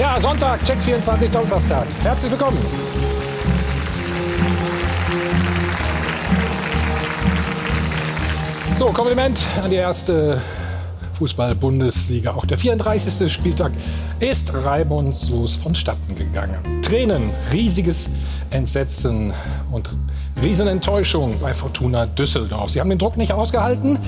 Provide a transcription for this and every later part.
Ja, Sonntag, Check 24 Donnerstag. Herzlich willkommen. So, Kompliment an die erste Fußball-Bundesliga. Auch der 34. Spieltag ist reibungslos vonstatten gegangen. Tränen, riesiges Entsetzen und Riesenenttäuschung bei Fortuna Düsseldorf. Sie haben den Druck nicht ausgehalten,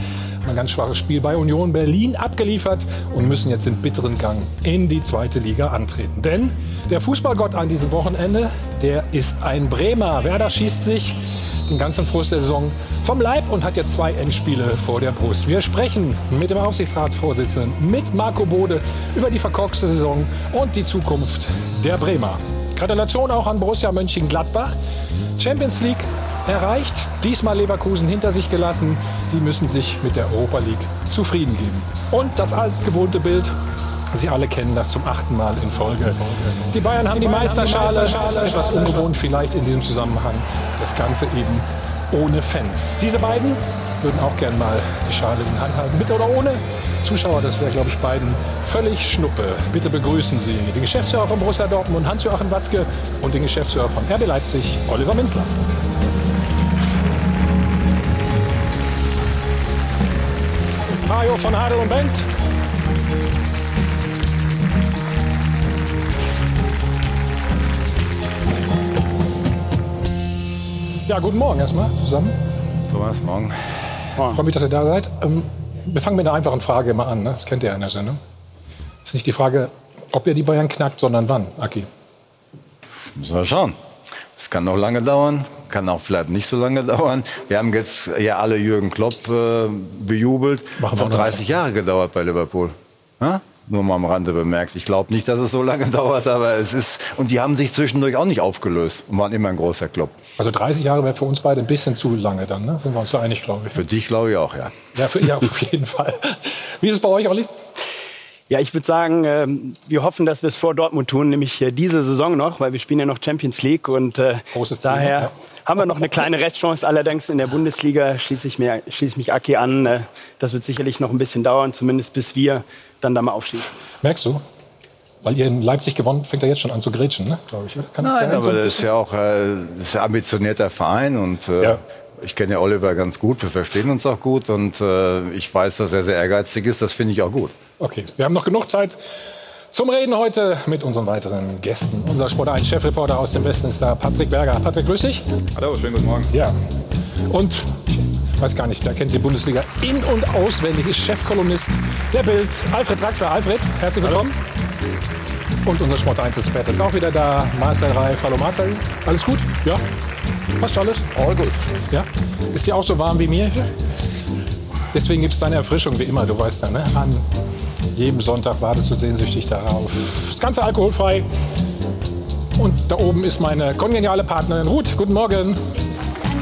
ein ganz schwaches Spiel bei Union Berlin abgeliefert und müssen jetzt den bitteren Gang in die zweite Liga antreten. Denn der Fußballgott an diesem Wochenende, der ist ein Bremer. Werder schießt sich den ganzen Frust der Saison vom Leib und hat jetzt zwei Endspiele vor der Brust. Wir sprechen mit dem Aufsichtsratsvorsitzenden, mit Marco Bode über die verkorkste Saison und die Zukunft der Bremer. Gratulation auch an Borussia Mönchengladbach. Champions League erreicht, diesmal Leverkusen hinter sich gelassen. Die müssen sich mit der Europa League zufrieden geben. Und das altgewohnte Bild, Sie alle kennen das zum achten Mal in Folge. Die Bayern haben die, die Meisterschale, etwas ungewohnt vielleicht in diesem Zusammenhang. Das Ganze eben ohne Fans. Diese beiden würden auch gern mal die Schale in Hand halten, mit oder ohne Zuschauer. Das wäre, glaube ich, beiden völlig schnuppe. Bitte begrüßen Sie den Geschäftsführer von Borussia Dortmund, Hans-Joachim Watzke, und den Geschäftsführer von RB Leipzig, Oliver Minzler. Mario von Hadel und Bent. Ja, guten Morgen erstmal zusammen. Thomas, morgen. morgen. Freue mich, dass ihr da seid. Ähm, wir fangen mit einer einfachen Frage mal an. Ne? Das kennt ihr ja in der Sendung. Das ist nicht die Frage, ob ihr die Bayern knackt, sondern wann, Aki. Müssen wir schauen. Es kann noch lange dauern, kann auch vielleicht nicht so lange dauern. Wir haben jetzt ja alle Jürgen Klopp äh, bejubelt. Machen Vor 30 Jahre gedauert bei Liverpool. Ha? Nur mal am Rande bemerkt. Ich glaube nicht, dass es so lange dauert, aber es ist. Und die haben sich zwischendurch auch nicht aufgelöst und waren immer ein großer Club. Also 30 Jahre wäre für uns beide ein bisschen zu lange dann, ne? Sind wir uns da einig, glaube ich. Für dich glaube ich auch, ja. Ja, für, ja, auf jeden Fall. Wie ist es bei euch, Olli? Ja, ich würde sagen, äh, wir hoffen, dass wir es vor Dortmund tun, nämlich äh, diese Saison noch, weil wir spielen ja noch Champions League und äh, Ziel, daher ja. haben wir noch eine kleine Restchance. Allerdings in der Bundesliga schließe ich, mir, schließe ich mich Aki an. Äh, das wird sicherlich noch ein bisschen dauern, zumindest bis wir dann da mal aufschließen. Merkst du? Weil ihr in Leipzig gewonnen, fängt er jetzt schon an zu grätschen, ne? glaube ich. Kann Nein, das aber das ist ja auch äh, das ist ein ambitionierter Verein und äh, ja. Ich kenne ja Oliver ganz gut, wir verstehen uns auch gut und äh, ich weiß, dass er sehr ehrgeizig ist, das finde ich auch gut. Okay, wir haben noch genug Zeit zum Reden heute mit unseren weiteren Gästen. Unser Sport 1 Chefreporter aus dem Westen ist da, Patrick Berger. Patrick, grüß dich. Hallo, schönen guten Morgen. Ja. Und weiß gar nicht, der kennt die Bundesliga in- und auswendig, ist Chefkolumnist der Bild, Alfred Draxler. Alfred, herzlich willkommen. Hallo. Und unser Sport 1 Experte ist auch wieder da, Marcel Reif. Hallo Marcel, alles gut? Ja? Passt alles? All gut. Ja? Ist dir auch so warm wie mir? Deswegen gibt es deine Erfrischung wie immer, du weißt ja, ne? An jedem Sonntag wartest du sehnsüchtig darauf. Das Ganze alkoholfrei. Und da oben ist meine kongeniale Partnerin Ruth. Guten Morgen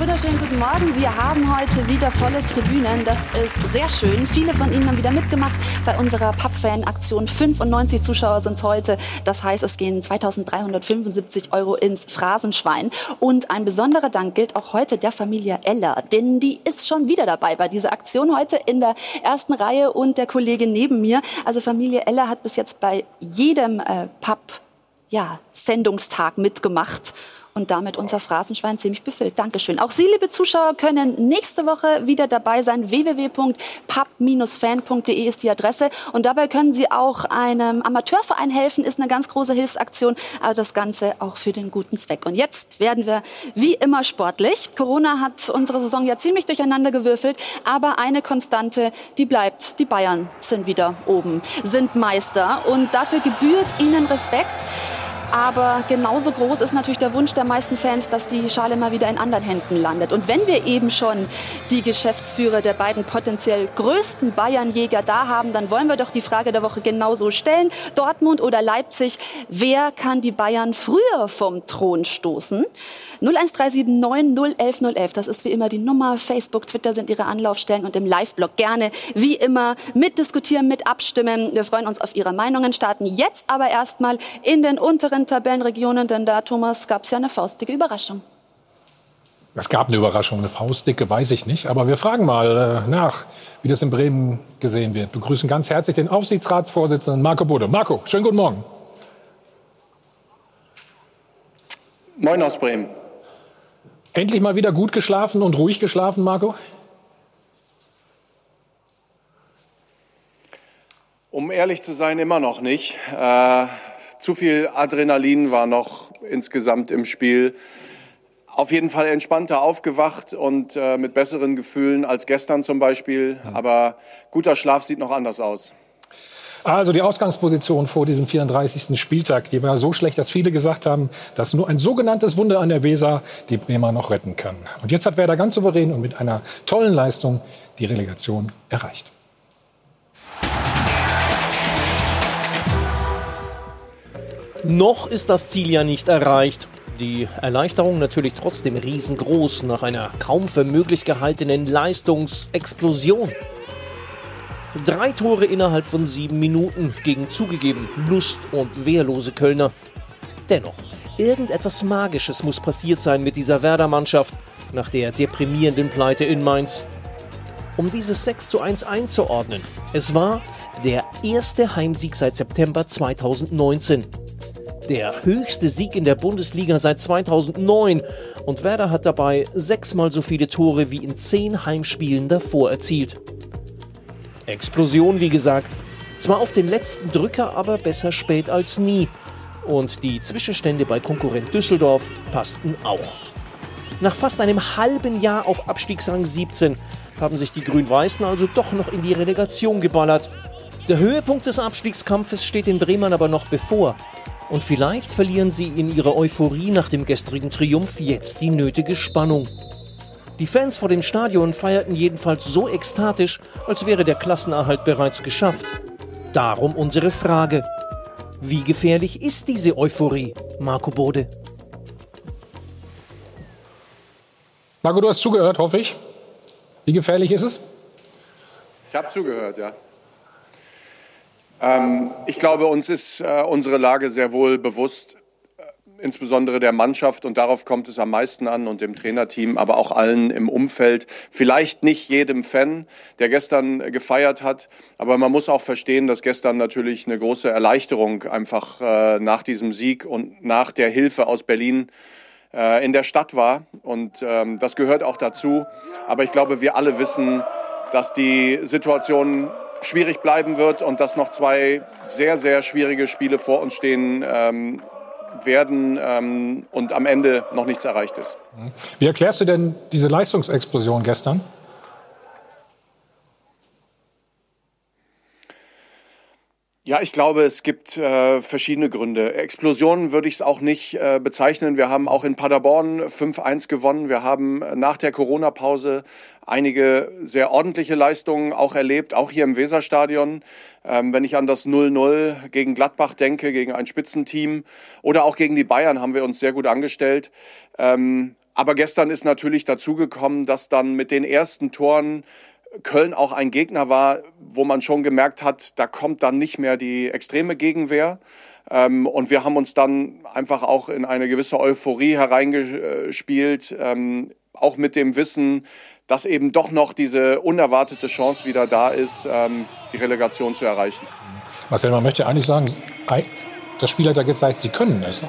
wunderschönen guten Morgen. Wir haben heute wieder volle Tribünen. Das ist sehr schön. Viele von Ihnen haben wieder mitgemacht bei unserer Papp-Fan-Aktion. 95 Zuschauer sind es heute. Das heißt, es gehen 2375 Euro ins Phrasenschwein. Und ein besonderer Dank gilt auch heute der Familie Eller, denn die ist schon wieder dabei bei dieser Aktion heute in der ersten Reihe und der Kollege neben mir. Also Familie Eller hat bis jetzt bei jedem äh, Papp ja, Sendungstag mitgemacht und damit unser Phrasenschwein ziemlich befüllt. Dankeschön. Auch Sie, liebe Zuschauer, können nächste Woche wieder dabei sein. www.pub-fan.de ist die Adresse. Und dabei können Sie auch einem Amateurverein helfen, ist eine ganz große Hilfsaktion. Aber das Ganze auch für den guten Zweck. Und jetzt werden wir wie immer sportlich. Corona hat unsere Saison ja ziemlich durcheinander gewürfelt. Aber eine Konstante, die bleibt. Die Bayern sind wieder oben, sind Meister. Und dafür gebührt Ihnen Respekt. Aber genauso groß ist natürlich der Wunsch der meisten Fans, dass die Schale mal wieder in anderen Händen landet. Und wenn wir eben schon die Geschäftsführer der beiden potenziell größten Bayernjäger da haben, dann wollen wir doch die Frage der Woche genauso stellen. Dortmund oder Leipzig, wer kann die Bayern früher vom Thron stoßen? 01379 011 011, das ist wie immer die Nummer. Facebook, Twitter sind Ihre Anlaufstellen und im Live-Blog gerne wie immer mitdiskutieren, mit abstimmen. Wir freuen uns auf Ihre Meinungen, starten jetzt aber erstmal in den unteren Tabellenregionen, denn da, Thomas, gab es ja eine faustdicke Überraschung. Es gab eine Überraschung, eine Faustdicke, weiß ich nicht. Aber wir fragen mal äh, nach, wie das in Bremen gesehen wird. Wir begrüßen ganz herzlich den Aufsichtsratsvorsitzenden Marco Bode. Marco, schönen guten Morgen. Moin aus Bremen. Endlich mal wieder gut geschlafen und ruhig geschlafen, Marco? Um ehrlich zu sein, immer noch nicht. Äh, zu viel Adrenalin war noch insgesamt im Spiel. Auf jeden Fall entspannter aufgewacht und äh, mit besseren Gefühlen als gestern zum Beispiel. Aber guter Schlaf sieht noch anders aus. Also die Ausgangsposition vor diesem 34. Spieltag, die war so schlecht, dass viele gesagt haben, dass nur ein sogenanntes Wunder an der Weser die Bremer noch retten kann. Und jetzt hat Werder ganz souverän und mit einer tollen Leistung die Relegation erreicht. Noch ist das Ziel ja nicht erreicht. Die Erleichterung natürlich trotzdem riesengroß nach einer kaum für möglich gehaltenen Leistungsexplosion. Drei Tore innerhalb von sieben Minuten gegen zugegeben Lust- und wehrlose Kölner. Dennoch, irgendetwas Magisches muss passiert sein mit dieser Werder-Mannschaft nach der deprimierenden Pleite in Mainz. Um dieses 6 zu 1 einzuordnen, es war der erste Heimsieg seit September 2019. Der höchste Sieg in der Bundesliga seit 2009 und Werder hat dabei sechsmal so viele Tore wie in zehn Heimspielen davor erzielt. Explosion, wie gesagt. Zwar auf den letzten Drücker, aber besser spät als nie. Und die Zwischenstände bei Konkurrent Düsseldorf passten auch. Nach fast einem halben Jahr auf Abstiegsrang 17 haben sich die Grün-Weißen also doch noch in die Relegation geballert. Der Höhepunkt des Abstiegskampfes steht den Bremern aber noch bevor. Und vielleicht verlieren sie in ihrer Euphorie nach dem gestrigen Triumph jetzt die nötige Spannung. Die Fans vor dem Stadion feierten jedenfalls so ekstatisch, als wäre der Klassenerhalt bereits geschafft. Darum unsere Frage. Wie gefährlich ist diese Euphorie, Marco Bode? Marco, du hast zugehört, hoffe ich. Wie gefährlich ist es? Ich habe zugehört, ja. Ähm, ich glaube, uns ist äh, unsere Lage sehr wohl bewusst, äh, insbesondere der Mannschaft und darauf kommt es am meisten an und dem Trainerteam, aber auch allen im Umfeld. Vielleicht nicht jedem Fan, der gestern äh, gefeiert hat, aber man muss auch verstehen, dass gestern natürlich eine große Erleichterung einfach äh, nach diesem Sieg und nach der Hilfe aus Berlin äh, in der Stadt war und ähm, das gehört auch dazu. Aber ich glaube, wir alle wissen, dass die Situation schwierig bleiben wird und dass noch zwei sehr, sehr schwierige Spiele vor uns stehen ähm, werden ähm, und am Ende noch nichts erreicht ist. Wie erklärst du denn diese Leistungsexplosion gestern? Ja, ich glaube, es gibt äh, verschiedene Gründe. Explosionen würde ich es auch nicht äh, bezeichnen. Wir haben auch in Paderborn 5-1 gewonnen. Wir haben nach der Corona-Pause einige sehr ordentliche Leistungen auch erlebt, auch hier im Weserstadion. Ähm, wenn ich an das 0-0 gegen Gladbach denke, gegen ein Spitzenteam oder auch gegen die Bayern haben wir uns sehr gut angestellt. Ähm, aber gestern ist natürlich dazugekommen, dass dann mit den ersten Toren Köln auch ein Gegner war, wo man schon gemerkt hat, da kommt dann nicht mehr die extreme Gegenwehr. Ähm, und wir haben uns dann einfach auch in eine gewisse Euphorie hereingespielt, ähm, auch mit dem Wissen, dass eben doch noch diese unerwartete Chance wieder da ist, ähm, die Relegation zu erreichen. Marcel, man möchte eigentlich sagen, das Spiel hat ja gezeigt, sie können es.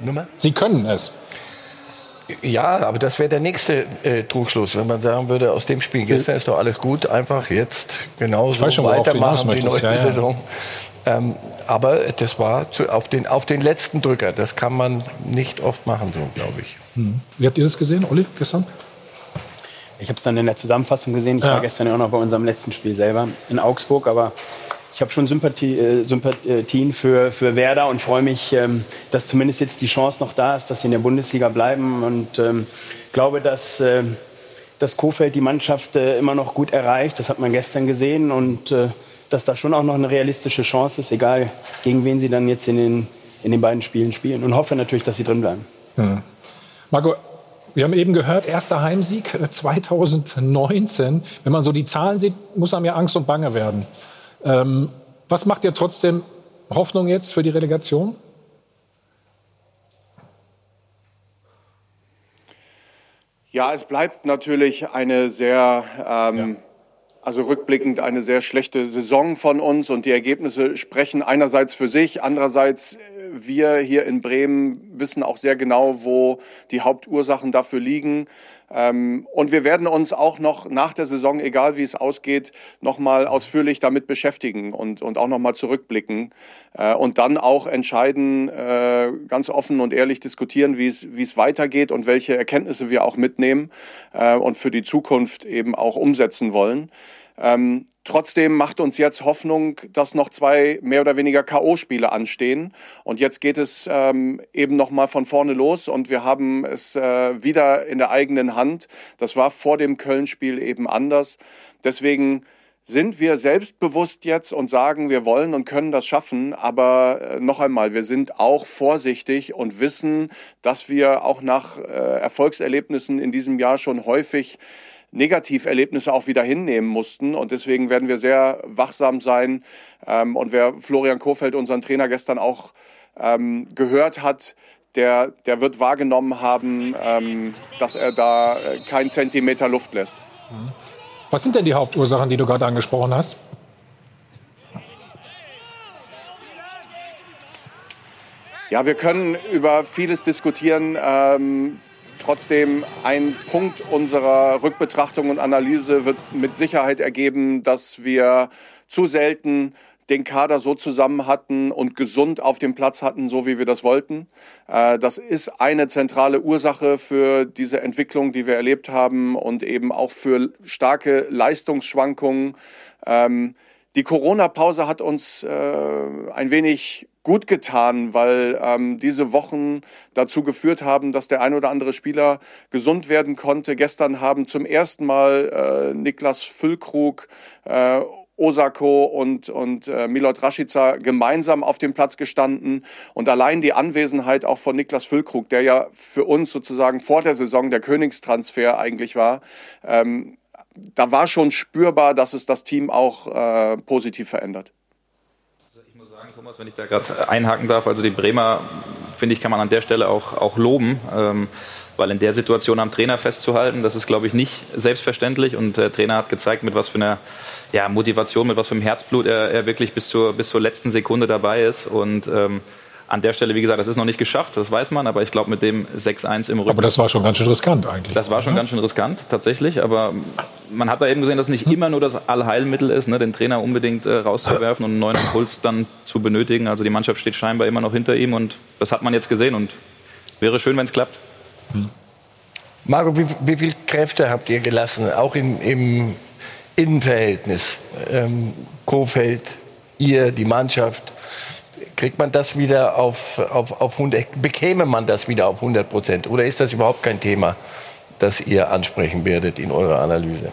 Nummer? Sie können es. Ja, aber das wäre der nächste äh, Trugschluss, wenn man sagen würde, aus dem Spiel gestern ist doch alles gut, einfach jetzt genauso schon, weitermachen die neue ja, ja. Saison. Ähm, aber das war zu, auf, den, auf den letzten Drücker. Das kann man nicht oft machen, so glaube ich. Hm. Wie habt ihr das gesehen, Olli, gestern? Ich habe es dann in der Zusammenfassung gesehen. Ich Ja. war gestern ja auch noch bei unserem letzten Spiel selber in Augsburg, aber habe schon Sympathie, äh, Sympathien für, für Werder und freue mich, ähm, dass zumindest jetzt die Chance noch da ist, dass sie in der Bundesliga bleiben und ähm, glaube, dass äh, dass Kofeld die Mannschaft äh, immer noch gut erreicht. Das hat man gestern gesehen und äh, dass da schon auch noch eine realistische Chance ist, egal gegen wen sie dann jetzt in den, in den beiden Spielen spielen. Und hoffe natürlich, dass sie drin bleiben. Marco, wir haben eben gehört, erster Heimsieg äh, 2019. Wenn man so die Zahlen sieht, muss einem ja Angst und Bange werden. Ähm, was macht dir trotzdem Hoffnung jetzt für die Relegation? Ja, es bleibt natürlich eine sehr, ähm, also rückblickend eine sehr schlechte Saison von uns und die Ergebnisse sprechen einerseits für sich, andererseits wir hier in Bremen wissen auch sehr genau, wo die Hauptursachen dafür liegen. Ähm, und wir werden uns auch noch nach der Saison, egal wie es ausgeht, nochmal ausführlich damit beschäftigen und, und auch nochmal zurückblicken äh, und dann auch entscheiden, äh, ganz offen und ehrlich diskutieren, wie es, wie es weitergeht und welche Erkenntnisse wir auch mitnehmen äh, und für die Zukunft eben auch umsetzen wollen. Ähm, trotzdem macht uns jetzt Hoffnung, dass noch zwei mehr oder weniger K.O.-Spiele anstehen. Und jetzt geht es ähm, eben nochmal von vorne los und wir haben es äh, wieder in der eigenen Hand. Das war vor dem Köln-Spiel eben anders. Deswegen sind wir selbstbewusst jetzt und sagen, wir wollen und können das schaffen. Aber äh, noch einmal, wir sind auch vorsichtig und wissen, dass wir auch nach äh, Erfolgserlebnissen in diesem Jahr schon häufig Negativerlebnisse auch wieder hinnehmen mussten. Und deswegen werden wir sehr wachsam sein. Ähm, und wer Florian Kohfeldt, unseren Trainer, gestern auch ähm, gehört hat, der, der wird wahrgenommen haben, ähm, dass er da äh, keinen Zentimeter Luft lässt. Was sind denn die Hauptursachen, die du gerade angesprochen hast? Ja, wir können über vieles diskutieren. Ähm, Trotzdem ein Punkt unserer Rückbetrachtung und Analyse wird mit Sicherheit ergeben, dass wir zu selten den Kader so zusammen hatten und gesund auf dem Platz hatten, so wie wir das wollten. Äh, das ist eine zentrale Ursache für diese Entwicklung, die wir erlebt haben und eben auch für starke Leistungsschwankungen. Ähm, die Corona-Pause hat uns äh, ein wenig gut getan, weil ähm, diese Wochen dazu geführt haben, dass der ein oder andere Spieler gesund werden konnte. Gestern haben zum ersten Mal äh, Niklas Füllkrug, äh, Osako und, und äh, Milot Rashica gemeinsam auf dem Platz gestanden. Und allein die Anwesenheit auch von Niklas Füllkrug, der ja für uns sozusagen vor der Saison der Königstransfer eigentlich war, ähm, da war schon spürbar, dass es das Team auch äh, positiv verändert. Sagen, Thomas, wenn ich da gerade einhaken darf, also die Bremer, finde ich, kann man an der Stelle auch, auch loben. Ähm, weil in der Situation am Trainer festzuhalten, das ist, glaube ich, nicht selbstverständlich. Und der Trainer hat gezeigt, mit was für einer ja, Motivation, mit was für einem Herzblut er, er wirklich bis zur, bis zur letzten Sekunde dabei ist. Und ähm, an der Stelle, wie gesagt, das ist noch nicht geschafft, das weiß man, aber ich glaube mit dem 6-1 im Rücken. Aber das war schon ganz schön riskant eigentlich. Das war schon ja. ganz schön riskant, tatsächlich. Aber man hat da eben gesehen, dass es nicht immer nur das Allheilmittel ist, ne, den Trainer unbedingt äh, rauszuwerfen und einen neuen Impuls dann zu benötigen. Also die Mannschaft steht scheinbar immer noch hinter ihm und das hat man jetzt gesehen und wäre schön, wenn es klappt. Hm. Marco, wie, wie viel Kräfte habt ihr gelassen, auch im, im Innenverhältnis? Ähm, Kofeld, ihr, die Mannschaft. Kriegt man das wieder auf, auf, auf 100, bekäme man das wieder auf 100 Prozent? Oder ist das überhaupt kein Thema, das ihr ansprechen werdet in eurer Analyse?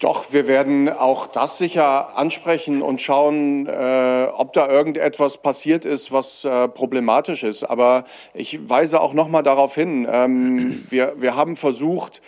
Doch, wir werden auch das sicher ansprechen und schauen, äh, ob da irgendetwas passiert ist, was äh, problematisch ist. Aber ich weise auch noch mal darauf hin, ähm, wir, wir haben versucht,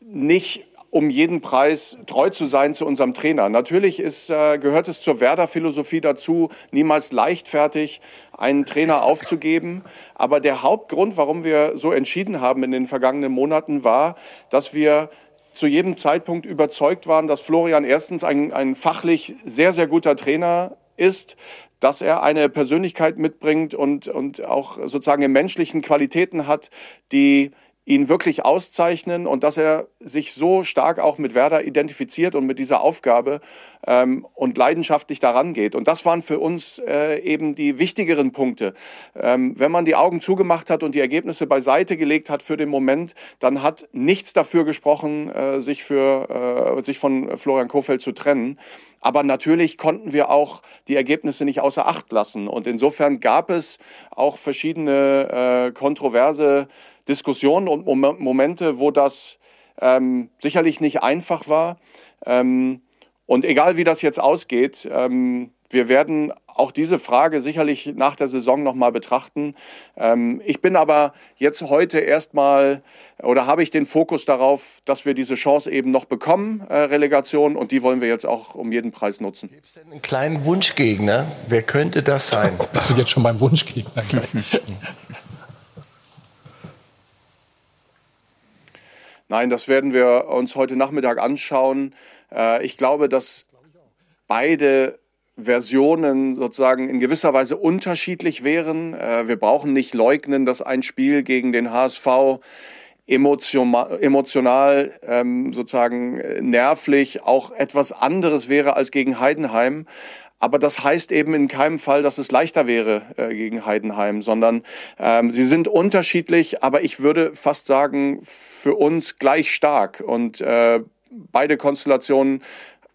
nicht um jeden Preis treu zu sein zu unserem Trainer. Natürlich ist, äh, gehört es zur Werder-Philosophie dazu, niemals leichtfertig einen Trainer aufzugeben. Aber der Hauptgrund, warum wir so entschieden haben in den vergangenen Monaten, war, dass wir zu jedem Zeitpunkt überzeugt waren, dass Florian erstens ein, ein fachlich sehr, sehr guter Trainer ist, dass er eine Persönlichkeit mitbringt und, und auch sozusagen menschlichen Qualitäten hat, die ihn wirklich auszeichnen und dass er sich so stark auch mit Werder identifiziert und mit dieser Aufgabe ähm, und leidenschaftlich daran geht. Und das waren für uns äh, eben die wichtigeren Punkte. Ähm, wenn man die Augen zugemacht hat und die Ergebnisse beiseite gelegt hat für den Moment, dann hat nichts dafür gesprochen, äh, sich, für, äh, sich von Florian Kofeld zu trennen. Aber natürlich konnten wir auch die Ergebnisse nicht außer Acht lassen. Und insofern gab es auch verschiedene äh, kontroverse Diskussionen und Momente, wo das ähm, sicherlich nicht einfach war. Ähm, und egal wie das jetzt ausgeht, ähm, wir werden auch diese Frage sicherlich nach der Saison nochmal betrachten. Ähm, ich bin aber jetzt heute erstmal oder habe ich den Fokus darauf, dass wir diese Chance eben noch bekommen, äh, Relegation, und die wollen wir jetzt auch um jeden Preis nutzen. Gibt es denn einen kleinen Wunschgegner? Wer könnte das sein? Bist du jetzt schon beim Wunschgegner? Nein, das werden wir uns heute Nachmittag anschauen. Äh, ich glaube, dass beide Versionen sozusagen in gewisser Weise unterschiedlich wären. Äh, wir brauchen nicht leugnen, dass ein Spiel gegen den HSV emotional, emotional ähm, sozusagen äh, nervlich auch etwas anderes wäre als gegen Heidenheim. Aber das heißt eben in keinem Fall, dass es leichter wäre äh, gegen Heidenheim, sondern ähm, sie sind unterschiedlich, aber ich würde fast sagen, für uns gleich stark. Und äh, beide Konstellationen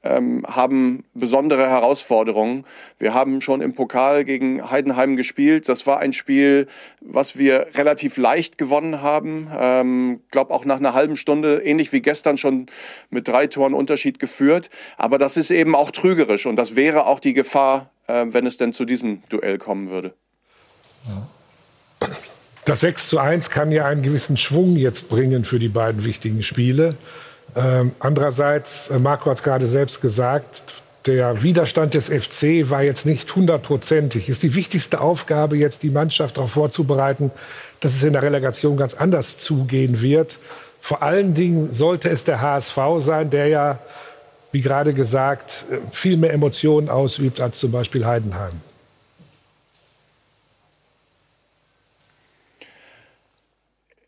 ähm, haben besondere Herausforderungen. Wir haben schon im Pokal gegen Heidenheim gespielt. Das war ein Spiel, was wir relativ leicht gewonnen haben. Ähm, glaube auch nach einer halben Stunde, ähnlich wie gestern schon mit drei Toren Unterschied geführt. Aber das ist eben auch trügerisch und das wäre auch die Gefahr, äh, wenn es denn zu diesem Duell kommen würde. Das 6 zu 1 kann ja einen gewissen Schwung jetzt bringen für die beiden wichtigen Spiele. Ähm, andererseits, äh, Marco hat es gerade selbst gesagt, der Widerstand des FC war jetzt nicht hundertprozentig. Ist die wichtigste Aufgabe jetzt, die Mannschaft darauf vorzubereiten, dass es in der Relegation ganz anders zugehen wird. Vor allen Dingen sollte es der HSV sein, der ja, wie gerade gesagt, äh, viel mehr Emotionen ausübt als zum Beispiel Heidenheim.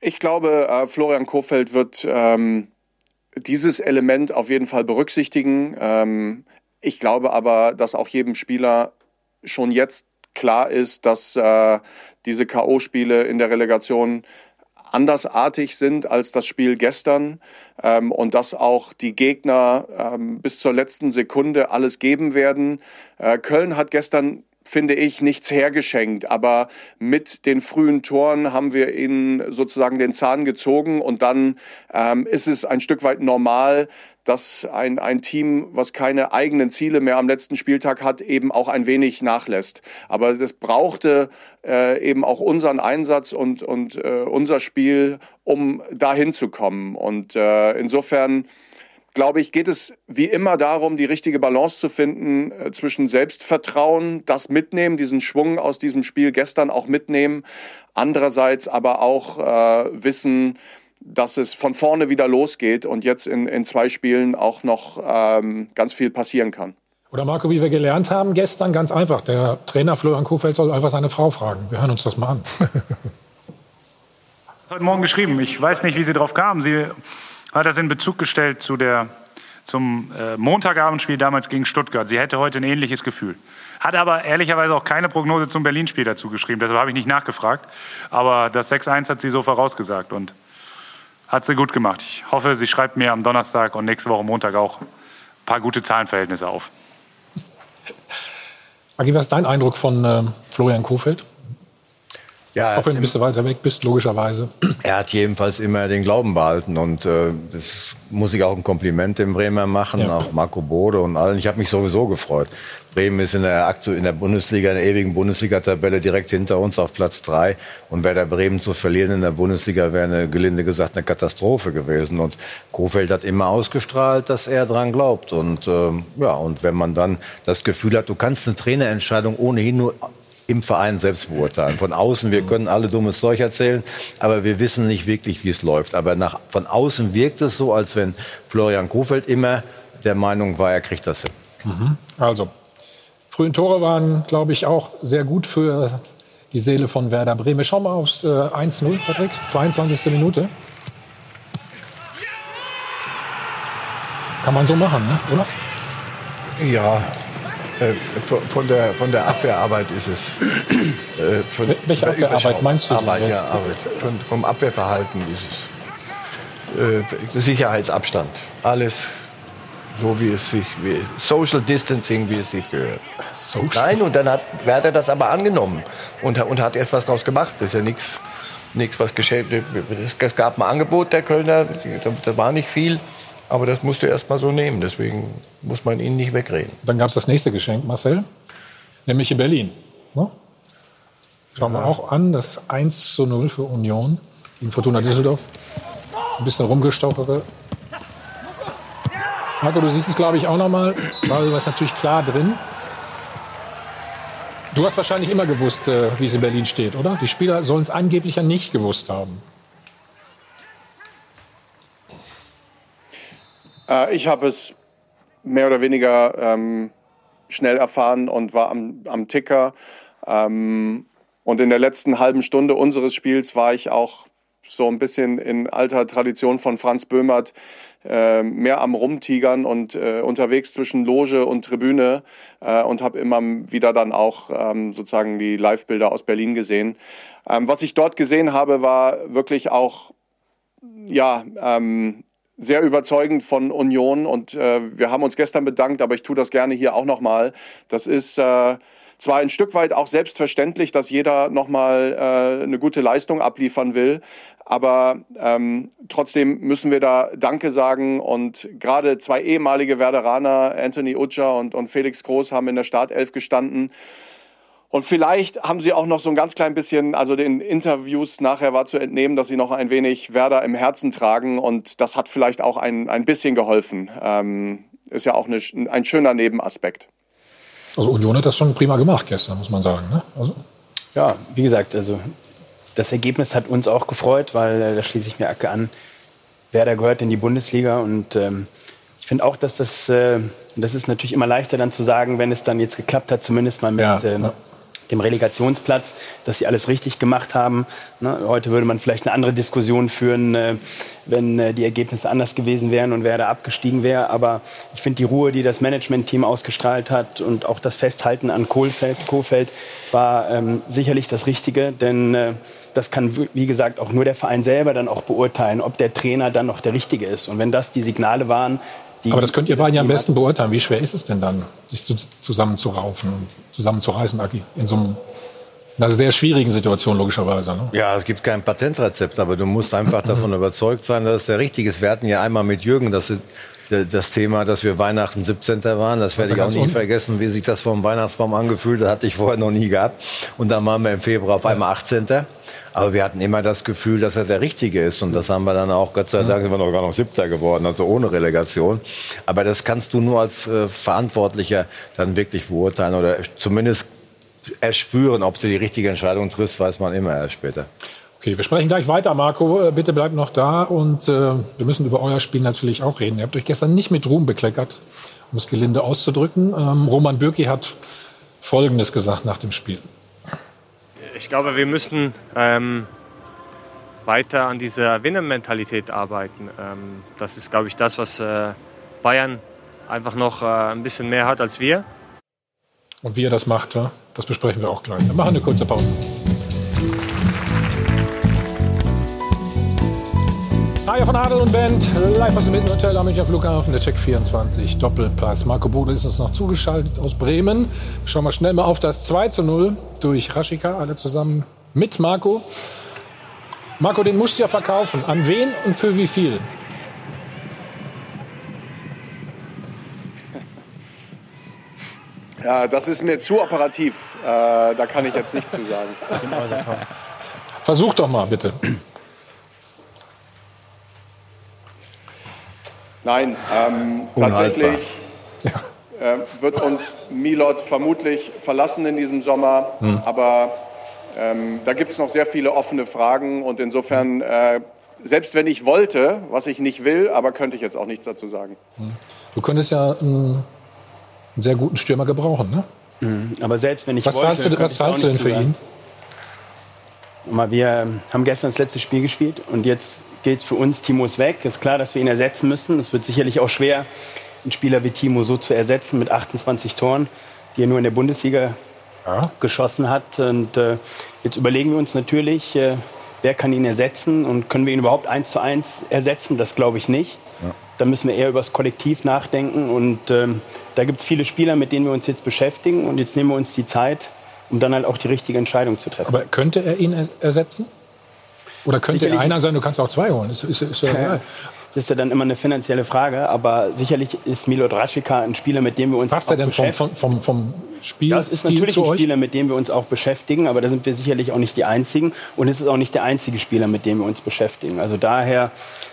Ich glaube, äh, Florian Kofeld wird ähm, dieses Element auf jeden Fall berücksichtigen. Ähm, ich glaube aber, dass auch jedem Spieler schon jetzt klar ist, dass äh, diese K.O.-Spiele in der Relegation andersartig sind als das Spiel gestern ähm, und dass auch die Gegner ähm, bis zur letzten Sekunde alles geben werden. Äh, Köln hat gestern finde ich, nichts hergeschenkt. Aber mit den frühen Toren haben wir ihnen sozusagen den Zahn gezogen und dann ähm, ist es ein Stück weit normal, dass ein, ein Team, was keine eigenen Ziele mehr am letzten Spieltag hat, eben auch ein wenig nachlässt. Aber das brauchte äh, eben auch unseren Einsatz und, und äh, unser Spiel, um dahin zu kommen. Und äh, insofern glaube ich, geht es wie immer darum, die richtige Balance zu finden äh, zwischen Selbstvertrauen, das mitnehmen, diesen Schwung aus diesem Spiel gestern auch mitnehmen, andererseits aber auch äh, wissen, dass es von vorne wieder losgeht und jetzt in, in zwei Spielen auch noch ähm, ganz viel passieren kann. Oder Marco, wie wir gelernt haben gestern, ganz einfach. Der Trainer Florian Kofeld soll einfach seine Frau fragen. Wir hören uns das mal an. heute Morgen geschrieben. Ich weiß nicht, wie Sie drauf kamen. Sie hat das in Bezug gestellt zu der, zum äh, Montagabendspiel damals gegen Stuttgart. Sie hätte heute ein ähnliches Gefühl. Hat aber ehrlicherweise auch keine Prognose zum Berlin-Spiel dazu geschrieben. Deshalb habe ich nicht nachgefragt. Aber das 6-1 hat sie so vorausgesagt und hat sie gut gemacht. Ich hoffe, sie schreibt mir am Donnerstag und nächste Woche Montag auch ein paar gute Zahlenverhältnisse auf. Agi, was ist dein Eindruck von äh, Florian Kofeld? Ja, Auch wenn du ein bisschen weiter weg bist, logischerweise. Er hat jedenfalls immer den Glauben behalten und äh, das muss ich auch ein Kompliment dem Bremer machen, ja. auch Marco Bode und allen. Ich habe mich sowieso gefreut. Bremen ist in der, in der Bundesliga, in der ewigen Bundesliga-Tabelle direkt hinter uns auf Platz drei. Und Werder Bremen zu verlieren in der Bundesliga wäre eine, gelinde gesagt, eine Katastrophe gewesen. Und Kofeld hat immer ausgestrahlt, dass er dran glaubt. Und ähm, ja, und wenn man dann das Gefühl hat, du kannst eine Trainerentscheidung ohnehin nur im Verein selbst beurteilen. Von außen, wir können alle dummes Zeug erzählen, aber wir wissen nicht wirklich, wie es läuft. Aber nach, von außen wirkt es so, als wenn Florian Kofeld immer der Meinung war, er kriegt das hin. Mhm. Also, frühen Tore waren, glaube ich, auch sehr gut für die Seele von Werder Bremen. Schauen wir aufs äh, 1-0, Patrick. 22. Minute. Kann man so machen, ne? oder? Ja, von, der, von der Abwehrarbeit ist es. Äh, von, Welche Abwehrarbeit meinst du Arbeit, Ja, Arbeit. Von, vom Abwehrverhalten ist es. Äh, Sicherheitsabstand. Alles so, wie es sich, wie, Social Distancing, wie es sich gehört. Social. Nein, und dann hat Werder das aber angenommen und, und hat erst was daraus gemacht. Das ist ja nichts, nichts was geschehen. Es gab ein Angebot der Kölner, da war nicht viel. Aber das musst du erst mal so nehmen. Deswegen muss man ihn nicht wegreden. Dann gab es das nächste Geschenk, Marcel, nämlich in Berlin. Ne? Schauen wir auch an, das 1 zu 0 für Union gegen Fortuna Düsseldorf. Ein bisschen rumgestauchere. Marco, du siehst es, glaube ich, auch noch mal. Mario ist natürlich klar drin. Du hast wahrscheinlich immer gewusst, äh, wie es in Berlin steht, oder? Die Spieler sollen es angeblich ja nicht gewusst haben. Äh, ich habe es mehr oder weniger ähm, schnell erfahren und war am, am Ticker. Ähm, und in der letzten halben Stunde unseres Spiels war ich auch so ein bisschen in alter Tradition von Franz Böhmert äh, mehr am Rumtigern und äh, unterwegs zwischen Loge und Tribüne äh, und habe immer wieder dann auch ähm, sozusagen die Live-Bilder aus Berlin gesehen. Ähm, was ich dort gesehen habe, war wirklich auch ja, ähm, sehr überzeugend von Union und äh, wir haben uns gestern bedankt, aber ich tue das gerne hier auch nochmal. Das ist äh, zwar ein Stück weit auch selbstverständlich, dass jeder nochmal äh, eine gute Leistung abliefern will, aber ähm, trotzdem müssen wir da Danke sagen und gerade zwei ehemalige Werderaner, Anthony Utscher und, und Felix Groß, haben in der Startelf gestanden. Und vielleicht haben sie auch noch so ein ganz klein bisschen, also den Interviews nachher war zu entnehmen, dass sie noch ein wenig Werder im Herzen tragen und das hat vielleicht auch ein, ein bisschen geholfen. Ähm, ist ja auch eine, ein schöner Nebenaspekt. Also Union hat das schon prima gemacht gestern, muss man sagen. Ne? Also ja, wie gesagt, also das Ergebnis hat uns auch gefreut, weil äh, da schließe ich mir Acke an. Werder gehört in die Bundesliga und ähm, ich finde auch, dass das, äh, das ist natürlich immer leichter dann zu sagen, wenn es dann jetzt geklappt hat, zumindest mal mit, ja, ähm, ja dem Relegationsplatz, dass sie alles richtig gemacht haben. Ne? Heute würde man vielleicht eine andere Diskussion führen, äh, wenn äh, die Ergebnisse anders gewesen wären und wer da abgestiegen wäre. Aber ich finde die Ruhe, die das Managementteam ausgestrahlt hat und auch das Festhalten an Kohlfeld, Kohfeld war ähm, sicherlich das Richtige, denn äh, das kann, wie gesagt, auch nur der Verein selber dann auch beurteilen, ob der Trainer dann noch der Richtige ist. Und wenn das die Signale waren, die, Aber das könnt ihr beiden ja am besten beurteilen. Wie schwer ist es denn dann, sich zusammenzuraufen zusammenzureißen, Aki, in so einem einer sehr schwierigen Situation logischerweise. Ne? Ja, es gibt kein Patentrezept, aber du musst einfach davon überzeugt sein, dass es der richtige ist. Wir hatten ja einmal mit Jürgen das, das Thema, dass wir Weihnachten 17. waren. Das werde ich auch nie vergessen, wie sich das vom Weihnachtsbaum angefühlt hat. Hatte ich vorher noch nie gehabt. Und dann waren wir im Februar auf einmal 18. Aber wir hatten immer das Gefühl, dass er der Richtige ist. Und das haben wir dann auch, Gott sei Dank, sind wir noch gar noch Siebter geworden, also ohne Relegation. Aber das kannst du nur als äh, Verantwortlicher dann wirklich beurteilen oder zumindest erspüren, ob du die richtige Entscheidung triffst, weiß man immer erst später. Okay, wir sprechen gleich weiter, Marco. Äh, bitte bleibt noch da und äh, wir müssen über euer Spiel natürlich auch reden. Ihr habt euch gestern nicht mit Ruhm bekleckert, um es gelinde auszudrücken. Ähm, Roman Bürki hat Folgendes gesagt nach dem Spiel ich glaube, wir müssen ähm, weiter an dieser Winnermentalität arbeiten. Ähm, das ist, glaube ich, das, was äh, Bayern einfach noch äh, ein bisschen mehr hat als wir. Und wie er das macht, das besprechen wir auch gleich. Wir machen eine kurze Pause. Maja von Adel und Band, live aus dem Mittenhotel am Münchner Flughafen, der Check 24, Doppelpass. Marco Bode ist uns noch zugeschaltet aus Bremen. Schauen wir schnell mal auf das 2 zu 0 durch Raschika, alle zusammen mit Marco. Marco, den musst du ja verkaufen. An wen und für wie viel? Ja, das ist mir zu operativ. Äh, da kann ich jetzt nichts zu sagen. Versuch doch mal, bitte. Nein, ähm, tatsächlich ja. äh, wird uns Milot vermutlich verlassen in diesem Sommer. Hm. Aber ähm, da gibt es noch sehr viele offene Fragen und insofern, äh, selbst wenn ich wollte, was ich nicht will, aber könnte ich jetzt auch nichts dazu sagen. Hm. Du könntest ja einen, einen sehr guten Stürmer gebrauchen, ne? Mhm. Aber selbst wenn ich was wollte, zahlst du, was zahlst du denn für ihn? Mal, wir haben gestern das letzte Spiel gespielt und jetzt geht für uns, Timo ist weg. Ist klar, dass wir ihn ersetzen müssen. Es wird sicherlich auch schwer, einen Spieler wie Timo so zu ersetzen mit 28 Toren, die er nur in der Bundesliga ja. geschossen hat. Und äh, jetzt überlegen wir uns natürlich, äh, wer kann ihn ersetzen und können wir ihn überhaupt eins zu eins ersetzen? Das glaube ich nicht. Ja. Da müssen wir eher über das Kollektiv nachdenken. Und ähm, da gibt es viele Spieler, mit denen wir uns jetzt beschäftigen. Und jetzt nehmen wir uns die Zeit, um dann halt auch die richtige Entscheidung zu treffen. Aber könnte er ihn ersetzen? Oder könnte einer sein, du kannst auch zwei holen. Ist, ist, ist ja egal. Das ist ja dann immer eine finanzielle Frage, aber sicherlich ist Milot Rashica ein Spieler, mit dem wir uns Passt er denn vom, vom, vom, vom Spiel Das ist natürlich ein Spieler, mit dem wir uns auch beschäftigen, aber da sind wir sicherlich auch nicht die Einzigen. Und es ist auch nicht der einzige Spieler, mit dem wir uns beschäftigen. Also daher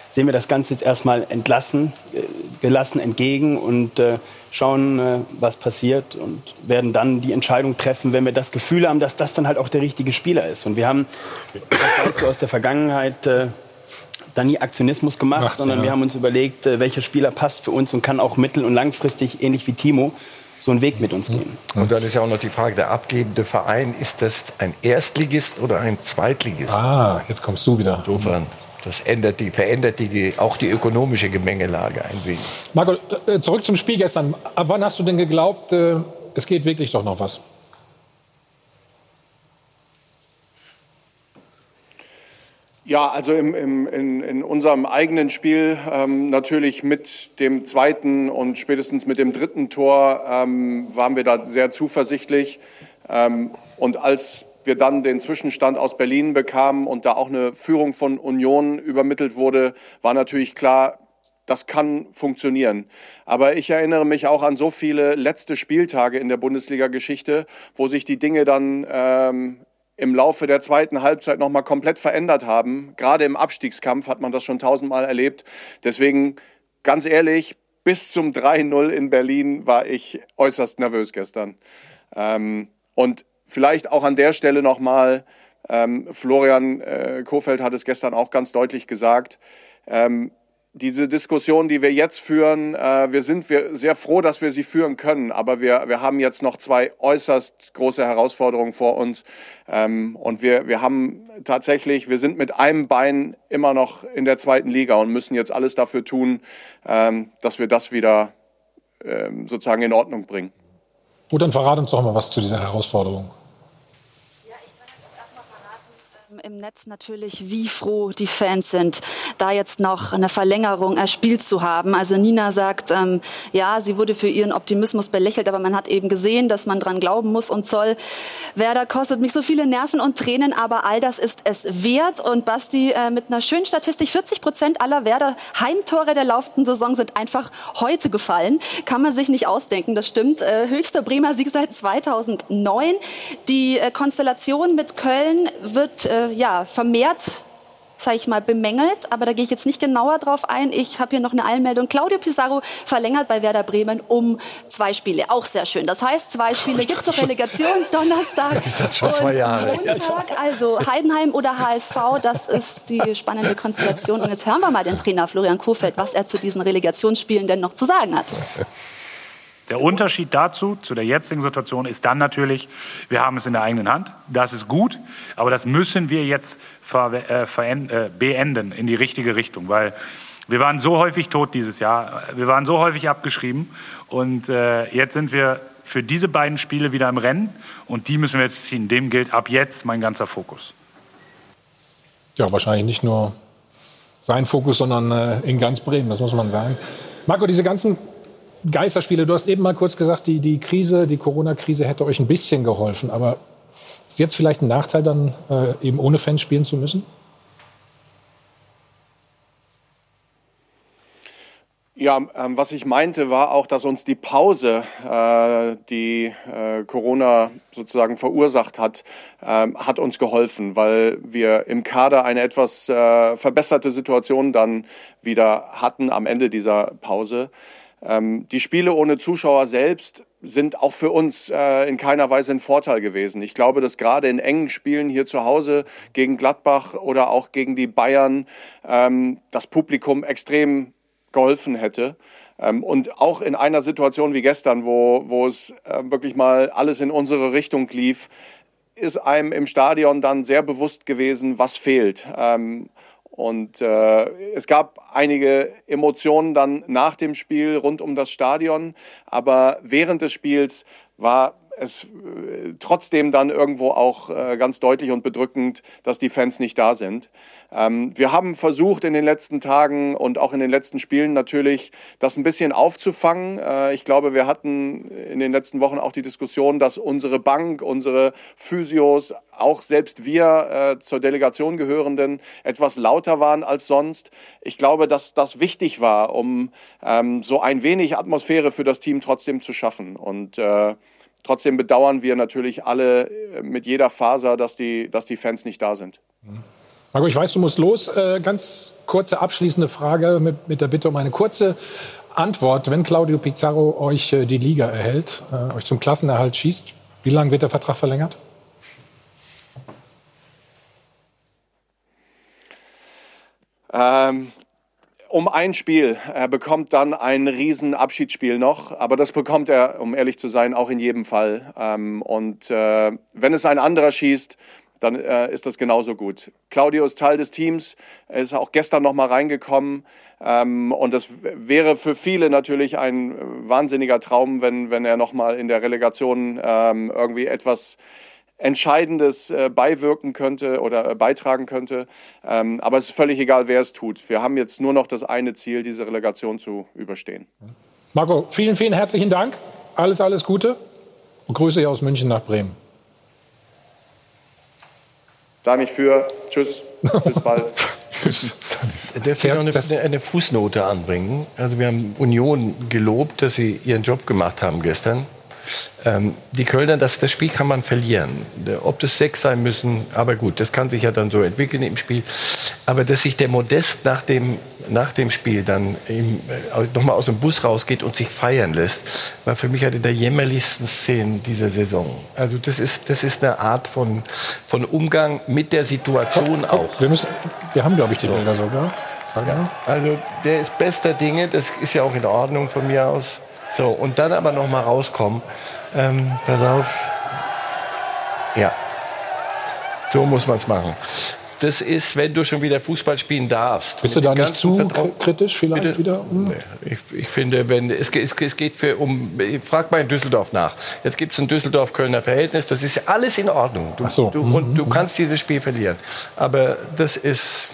sehen wir das Ganze jetzt erstmal entlassen, äh, gelassen entgegen und äh, schauen, äh, was passiert und werden dann die Entscheidung treffen, wenn wir das Gefühl haben, dass das dann halt auch der richtige Spieler ist. Und wir haben, das weißt du aus der Vergangenheit, äh, da nie Aktionismus gemacht, Macht, sondern ja. wir haben uns überlegt, äh, welcher Spieler passt für uns und kann auch mittel- und langfristig, ähnlich wie Timo, so einen Weg mit uns gehen. Und dann ist ja auch noch die Frage, der abgebende Verein, ist das ein Erstligist oder ein Zweitligist? Ah, jetzt kommst du wieder. Insofern, das ändert die, verändert die, auch die ökonomische Gemengelage ein wenig. Marco, äh, zurück zum Spiel gestern. Ab wann hast du denn geglaubt, äh, es geht wirklich doch noch was? Ja, also im, im, in, in unserem eigenen Spiel ähm, natürlich mit dem zweiten und spätestens mit dem dritten Tor ähm, waren wir da sehr zuversichtlich. Ähm, und als wir dann den Zwischenstand aus Berlin bekamen und da auch eine Führung von Union übermittelt wurde, war natürlich klar, das kann funktionieren. Aber ich erinnere mich auch an so viele letzte Spieltage in der Bundesliga-Geschichte, wo sich die Dinge dann ähm, im Laufe der zweiten Halbzeit nochmal komplett verändert haben. Gerade im Abstiegskampf hat man das schon tausendmal erlebt. Deswegen, ganz ehrlich, bis zum 3-0 in Berlin war ich äußerst nervös gestern. Ähm, und vielleicht auch an der Stelle nochmal, ähm, Florian äh, Kofeld hat es gestern auch ganz deutlich gesagt, ähm, diese Diskussion, die wir jetzt führen, äh, wir sind wir sehr froh, dass wir sie führen können, aber wir, wir haben jetzt noch zwei äußerst große Herausforderungen vor uns. Ähm, und wir, wir haben tatsächlich, wir sind mit einem Bein immer noch in der zweiten Liga und müssen jetzt alles dafür tun, ähm, dass wir das wieder ähm, sozusagen in Ordnung bringen. Gut, dann verrat uns doch mal was zu dieser Herausforderung. Im Netz natürlich, wie froh die Fans sind, da jetzt noch eine Verlängerung erspielt zu haben. Also Nina sagt, ähm, ja, sie wurde für ihren Optimismus belächelt, aber man hat eben gesehen, dass man dran glauben muss und soll. Werder kostet mich so viele Nerven und Tränen, aber all das ist es wert. Und Basti, äh, mit einer schönen Statistik, 40 Prozent aller Werder Heimtore der laufenden Saison sind einfach heute gefallen. Kann man sich nicht ausdenken, das stimmt. Äh, höchster Bremer Sieg seit 2009. Die äh, Konstellation mit Köln wird äh, ja, vermehrt sage ich mal, bemängelt, aber da gehe ich jetzt nicht genauer drauf ein. Ich habe hier noch eine Einmeldung. Claudio Pizarro verlängert bei Werder Bremen um zwei Spiele. Auch sehr schön. Das heißt, zwei Spiele gibt es zur Relegation, Donnerstag schon zwei Jahre. Montag. Also Heidenheim oder HSV, das ist die spannende Konstellation. Und jetzt hören wir mal den Trainer Florian Kohfeldt, was er zu diesen Relegationsspielen denn noch zu sagen hat. Der Unterschied dazu, zu der jetzigen Situation, ist dann natürlich, wir haben es in der eigenen Hand. Das ist gut, aber das müssen wir jetzt äh, äh, beenden in die richtige Richtung, weil wir waren so häufig tot dieses Jahr, wir waren so häufig abgeschrieben und äh, jetzt sind wir für diese beiden Spiele wieder im Rennen und die müssen wir jetzt ziehen. Dem gilt ab jetzt mein ganzer Fokus. Ja, wahrscheinlich nicht nur sein Fokus, sondern in ganz Bremen, das muss man sagen. Marco, diese ganzen Geisterspiele, du hast eben mal kurz gesagt, die, die Krise, die Corona-Krise hätte euch ein bisschen geholfen. Aber ist jetzt vielleicht ein Nachteil, dann äh, eben ohne Fans spielen zu müssen? Ja, ähm, was ich meinte, war auch, dass uns die Pause, äh, die äh, Corona sozusagen verursacht hat, äh, hat uns geholfen, weil wir im Kader eine etwas äh, verbesserte Situation dann wieder hatten am Ende dieser Pause. Ähm, die Spiele ohne Zuschauer selbst sind auch für uns äh, in keiner Weise ein Vorteil gewesen. Ich glaube, dass gerade in engen Spielen hier zu Hause gegen Gladbach oder auch gegen die Bayern ähm, das Publikum extrem geholfen hätte. Ähm, und auch in einer Situation wie gestern, wo, wo es äh, wirklich mal alles in unsere Richtung lief, ist einem im Stadion dann sehr bewusst gewesen, was fehlt. Ähm, und äh, es gab einige Emotionen dann nach dem Spiel rund um das Stadion, aber während des Spiels war es äh, trotzdem dann irgendwo auch äh, ganz deutlich und bedrückend, dass die Fans nicht da sind. Ähm, wir haben versucht in den letzten Tagen und auch in den letzten Spielen natürlich das ein bisschen aufzufangen. Äh, ich glaube, wir hatten in den letzten Wochen auch die Diskussion, dass unsere Bank, unsere Physios, auch selbst wir zur Delegation gehörenden etwas lauter waren als sonst. Ich glaube, dass das wichtig war, um ähm, so ein wenig Atmosphäre für das Team trotzdem zu schaffen. Und Trotzdem bedauern wir natürlich alle äh, mit jeder Faser, dass die, dass die Fans nicht da sind. Marco, ich weiß, du musst los. Äh, ganz kurze abschließende Frage mit, mit der Bitte um eine kurze Antwort. Wenn Claudio Pizarro euch äh, die Liga erhält, euch zum Klassenerhalt schießt, wie lange wird der Vertrag verlängert? Ähm, um ein Spiel. Er bekommt dann ein riesen Abschiedsspiel noch, aber das bekommt er, um ehrlich zu sein, auch in jedem Fall. Ähm, und äh, wenn es ein anderer schießt, dann äh, ist das genauso gut. Claudio ist Teil des Teams, er ist auch gestern noch mal reingekommen ähm, und das wäre für viele natürlich ein wahnsinniger Traum, wenn, wenn er noch mal in der Relegation ähm, irgendwie etwas Entscheidendes äh, beiwirken könnte oder äh, beitragen könnte. Ähm, aber es ist völlig egal, wer es tut. Wir haben jetzt nur noch das eine Ziel, diese Relegation zu überstehen. Marco, vielen, vielen herzlichen Dank. Alles, alles Gute und Grüße hier aus München nach Bremen. Da mich für. Tschüss. Bis bald. Tschüss. Darf ich noch eine, eine, Fußnote anbringen? Also wir haben Union gelobt, dass sie ihren Job gemacht haben gestern. Ähm, die Kölner, das, das Spiel kann man verlieren. Ob das sechs sein müssen, aber gut, das kann sich ja dann so entwickeln im Spiel. Aber dass sich der Modest nach dem, nach dem Spiel dann äh, nochmal aus dem Bus rausgeht und sich feiern lässt, war für mich eine der jämmerlichsten Szenen dieser Saison. Also das ist, das ist eine Art von, von Umgang mit der Situation komm, komm, auch. Wir, müssen, wir haben, glaube ich, die Bilder sogar. Ja, also der ist bester Dinge, das ist ja auch in Ordnung von mir aus. So, und dann aber noch mal rauskommen. Ähm, pass auf. Ja. So muss man es machen. Das ist, wenn du schon wieder Fußball spielen darfst. Bist du da nicht zu Vertrauen kritisch vielleicht Bitte? wieder? Hm? Ich, ich, finde, wenn es, es, es geht für um, frag mal in Düsseldorf nach. Jetzt gibt es ein Düsseldorf-Kölner Verhältnis. Das ist alles in Ordnung. Du, so. du, und du kannst dieses Spiel verlieren. Aber das ist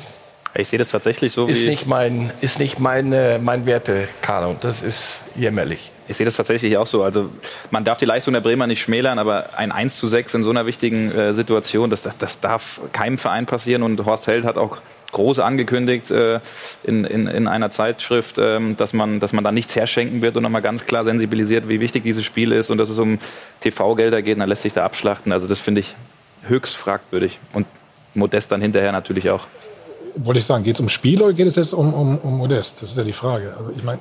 ich sehe das tatsächlich so ist nicht mein ist nicht meine, mein Wertekanon. Das ist jämmerlich. Ich sehe das tatsächlich auch so. Also man darf die Leistung der Bremer nicht schmälern, aber ein 1 zu 6 in so einer wichtigen äh, Situation, das, das, das, darf keinem Verein passieren. Und Horst Held hat auch groß angekündigt äh, in, in, in einer Zeitschrift, ähm, dass, man, dass man da nichts herschenken wird und nochmal ganz klar sensibilisiert, wie wichtig dieses Spiel ist und dass es um TV-Gelder geht. Und dann lässt sich da abschlachten. Also das finde ich höchst fragwürdig. Und Modest dann hinterher natürlich auch wollte ich sagen, geht es um Spiel oder geht es jetzt um, um, um Modest? Das ist ja die Frage. Also ich meine,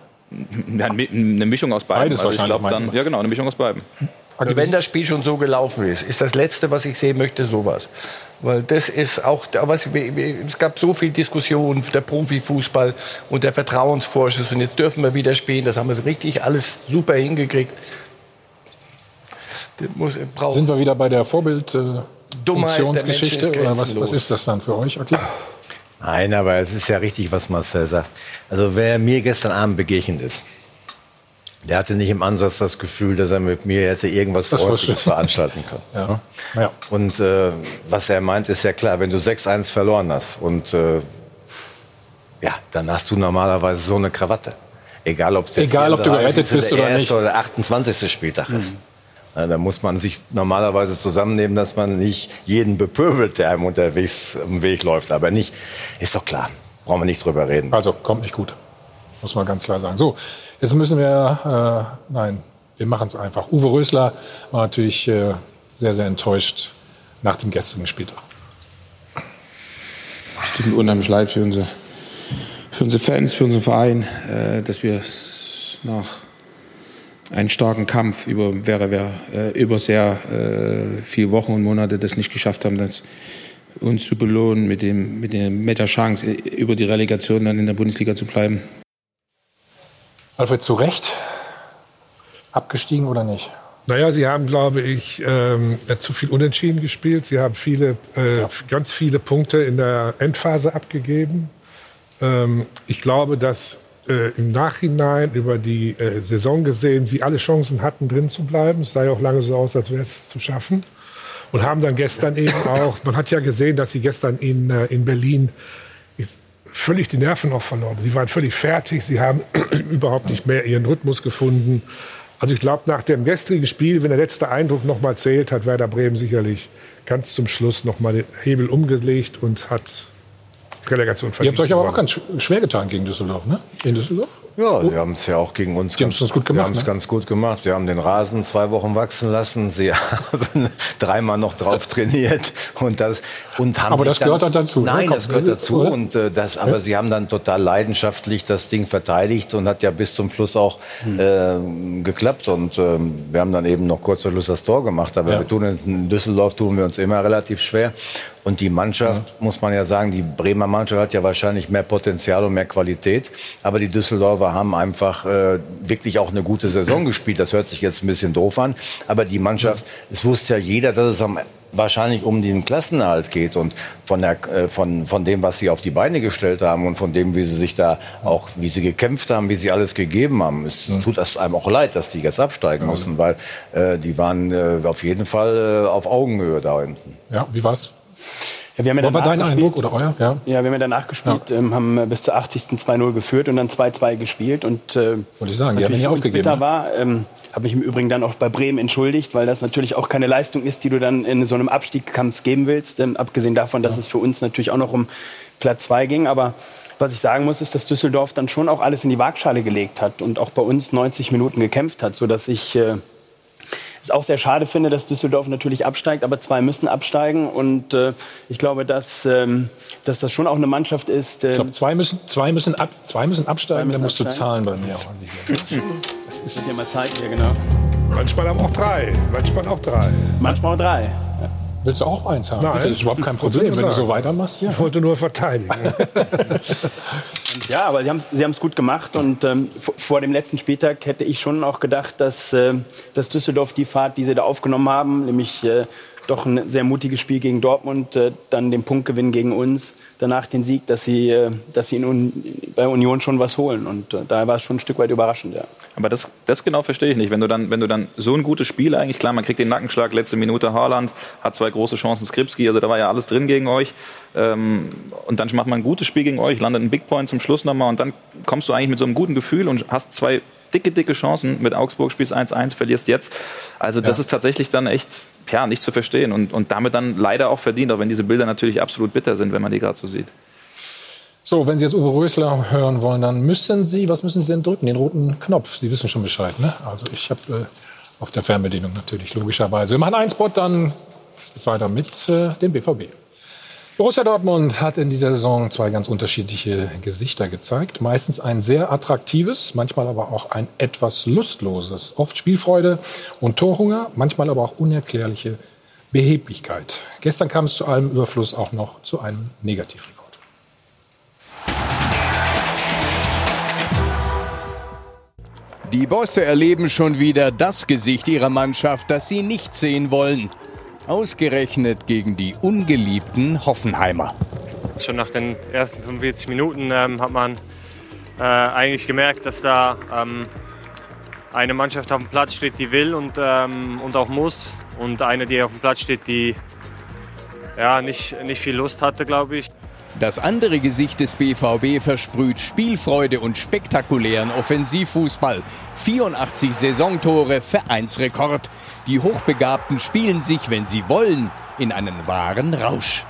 ja, eine Mischung aus beiden. Beides also wahrscheinlich. Ich dann, ja, genau, eine Mischung aus beiden. Also wenn das Spiel schon so gelaufen ist, ist das Letzte, was ich sehen möchte, sowas. Weil das ist auch, was, es gab so viel Diskussion, der Profifußball und der Vertrauensvorschuss und jetzt dürfen wir wieder spielen, das haben wir richtig alles super hingekriegt. Muss, Sind wir wieder bei der Vorbildfunktionsgeschichte äh, oder was, was, ist das dann für euch? Okay. Nein, aber es ist ja richtig, was Marcel sagt. Also wer mir gestern Abend begegnet ist, der hatte nicht im Ansatz das Gefühl, dass er mit mir hätte irgendwas Freundliches veranstalten können. Ja. Ja. Und äh, was er meint, ist ja klar, wenn du 6-1 verloren hast und äh, ja, dann hast du normalerweise so eine Krawatte. Egal, ob Egal, ob du gerettet bist oder nicht. oder der 28. Spieltag ist. Da muss man sich normalerweise zusammennehmen, dass man nicht jeden bepöbelt, der einem unterwegs im Weg läuft. Aber nicht, ist doch klar. Brauchen wir nicht drüber reden. Also, kommt nicht gut. Muss man ganz klar sagen. So, jetzt müssen wir, äh, nein, wir machen es einfach. Uwe Rösler war natürlich äh, sehr, sehr enttäuscht nach dem gestrigen Spieltag. Es tut mir unheimlich leid für unsere, für unsere Fans, für unseren Verein, äh, dass wir es nach einen starken Kampf über, wäre, wäre, äh, über sehr äh, viele Wochen und Monate das nicht geschafft haben, das uns zu belohnen mit, dem, mit, dem, mit der Chance, äh, über die Relegation dann in der Bundesliga zu bleiben. Alfred, zu Recht abgestiegen oder nicht? Naja, sie haben, glaube ich, ähm, zu viel Unentschieden gespielt. Sie haben viele, äh, ja. ganz viele Punkte in der Endphase abgegeben. Ähm, ich glaube, dass äh, im Nachhinein über die äh, Saison gesehen sie alle Chancen hatten, drin zu bleiben. Es sah ja auch lange so aus, als wäre es zu schaffen. Und haben dann gestern eben auch, man hat ja gesehen, dass sie gestern in, äh, in Berlin völlig die Nerven auch verloren. Sie waren völlig fertig, sie haben überhaupt nicht mehr ihren Rhythmus gefunden. Also ich glaube, nach dem gestrigen Spiel, wenn der letzte Eindruck noch mal zählt, hat Werder Bremen sicherlich ganz zum Schluss noch mal den Hebel umgelegt und hat Relegation verdient. Ihr habt euch aber auch ganz schwer getan gegen Düsseldorf, ne? In Düsseldorf? Ja, sie haben es ja auch gegen uns. Die ganz, gut gemacht. Sie haben es ne? ganz gut gemacht. Sie haben den Rasen zwei Wochen wachsen lassen. Sie haben dreimal noch drauf trainiert und das und haben. Aber das dann, gehört dann dazu. Ne? Nein, ne? das gehört dazu und äh, das. Aber ja. sie haben dann total leidenschaftlich das Ding verteidigt und hat ja bis zum Schluss auch äh, geklappt und äh, wir haben dann eben noch kurz vor Schluss das Tor gemacht. Aber ja. wir tun in Düsseldorf tun wir uns immer relativ schwer Und die Mannschaft, ja. muss man ja sagen, die Bremer Mannschaft hat ja wahrscheinlich mehr Potenzial und mehr Qualität. Aber die Düsseldorfer haben einfach äh, wirklich auch eine gute Saison gespielt. Das hört sich jetzt ein bisschen doof an. Aber die Mannschaft, es wusste ja jeder, dass es am wahrscheinlich um den Klassenerhalt geht und von, der, äh, von, von dem, was sie auf die Beine gestellt haben und von dem, wie sie sich da auch, wie sie gekämpft haben, wie sie alles gegeben haben. Es tut es einem auch leid, dass die jetzt absteigen mhm. mussten, weil äh, die waren äh, auf jeden Fall äh, auf Augenhöhe da hinten. Ja, wie war's? Ja, wir haben ja war dein Eindruck oder euer? Ja. ja, wir haben ja danach gespielt, ja. ähm, haben bis zur 80. 2-0 geführt und dann 2-2 gespielt. Und, äh, Wollte ich sagen, die haben nicht aufgegeben. Ne? War, ähm, habe mich im Übrigen dann auch bei Bremen entschuldigt, weil das natürlich auch keine Leistung ist, die du dann in so einem Abstiegskampf geben willst. Ähm, abgesehen davon, dass ja. es für uns natürlich auch noch um Platz zwei ging. Aber was ich sagen muss, ist, dass Düsseldorf dann schon auch alles in die Waagschale gelegt hat und auch bei uns 90 Minuten gekämpft hat, sodass ich äh, es auch sehr schade finde, dass Düsseldorf natürlich absteigt, aber zwei müssen absteigen. Und äh, ich glaube, dass, ähm, dass das schon auch eine Mannschaft ist. Äh, ich glaube, zwei müssen, zwei, müssen ab, zwei müssen absteigen, zwei müssen dann musst absteigen. du zahlen bei mir. das ist ja mal Zeit hier, genau. Manchmal aber auch drei. Manchmal auch drei. Manchmal auch drei. Willst du auch eins haben? Nein, das ist überhaupt kein Problem, wenn du so weitermachst. Ja. Ich wollte nur verteidigen. ja, aber sie haben sie es gut gemacht. Und ähm, vor dem letzten Spieltag hätte ich schon auch gedacht, dass, äh, dass Düsseldorf die Fahrt, die sie da aufgenommen haben, nämlich äh, doch ein sehr mutiges Spiel gegen Dortmund, äh, dann den Punktgewinn gegen uns, danach den Sieg, dass sie, äh, dass sie in, bei Union schon was holen. Und äh, da war es schon ein Stück weit überraschend. Ja. Aber das, das genau verstehe ich nicht. Wenn du, dann, wenn du dann so ein gutes Spiel eigentlich, klar, man kriegt den Nackenschlag, letzte Minute Haaland, hat zwei große Chancen Skripski, also da war ja alles drin gegen euch. Ähm, und dann macht man ein gutes Spiel gegen euch, landet ein Big Point zum Schluss nochmal und dann kommst du eigentlich mit so einem guten Gefühl und hast zwei dicke, dicke Chancen. Mit Augsburg spielst 1-1, verlierst jetzt. Also das ja. ist tatsächlich dann echt ja, nicht zu verstehen und, und damit dann leider auch verdient, auch wenn diese Bilder natürlich absolut bitter sind, wenn man die gerade so sieht. So, wenn Sie jetzt Uwe Rösler hören wollen, dann müssen Sie, was müssen Sie denn drücken? Den roten Knopf. Sie wissen schon Bescheid, ne? Also ich habe äh, auf der Fernbedienung natürlich, logischerweise. Wir machen einen Spot, dann geht's weiter mit äh, dem BVB. Borussia Dortmund hat in dieser Saison zwei ganz unterschiedliche Gesichter gezeigt. Meistens ein sehr attraktives, manchmal aber auch ein etwas lustloses. Oft Spielfreude und Torhunger, manchmal aber auch unerklärliche Beheblichkeit. Gestern kam es zu allem Überfluss auch noch zu einem Negativrekord. Die Bosse erleben schon wieder das Gesicht ihrer Mannschaft, das sie nicht sehen wollen. Ausgerechnet gegen die ungeliebten Hoffenheimer. Schon nach den ersten 45 Minuten ähm, hat man äh, eigentlich gemerkt, dass da ähm, eine Mannschaft auf dem Platz steht, die will und, ähm, und auch muss. Und eine, die auf dem Platz steht, die ja, nicht, nicht viel Lust hatte, glaube ich. Das andere Gesicht des BVB versprüht Spielfreude und spektakulären Offensivfußball. 84 Saisontore, Vereinsrekord. Die Hochbegabten spielen sich, wenn sie wollen, in einen wahren Rausch.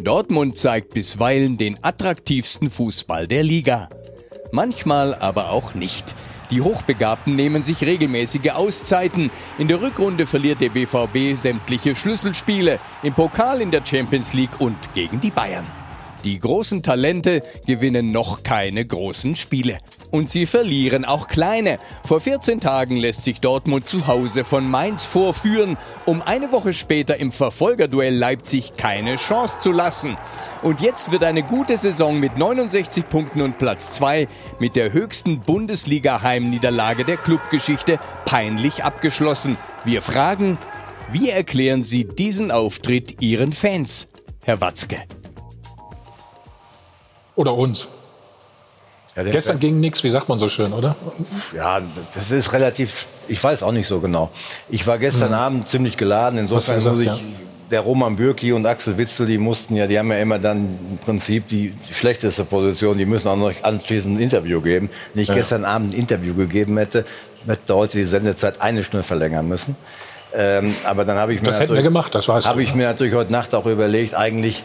Dortmund zeigt bisweilen den attraktivsten Fußball der Liga. Manchmal aber auch nicht. Die Hochbegabten nehmen sich regelmäßige Auszeiten. In der Rückrunde verliert der BVB sämtliche Schlüsselspiele, im Pokal in der Champions League und gegen die Bayern. Die großen Talente gewinnen noch keine großen Spiele. Und sie verlieren auch kleine. Vor 14 Tagen lässt sich Dortmund zu Hause von Mainz vorführen, um eine Woche später im Verfolgerduell Leipzig keine Chance zu lassen. Und jetzt wird eine gute Saison mit 69 Punkten und Platz 2 mit der höchsten Bundesliga-Heimniederlage der Clubgeschichte peinlich abgeschlossen. Wir fragen, wie erklären Sie diesen Auftritt Ihren Fans, Herr Watzke? Oder uns. Ja, Gestern ging nichts, wie sagt man so schön, oder? Ja, das ist relativ, ich weiß auch nicht so genau. Ich war gestern mhm. Abend ziemlich geladen, insofern muss ich, ja. der Roman Bürki und Axel Witzel, die mussten ja, die haben ja immer dann im Prinzip die schlechteste Position, die müssen auch noch anschließend ein Interview geben. Wenn ich ja. gestern Abend ein Interview gegeben hätte, hätte heute die Sendezeit eine Stunde verlängern müssen. Ähm, aber dann habe ich mir das hätten wir gemacht, das weißt Habe ich mir natürlich heute Nacht auch überlegt, eigentlich,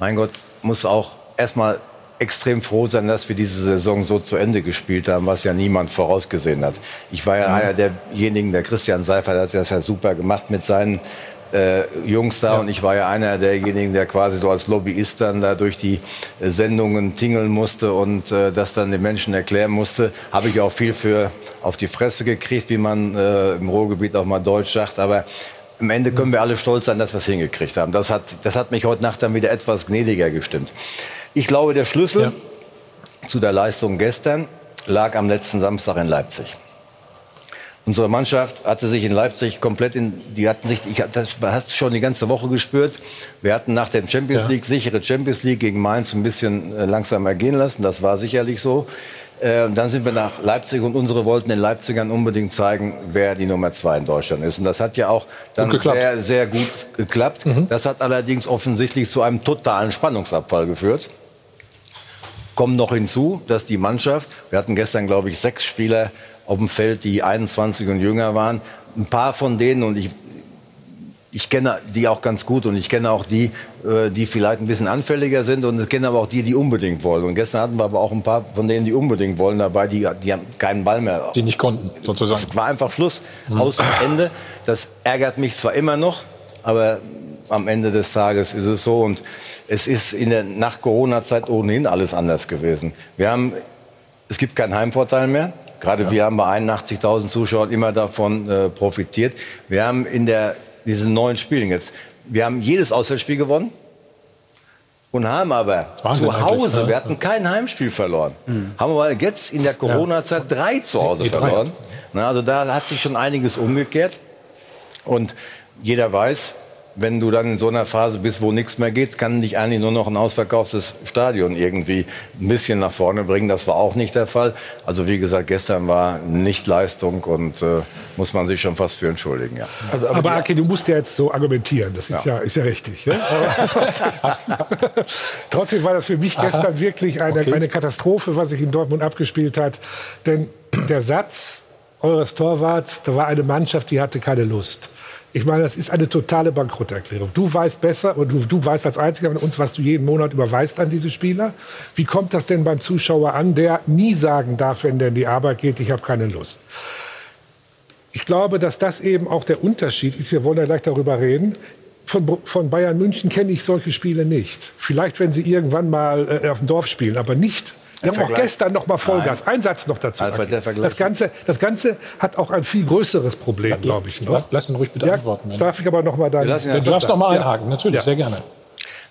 mein Gott, muss auch erstmal extrem froh sein, dass wir diese Saison so zu Ende gespielt haben, was ja niemand vorausgesehen hat. Ich war ja mhm. einer derjenigen, der Christian Seifert hat das ja super gemacht mit seinen äh, Jungs da ja. und ich war ja einer derjenigen, der quasi so als Lobbyist dann da durch die äh, Sendungen tingeln musste und äh, das dann den Menschen erklären musste. Habe ich auch viel für auf die Fresse gekriegt, wie man äh, im Ruhrgebiet auch mal Deutsch sagt, aber am Ende können wir alle stolz sein, dass wir es hingekriegt haben. Das hat, das hat mich heute Nacht dann wieder etwas gnädiger gestimmt. Ich glaube, der Schlüssel ja. zu der Leistung gestern lag am letzten Samstag in Leipzig. Unsere Mannschaft hatte sich in Leipzig komplett in, die hatten sich, ich das hat schon die ganze Woche gespürt. Wir hatten nach dem Champions League, ja. sichere Champions League gegen Mainz ein bisschen äh, langsam ergehen lassen. Das war sicherlich so. Äh, dann sind wir nach Leipzig und unsere wollten den Leipzigern unbedingt zeigen, wer die Nummer zwei in Deutschland ist. Und das hat ja auch dann sehr, sehr gut geklappt. Mhm. Das hat allerdings offensichtlich zu einem totalen Spannungsabfall geführt. Kommt noch hinzu, dass die Mannschaft, wir hatten gestern, glaube ich, sechs Spieler auf dem Feld, die 21 und jünger waren. Ein paar von denen, und ich, ich kenne die auch ganz gut und ich kenne auch die, äh, die vielleicht ein bisschen anfälliger sind und ich kenne aber auch die, die unbedingt wollen. Und gestern hatten wir aber auch ein paar von denen, die unbedingt wollen dabei, die, die haben keinen Ball mehr. Die nicht konnten, sozusagen. Es war einfach Schluss, mhm. aus Ende. Das ärgert mich zwar immer noch, aber am Ende des Tages ist es so und es ist in der nach Corona-Zeit ohnehin alles anders gewesen. Wir haben, es gibt keinen Heimvorteil mehr. Gerade ja. wir haben bei 81.000 Zuschauern immer davon äh, profitiert. Wir haben in der, diesen neuen Spielen jetzt, wir haben jedes Auswärtsspiel gewonnen und haben aber zu Hause, ne? wir hatten kein Heimspiel verloren, mhm. haben aber jetzt in der Corona-Zeit drei zu Hause verloren. Na, also da hat sich schon einiges umgekehrt und jeder weiß, wenn du dann in so einer Phase bist, wo nichts mehr geht, kann dich eigentlich nur noch ein ausverkauftes Stadion irgendwie ein bisschen nach vorne bringen. Das war auch nicht der Fall. Also wie gesagt, gestern war nicht Leistung und äh, muss man sich schon fast für entschuldigen. Ja. Also, aber, aber Aki, du musst ja jetzt so argumentieren. Das ist ja, ja ist ja richtig. Ne? Trotzdem war das für mich gestern Aha. wirklich eine, okay. eine Katastrophe, was sich in Dortmund abgespielt hat. Denn der Satz eures Torwarts, da war eine Mannschaft, die hatte keine Lust. Ich meine, das ist eine totale Bankrotterklärung. Du weißt besser und du, du weißt als einziger von uns, was du jeden Monat überweist an diese Spieler. Wie kommt das denn beim Zuschauer an, der nie sagen darf, wenn der in die Arbeit geht, ich habe keine Lust? Ich glaube, dass das eben auch der Unterschied ist. Wir wollen ja gleich darüber reden. Von, von Bayern München kenne ich solche Spiele nicht. Vielleicht, wenn sie irgendwann mal äh, auf dem Dorf spielen, aber nicht wir haben auch gestern noch mal Vollgas. Nein. Ein Satz noch dazu. Alfred, das, Ganze, das Ganze hat auch ein viel größeres Problem, glaube ich. Ne? Lass ihn ruhig bitte ja, antworten. Darf ich aber noch mal deinen... Du darfst noch mal einhaken, natürlich, ja. sehr gerne.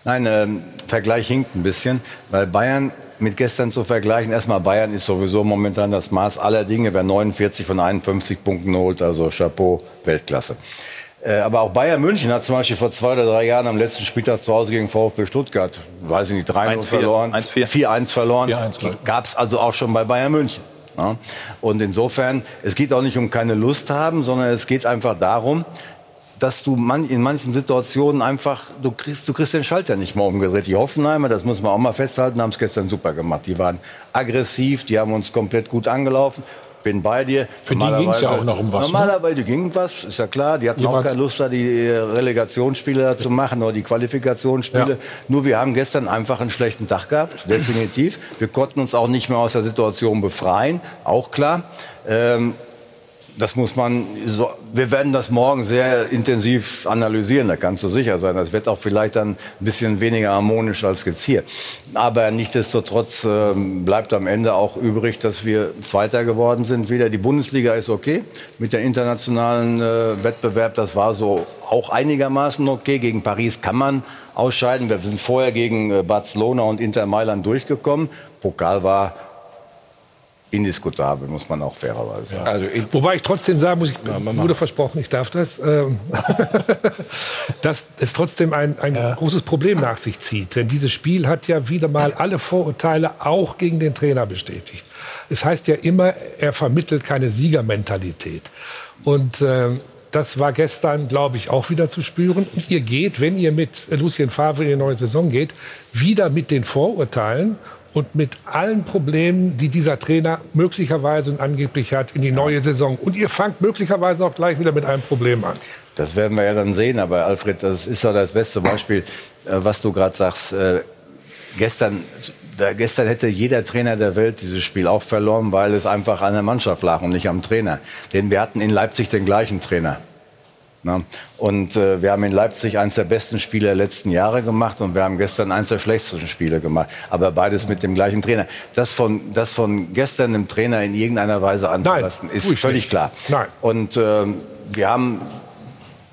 Nein, äh, Vergleich hinkt ein bisschen, weil Bayern mit gestern zu vergleichen. Erstmal Bayern ist sowieso momentan das Maß aller Dinge. Wer 49 von 51 Punkten holt, also Chapeau, Weltklasse. Äh, aber auch Bayern München hat zum Beispiel vor zwei oder drei Jahren am letzten Spieltag zu Hause gegen VfB Stuttgart, weiß ich nicht, 3-0 verloren, 4-1 verloren. Gab es also auch schon bei Bayern München. Ja? Und insofern, es geht auch nicht um keine Lust haben, sondern es geht einfach darum, dass du man, in manchen Situationen einfach, du kriegst, du kriegst den Schalter nicht mal umgedreht. Die Hoffenheimer, das muss man auch mal festhalten, haben es gestern super gemacht. Die waren aggressiv, die haben uns komplett gut angelaufen bin bei dir. Für die ging es ja auch noch um was. Ne? Normalerweise ne? ging was, ist ja klar. Die hatten auch keine Lust, da die Relegationsspiele zu machen oder die Qualifikationsspiele. Ja. Nur wir haben gestern einfach einen schlechten Tag gehabt, definitiv. Wir konnten uns auch nicht mehr aus der Situation befreien, auch klar. Ähm, das muss man, so, wir werden das morgen sehr intensiv analysieren, da kannst du sicher sein. Das wird auch vielleicht dann ein bisschen weniger harmonisch als jetzt hier. Aber nichtsdestotrotz äh, bleibt am Ende auch übrig, dass wir Zweiter geworden sind wieder. Die Bundesliga ist okay mit der internationalen äh, Wettbewerb. Das war so auch einigermaßen okay. Gegen Paris kann man ausscheiden. Wir sind vorher gegen äh, Barcelona und Inter Mailand durchgekommen. Pokal war indiskutabel, muss man auch fairerweise sagen. Also ich, Wobei ich trotzdem sagen muss, ich ja, wurde versprochen, ich darf das, ähm, dass es trotzdem ein, ein ja. großes Problem nach sich zieht. Denn dieses Spiel hat ja wieder mal alle Vorurteile auch gegen den Trainer bestätigt. Es heißt ja immer, er vermittelt keine Siegermentalität. Und ähm, das war gestern, glaube ich, auch wieder zu spüren. Und ihr geht, wenn ihr mit Lucien Favre in die neue Saison geht, wieder mit den Vorurteilen und mit allen Problemen, die dieser Trainer möglicherweise und angeblich hat, in die neue Saison. Und ihr fangt möglicherweise auch gleich wieder mit einem Problem an. Das werden wir ja dann sehen. Aber Alfred, das ist ja das beste Beispiel, äh, was du gerade sagst. Äh, gestern, da, gestern hätte jeder Trainer der Welt dieses Spiel auch verloren, weil es einfach an der Mannschaft lag und nicht am Trainer. Denn wir hatten in Leipzig den gleichen Trainer. Na? Und äh, wir haben in Leipzig eines der besten Spiele der letzten Jahre gemacht und wir haben gestern eines der schlechtesten Spiele gemacht. Aber beides mit dem gleichen Trainer. Das von, das von gestern dem Trainer in irgendeiner Weise anzulassen, Nein, ist völlig nicht. klar. Nein. Und äh, wir haben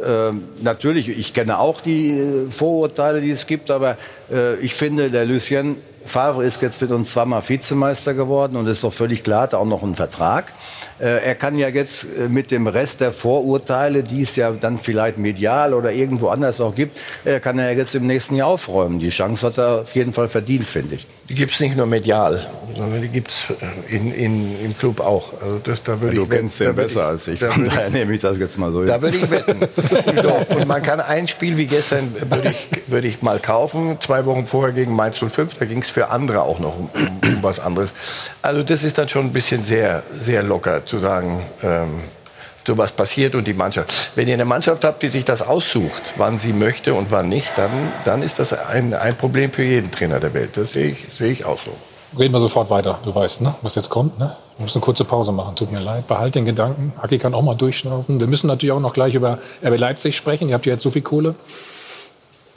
äh, natürlich, ich kenne auch die äh, Vorurteile, die es gibt, aber äh, ich finde, der Lucien Favre ist jetzt mit uns zweimal Vizemeister geworden und ist doch völlig klar, hat auch noch einen Vertrag. Äh, er kann ja jetzt äh, mit dem Rest der Vorurteile, die es ja dann vielleicht medial oder irgendwo anders auch gibt, äh, kann er jetzt im nächsten Jahr aufräumen. Die Chance hat er auf jeden Fall verdient, finde ich. Die gibt es nicht nur medial, sondern die gibt es im Club auch. Also das, da ja, du kennst den besser ich, als ich, von daher nehme ich das jetzt mal so. Da würde ich wetten. so, und man kann ein Spiel wie gestern, würde ich, würd ich mal kaufen, zwei Wochen vorher gegen Mainz 05, da ging es für andere auch noch um, um, um was anderes. Also das ist dann schon ein bisschen sehr, sehr locker zu sagen, ähm, so was passiert und die Mannschaft. Wenn ihr eine Mannschaft habt, die sich das aussucht, wann sie möchte und wann nicht, dann, dann ist das ein, ein Problem für jeden Trainer der Welt. Das sehe ich, sehe ich auch so. Reden wir sofort weiter. Du weißt, ne, was jetzt kommt. Ne? Wir müssen eine kurze Pause machen. Tut mir leid. Behalt den Gedanken. Aki kann auch mal durchschnaufen. Wir müssen natürlich auch noch gleich über RB Leipzig sprechen. Ihr habt ja jetzt so viel Kohle.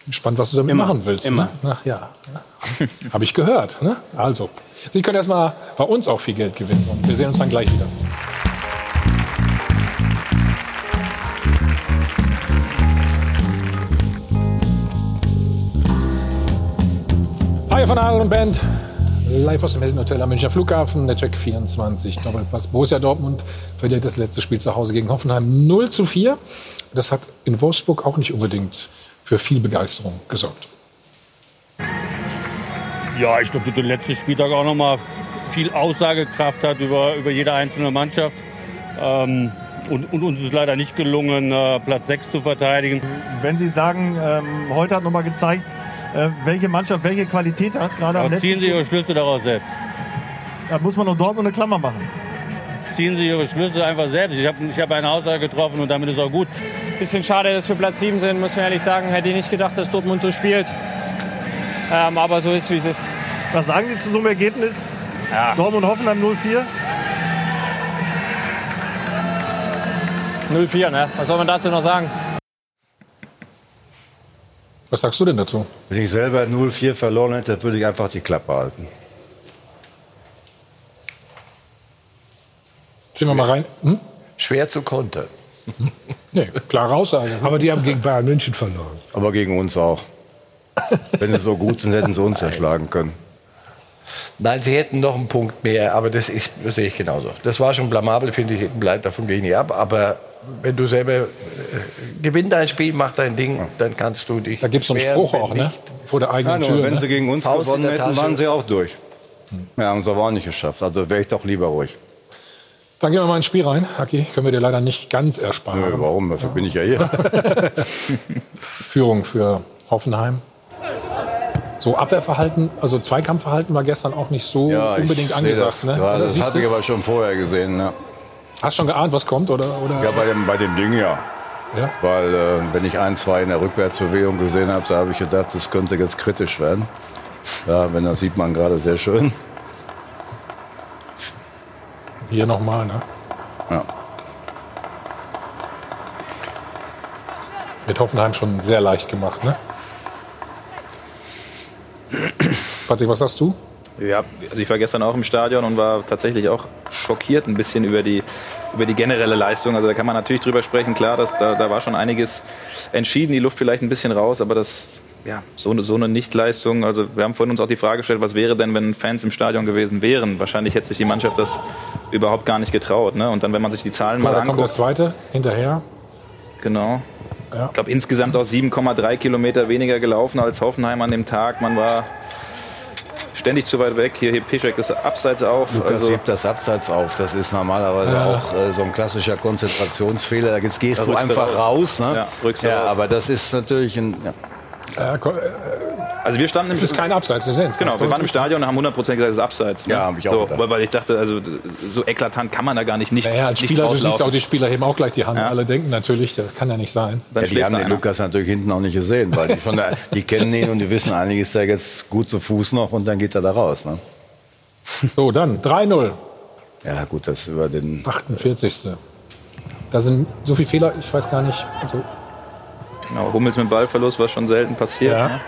Spannend, was du damit Immer. machen willst. Immer. Ne? Ach ja. Habe ich gehört. Ne? Also, Sie können erstmal bei uns auch viel Geld gewinnen. Und wir sehen uns dann gleich wieder. Hi von Adel und Band. Live aus dem Hilton Hotel am Münchner Flughafen. Der Check 24. Doppelpass. Borussia Dortmund verliert das letzte Spiel zu Hause gegen Hoffenheim 0 zu 4. Das hat in Wolfsburg auch nicht unbedingt für viel Begeisterung gesorgt. Ja, ich glaube, dass der letzte Spieltag auch noch mal viel Aussagekraft hat über, über jede einzelne Mannschaft. Ähm, und, und, uns ist leider nicht gelungen, äh, Platz 6 zu verteidigen. Wenn Sie sagen, ähm, heute hat noch mal gezeigt, äh, welche Mannschaft welche Qualität hat, gerade am Aber letzten ziehen Sie Ihre Schlüsse daraus selbst. Da muss man noch dort eine Klammer machen. Ziehen Sie Ihre Schlüsse einfach selbst. Ich habe ich hab eine Aussage getroffen und damit ist auch gut. Bisschen schade, dass wir Platz 7 sind, muss man ehrlich sagen. Hätte ich nicht gedacht, dass Dortmund so spielt. Ähm, aber so ist, wie es ist. Was sagen Sie zu so einem Ergebnis? Ja. Dortmund Hoffenheim 0-4. 0-4, ne? Was soll man dazu noch sagen? Was sagst du denn dazu? Wenn ich selber 0-4 verloren hätte, würde ich einfach die Klappe halten. Gehen wir mal rein. Hm? Schwer zu kontern. Nee, klare Aussage. Aber die haben gegen Bayern München verloren. Aber gegen uns auch. Wenn sie so gut sind, hätten sie uns erschlagen können. Nein, sie hätten noch einen Punkt mehr, aber das, ist, das sehe ich genauso. Das war schon blamabel, finde ich, bleibt davon gehe ich nicht ab. Aber wenn du selber äh, gewinn dein Spiel, mach dein Ding, dann kannst du dich. Da gibt es so einen Spruch auch, ne? Vor der eigenen Ja, Tür. wenn ne? sie gegen uns Faust gewonnen hätten, waren sie auch durch. Ja, haben sie aber auch nicht geschafft. Also wäre ich doch lieber ruhig. Dann gehen wir mal ins Spiel rein. Haki, können wir dir leider nicht ganz ersparen. Nö, warum? Dafür bin ich ja hier. Führung für Hoffenheim. So Abwehrverhalten, also Zweikampfverhalten war gestern auch nicht so Ja, unbedingt angesagt. Das, ne? ja, das habe ich aber schon vorher gesehen. Ja, Hast schon geahnt, was kommt? Oder, oder? ja bei, dem, bei dem Ding ja. Ja. Weil äh, wenn ich ein, zwei in der Rückwärtsbewegung gesehen habe, da habe ich gedacht, das könnte jetzt kritisch werden. Ja, wenn das sieht man gerade sehr schön. Hier nochmal, ne? Ja. Mit Hoffenheim schon sehr leicht gemacht, ne? Patrick, was sagst du? Ja, also ich war gestern auch im Stadion und war tatsächlich auch schockiert ein bisschen über die, über die generelle Leistung. Also da kann man natürlich drüber sprechen, klar, dass da, da war schon einiges entschieden, die Luft vielleicht ein bisschen raus, aber das, ja, so eine, so eine Nichtleistung. Also wir haben vorhin uns auch die Frage gestellt, was wäre denn, wenn Fans im Stadion gewesen wären? Wahrscheinlich hätte sich die Mannschaft das überhaupt gar nicht getraut. Ne? Und dann, wenn man sich die Zahlen mal da kommt das anguckt, zweite hinterher. genau. Ja. Ich glaube, insgesamt auch 7,3 Kilometer weniger gelaufen als Hoffenheim an dem Tag. Man war ständig zu weit weg. Hier hebt Piszek das Abseits auf. Lukas Also, hebt das Abseits auf. Das ist normalerweise Ja. auch äh, so ein klassischer Konzentrationsfehler. Jetzt gehst Da du einfach raus. raus. ne? Ja, ja, raus. aber das ist natürlich ein. Ja. Also wir standen im Es ist kein Abseits, wir sehen es Genau, wir waren im. Stadion und haben 100% gesagt, das ist Abseits. Ne? Ja, hab ich auch so, gedacht. weil- ich dachte, also so eklatant kann man da gar nicht nicht, Naja, als Spieler, du siehst auch, die Spieler heben auch gleich die Hand. Ja. Alle denken natürlich, das kann ja nicht sein. Dann Ja, die haben den einer. Lukas natürlich hinten auch nicht gesehen, weil die, schon da, die kennen ihn und die wissen, eigentlich ist er jetzt gut zu Fuß noch und dann geht er da raus. Ne? So, dann 3-0, Ja, gut, das über den. 48. Da sind so viele Fehler, ich weiß gar nicht. Also, Genau, Hummels mit Ballverlust, war schon selten passiert. Ja, ne?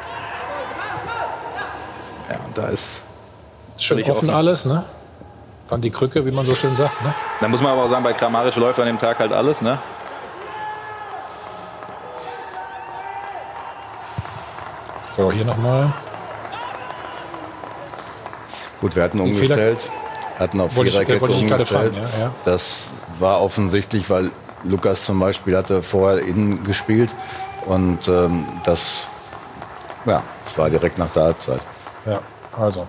ja da ist schön offen, offen alles, ne? Dann die Krücke, wie man so schön sagt. Ne? Da muss man aber auch sagen, bei Kramaric läuft an dem Tag halt alles, ne? So, hier nochmal. Gut, wir hatten die umgestellt, Fehler, hatten auf Viererkette umgestellt. Fragen, ja, ja. Das war offensichtlich, weil Lukas zum Beispiel hatte vorher innen gespielt und ähm, das, ja, das war direkt nach der Halbzeit. Ja, also.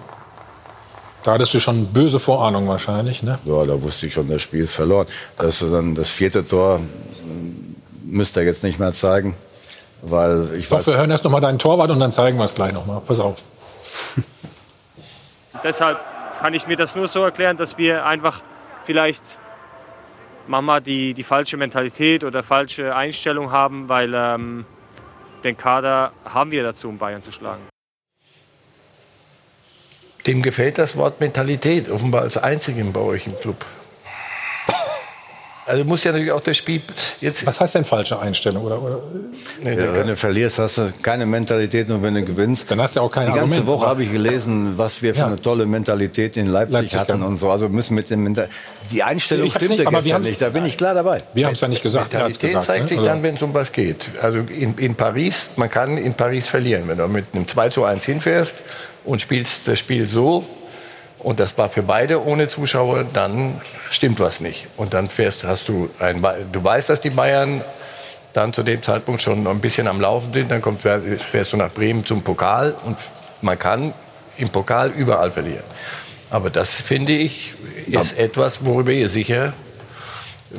Da hattest du schon böse Vorahnung wahrscheinlich, ne? Ja, da wusste ich schon, das Spiel ist verloren. Das ist dann das vierte Tor müsste er jetzt nicht mehr zeigen, weil ich Doch, wir hören erst noch mal deinen Torwart und dann zeigen wir es gleich noch mal. Pass auf. Deshalb kann ich mir das nur so erklären, dass wir einfach vielleicht manchmal die, die falsche Mentalität oder falsche Einstellung haben, weil ähm, den Kader haben wir dazu, um Bayern zu schlagen. Dem gefällt das Wort Mentalität, offenbar als einzigem bei euch im Club. Also muss ja natürlich auch das Spiel jetzt. Was heißt denn falsche Einstellung? Oder, oder? Nee, ja, wenn du verlierst, hast du keine Mentalität und wenn du gewinnst, dann hast du auch keine. Die ganze Argument, Woche habe ich gelesen, was wir für ja. eine tolle Mentalität in Leipzig, Leipzig hatten und so. Also müssen mit dem Mental die Einstellung stimmte nicht, gestern nicht. Da bin ich klar dabei. Wir haben es ja nicht gesagt. Mentalität gesagt, zeigt ne? sich dann, wenn es um was geht. Also in, in Paris, man kann in Paris verlieren, wenn du mit einem 2 zu 1 hinfährst und spielst das Spiel so, und das war für beide ohne Zuschauer, dann stimmt was nicht. Und dann fährst, hast du ein, du weißt, dass die Bayern dann zu dem Zeitpunkt schon ein bisschen am Laufen sind, dann kommst, fährst du nach Bremen zum Pokal und man kann im Pokal überall verlieren. Aber das finde ich ist ja. etwas, worüber ihr sicher,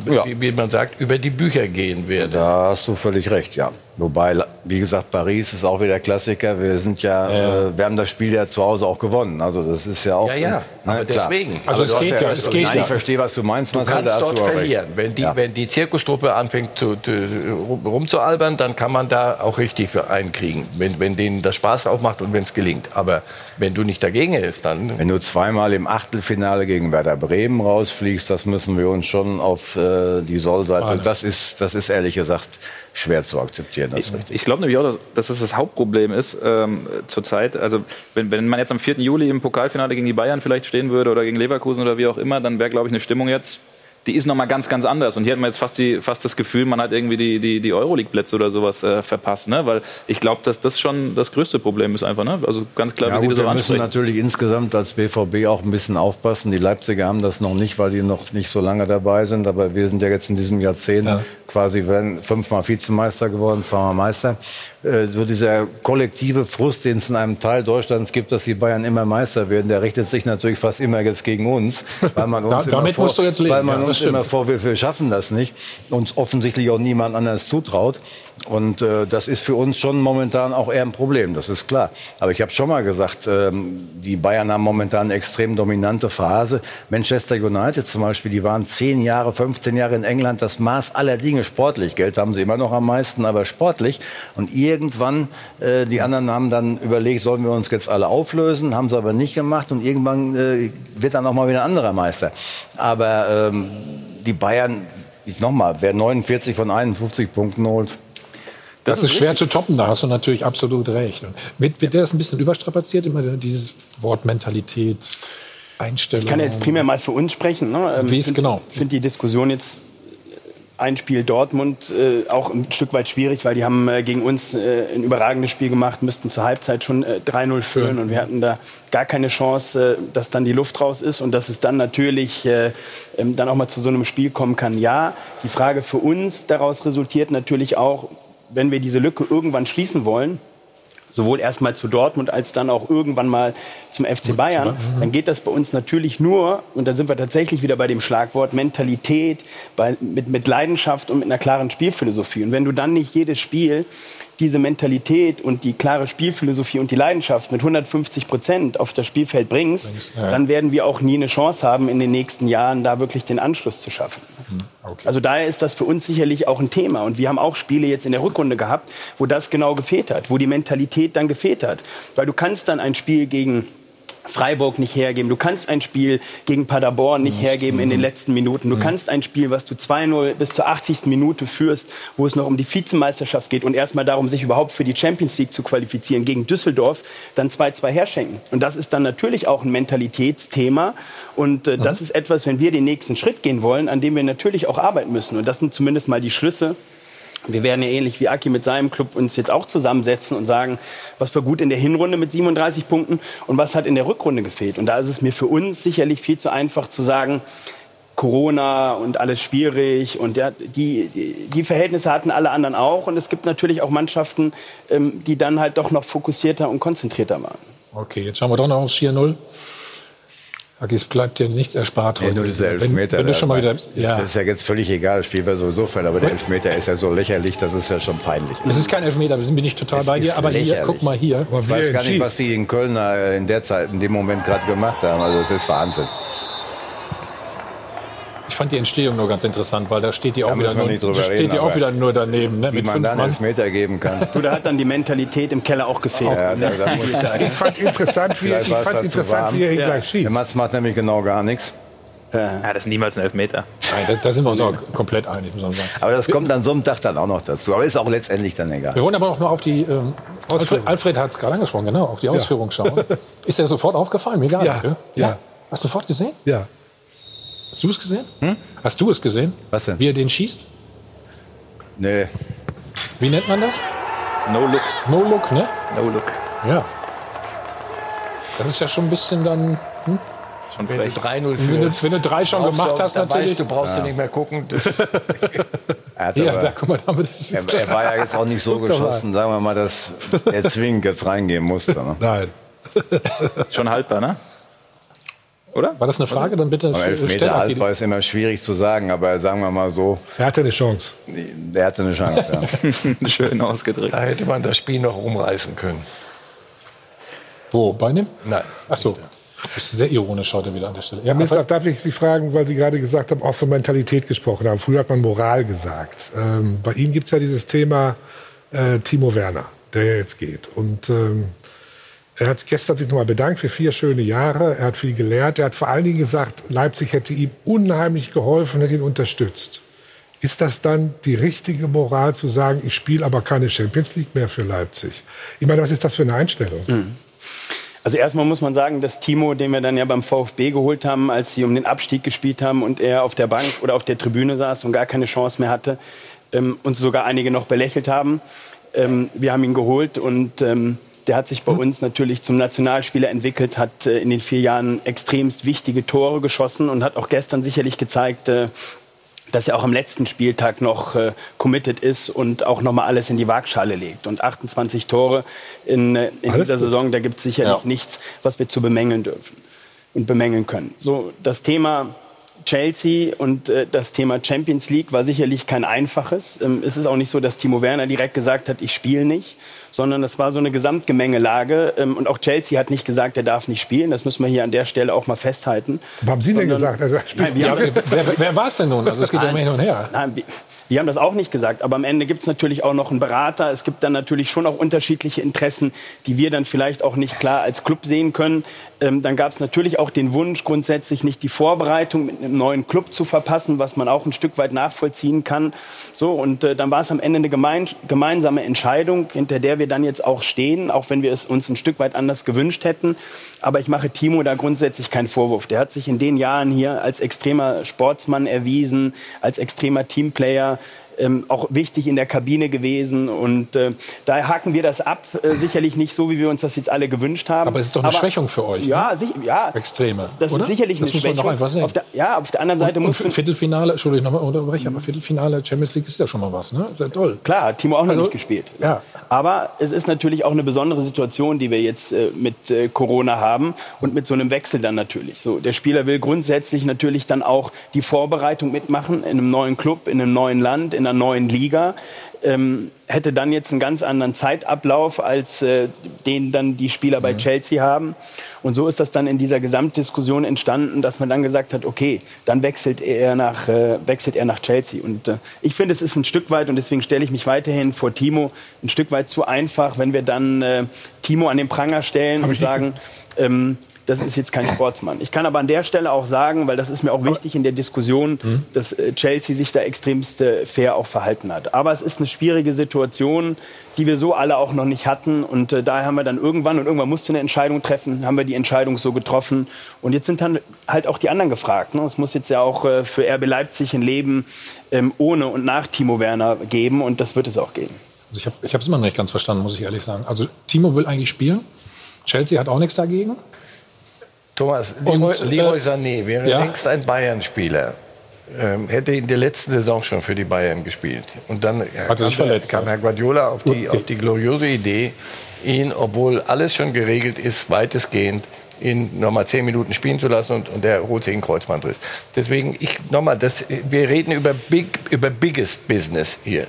ja. wie, wie man sagt, über die Bücher gehen werdet. Da hast du völlig recht, ja. Wobei, wie gesagt, Paris ist auch wieder Klassiker. Wir sind ja, ja. Äh, wir haben das Spiel ja zu Hause auch gewonnen. Also das ist ja auch. Ja, ja. Ne, aber klar. deswegen. Also es geht ja, es geht Nein, ja. Ich verstehe, was du meinst. Du kannst dort verlieren. Wenn die, ja. wenn die Zirkustruppe anfängt zu, zu, rumzualbern, dann kann man da auch richtig für einkriegen. Wenn, wenn denen das Spaß aufmacht und wenn es gelingt. Aber wenn du nicht dagegen hältst, dann. Wenn du zweimal im Achtelfinale gegen Werder Bremen rausfliegst, das müssen wir uns schon auf äh, die Sollseite. Das ist, das ist ehrlich gesagt schwer zu akzeptieren. ich, ich glaube nämlich auch, dass das das Hauptproblem ist ähm, zurzeit. Also wenn, wenn man jetzt am 4. Juli im Pokalfinale gegen die Bayern vielleicht stehen würde oder gegen Leverkusen oder wie auch immer, dann wäre, glaube ich, eine Stimmung jetzt die ist nochmal ganz, ganz anders. Und hier hat man jetzt fast, die, fast das Gefühl, man hat irgendwie die, die, die Euroleague-Plätze oder sowas äh, verpasst. Ne? Weil ich glaube, dass das schon das größte Problem ist einfach. Ne? Also ganz klar, ja, wie gut, Sie das Wir müssen natürlich insgesamt als BVB auch ein bisschen aufpassen. Die Leipziger haben das noch nicht, weil die noch nicht so lange dabei sind. Aber wir sind ja jetzt in diesem Jahrzehnt ja. Quasi werden fünfmal Vizemeister geworden, zweimal Meister. Äh, so dieser kollektive Frust, den es in einem Teil Deutschlands gibt, dass die Bayern immer Meister werden, der richtet sich natürlich fast immer jetzt gegen uns, weil man uns, da, immer, vor, weil man ja, uns immer vorwirft, wir schaffen das nicht, uns offensichtlich auch niemand anders zutraut. Und äh, das ist für uns schon momentan auch eher ein Problem, das ist klar. Aber ich habe schon mal gesagt, ähm, die Bayern haben momentan eine extrem dominante Phase. Manchester United zum Beispiel, die waren 10 Jahre, 15 Jahre in England das Maß aller Dinge sportlich. Geld haben sie immer noch am meisten, aber sportlich. Und irgendwann, äh, die anderen haben dann überlegt, sollen wir uns jetzt alle auflösen, haben sie aber nicht gemacht. Und irgendwann äh, wird dann auch mal wieder ein anderer Meister. Aber ähm, die Bayern, nochmal, wer 49 von 51 Punkten holt, das, das ist, ist schwer zu toppen, da hast du natürlich absolut recht. Wird, wird das ein bisschen überstrapaziert, immer dieses Wort Mentalität, Einstellung? Ich kann jetzt primär mal für uns sprechen. Ne? Wie ist genau? Ich finde die Diskussion jetzt ein Spiel Dortmund äh, auch ein Stück weit schwierig, weil die haben äh, gegen uns äh, ein überragendes Spiel gemacht, müssten zur Halbzeit schon äh, 3-0 führen ja. und wir hatten da gar keine Chance, äh, dass dann die Luft raus ist und dass es dann natürlich äh, ähm, dann auch mal zu so einem Spiel kommen kann. Ja, die Frage für uns daraus resultiert natürlich auch, wenn wir diese Lücke irgendwann schließen wollen, sowohl erstmal zu Dortmund als dann auch irgendwann mal zum FC Bayern, mhm. dann geht das bei uns natürlich nur, und da sind wir tatsächlich wieder bei dem Schlagwort Mentalität, bei, mit, mit Leidenschaft und mit einer klaren Spielphilosophie. Und wenn du dann nicht jedes Spiel diese Mentalität und die klare Spielphilosophie und die Leidenschaft mit 150 Prozent auf das Spielfeld bringst, ja. dann werden wir auch nie eine Chance haben, in den nächsten Jahren da wirklich den Anschluss zu schaffen. Mhm. Okay. Also daher ist das für uns sicherlich auch ein Thema. Und wir haben auch Spiele jetzt in der Rückrunde gehabt, wo das genau gefehlt hat, wo die Mentalität dann gefehlt hat. Weil du kannst dann ein Spiel gegen Freiburg nicht hergeben. Du kannst ein Spiel gegen Paderborn nicht hergeben in den letzten Minuten. Du kannst ein Spiel, was du 2-0 bis zur 80. Minute führst, wo es noch um die Vizemeisterschaft geht und erstmal darum, sich überhaupt für die Champions League zu qualifizieren, gegen Düsseldorf, dann 2-2 herschenken. Und das ist dann natürlich auch ein Mentalitätsthema. Und äh, das ist etwas, wenn wir den nächsten Schritt gehen wollen, an dem wir natürlich auch arbeiten müssen. Und das sind zumindest mal die Schlüsse wir werden ja ähnlich wie Aki mit seinem Club uns jetzt auch zusammensetzen und sagen, was war gut in der Hinrunde mit 37 Punkten und was hat in der Rückrunde gefehlt. Und da ist es mir für uns sicherlich viel zu einfach zu sagen, Corona und alles schwierig und die, die, die, Verhältnisse hatten alle anderen auch und es gibt natürlich auch Mannschaften, ähm, die dann halt doch noch fokussierter und konzentrierter waren. Okay, jetzt schauen wir doch noch aufs 4-0. Es bleibt dir nichts erspart heute. Ja, nur dieser Elfmeter. Wenn, wenn du schon mal wieder, ja. Das ist ja jetzt völlig egal, das Spiel wäre sowieso voll, aber der Elfmeter ist ja so lächerlich, das ist ja schon peinlich. Es ist kein Elfmeter, da bin ich total es bei dir, aber lächerlich. hier, guck mal hier. Ich weiß gar nicht, was die in Köln in der Zeit, in dem Moment gerade gemacht haben, also es ist Wahnsinn. Ich fand die Entstehung nur ganz interessant, weil da steht die auch, wieder nur, steht reden, die auch wieder nur daneben. Ne, wie man dann einen Meter geben kann. Du, da hat dann die Mentalität im Keller auch gefehlt. Ja, da ich fand interessant, wie, ich fand interessant, wie er ihn ja. gleich schießt. Der Mats macht nämlich genau gar nichts. Ja, das ist niemals ein Elfmeter. Nein, da, da sind wir uns auch komplett einig, muss man sagen. Aber das kommt an so einem Tag dann auch noch dazu. Aber ist auch letztendlich dann egal. Wir wollen aber noch mal auf die, ähm, Alfred, Alfred hat es gerade angesprochen, genau, auf die Ausführung schauen. ist dir sofort aufgefallen? Mir gar ja. nicht. Ja? ja. Hast du sofort gesehen? Ja. Hast du es gesehen? Hm? Hast du es gesehen? Was denn? Wie er den schießt? Nee. Wie nennt man das? No look. No look, ne? No look. Ja. Das ist ja schon ein bisschen dann. Hm? Schon frech. 3-0 wenn, du, wenn du drei schon gemacht hast, natürlich. Weißt, du brauchst ja. du nicht mehr gucken. ja, da, guck mal, damit ist er, er war ja jetzt auch nicht so geschossen, sagen wir mal, dass er zwingend jetzt reingehen musste. Ne? Nein. schon haltbar, ne? Oder? War das eine Frage? Dann bitte aber Elfmeter haltbar ist immer schwierig zu sagen, aber sagen wir mal so. Er hatte eine Chance. Er hatte eine Chance, ja. Schön ausgedrückt. Da hätte man das Spiel noch umreißen können. Wo? Bei dem? Nein. Ach so. Das ist sehr ironisch heute wieder an der Stelle. Ja, Minister, darf ich Sie fragen, weil Sie gerade gesagt haben, auch von Mentalität gesprochen haben. Früher hat man Moral gesagt. Ähm, bei Ihnen gibt es ja dieses Thema äh, Timo Werner, der ja jetzt geht. Und ähm, er hat gestern sich nochmal bedankt für vier schöne Jahre. Er hat viel gelernt. Er hat vor allen Dingen gesagt, Leipzig hätte ihm unheimlich geholfen, hätte ihn unterstützt. Ist das dann die richtige Moral zu sagen, ich spiele aber keine Champions League mehr für Leipzig? Ich meine, was ist das für eine Einstellung? Mhm. Also erstmal muss man sagen, dass Timo, den wir dann ja beim VfB geholt haben, als sie um den Abstieg gespielt haben und er auf der Bank oder auf der Tribüne saß und gar keine Chance mehr hatte, ähm, uns sogar einige noch belächelt haben. Ähm, wir haben ihn geholt und ähm, der hat sich bei hm. uns natürlich zum Nationalspieler entwickelt, hat äh, in den vier Jahren extremst wichtige Tore geschossen und hat auch gestern sicherlich gezeigt, äh, dass er auch am letzten Spieltag noch äh, committed ist und auch noch mal alles in die Waagschale legt. Und 28 Tore in, äh, in dieser gut. Saison, da gibt es sicherlich ja. nichts, was wir zu bemängeln dürfen und bemängeln können. So, das Thema Chelsea und äh, das Thema Champions League war sicherlich kein einfaches. Ähm, es ist auch nicht so, dass Timo Werner direkt gesagt hat, ich spiele nicht, sondern das war so eine Gesamtgemengelage. Ähm, und auch Chelsea hat nicht gesagt, er darf nicht spielen. Das müssen wir hier an der Stelle auch mal festhalten. Was haben Sie denn gesagt? Spielt nein, wer, wer, wer war es denn nun? Also es geht ja immer hin und her. Nein, die haben das auch nicht gesagt, aber am Ende gibt es natürlich auch noch einen Berater. Es gibt dann natürlich schon auch unterschiedliche Interessen, die wir dann vielleicht auch nicht klar als Club sehen können. Ähm, dann gab es natürlich auch den Wunsch, grundsätzlich nicht die Vorbereitung mit einem neuen Club zu verpassen, was man auch ein Stück weit nachvollziehen kann. So, und äh, dann war es am Ende eine gemein, gemeinsame Entscheidung, hinter der wir dann jetzt auch stehen, auch wenn wir es uns ein Stück weit anders gewünscht hätten. Aber ich mache Timo da grundsätzlich keinen Vorwurf. Der hat sich in den Jahren hier als extremer Sportsmann erwiesen, als extremer Teamplayer ähm, auch wichtig in der Kabine gewesen. Und äh, da haken wir das ab. Äh, sicherlich nicht so, wie wir uns das jetzt alle gewünscht haben. Aber es ist doch eine Aber, Schwächung für euch. Ja, ne? sich, ja. Extreme. Das oder? ist sicherlich das eine Schwächung. Muss man doch einfach sehen. Auf der, ja, auf der anderen Seite und, muss und Viertelfinale, Entschuldigung, nochmal unterbrechen, aber Viertelfinale Champions League ist ja schon mal was, ne? Sehr toll. Klar, Timo auch noch Also, nicht gespielt. Ja. Aber es ist natürlich auch eine besondere Situation, die wir jetzt äh, mit äh, Corona haben und mit so einem Wechsel dann natürlich. So, der Spieler will grundsätzlich natürlich dann auch die Vorbereitung mitmachen in einem neuen Club, in einem neuen Land, in einer neuen Liga ähm, hätte dann jetzt einen ganz anderen Zeitablauf, als äh, den dann die Spieler bei mhm. Chelsea haben. Und so ist das dann in dieser Gesamtdiskussion entstanden, dass man dann gesagt hat, okay, dann wechselt er nach, äh, wechselt er nach Chelsea. Und äh, ich finde, es ist ein Stück weit, und deswegen stelle ich mich weiterhin vor Timo, ein Stück weit zu einfach, wenn wir dann äh, Timo an den Pranger stellen und sagen, ähm, das ist jetzt kein Sportsmann. Ich kann aber an der Stelle auch sagen, weil das ist mir auch wichtig in der Diskussion, mhm. dass äh, Chelsea sich da extremst äh, fair auch verhalten hat. Aber es ist eine schwierige Situation, die wir so alle auch noch nicht hatten. Und äh, daher haben wir dann irgendwann, und irgendwann musste eine Entscheidung treffen, haben wir die Entscheidung so getroffen. Und jetzt sind dann halt auch die anderen gefragt. Ne? Es muss jetzt ja auch äh, für RB Leipzig ein Leben ähm, ohne und nach Timo Werner geben. Und das wird es auch geben. Also ich habe es immer noch nicht ganz verstanden, muss ich ehrlich sagen. Also Timo will eigentlich spielen. Chelsea hat auch nichts dagegen. Thomas, Leroy, und, Leroy äh, Sané wäre ja. längst ein Bayern-Spieler. Ähm, hätte in der letzten Saison schon für die Bayern gespielt. Und dann Hat kam, verletzt, kam Herr Guardiola auf die, okay. auf die gloriose Idee, ihn, obwohl alles schon geregelt ist, weitestgehend ihn nochmal zehn Minuten spielen zu lassen und, und der holt sich einen Kreuzbandriss. Deswegen, ich nochmal, wir reden über, big, über biggest business hier.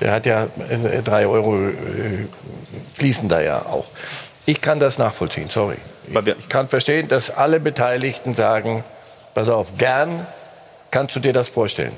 Der hat ja äh, drei Euro äh, fließen da ja auch. Ich kann das nachvollziehen, sorry. Ich kann verstehen, dass alle Beteiligten sagen, pass auf, gern kannst du dir das vorstellen.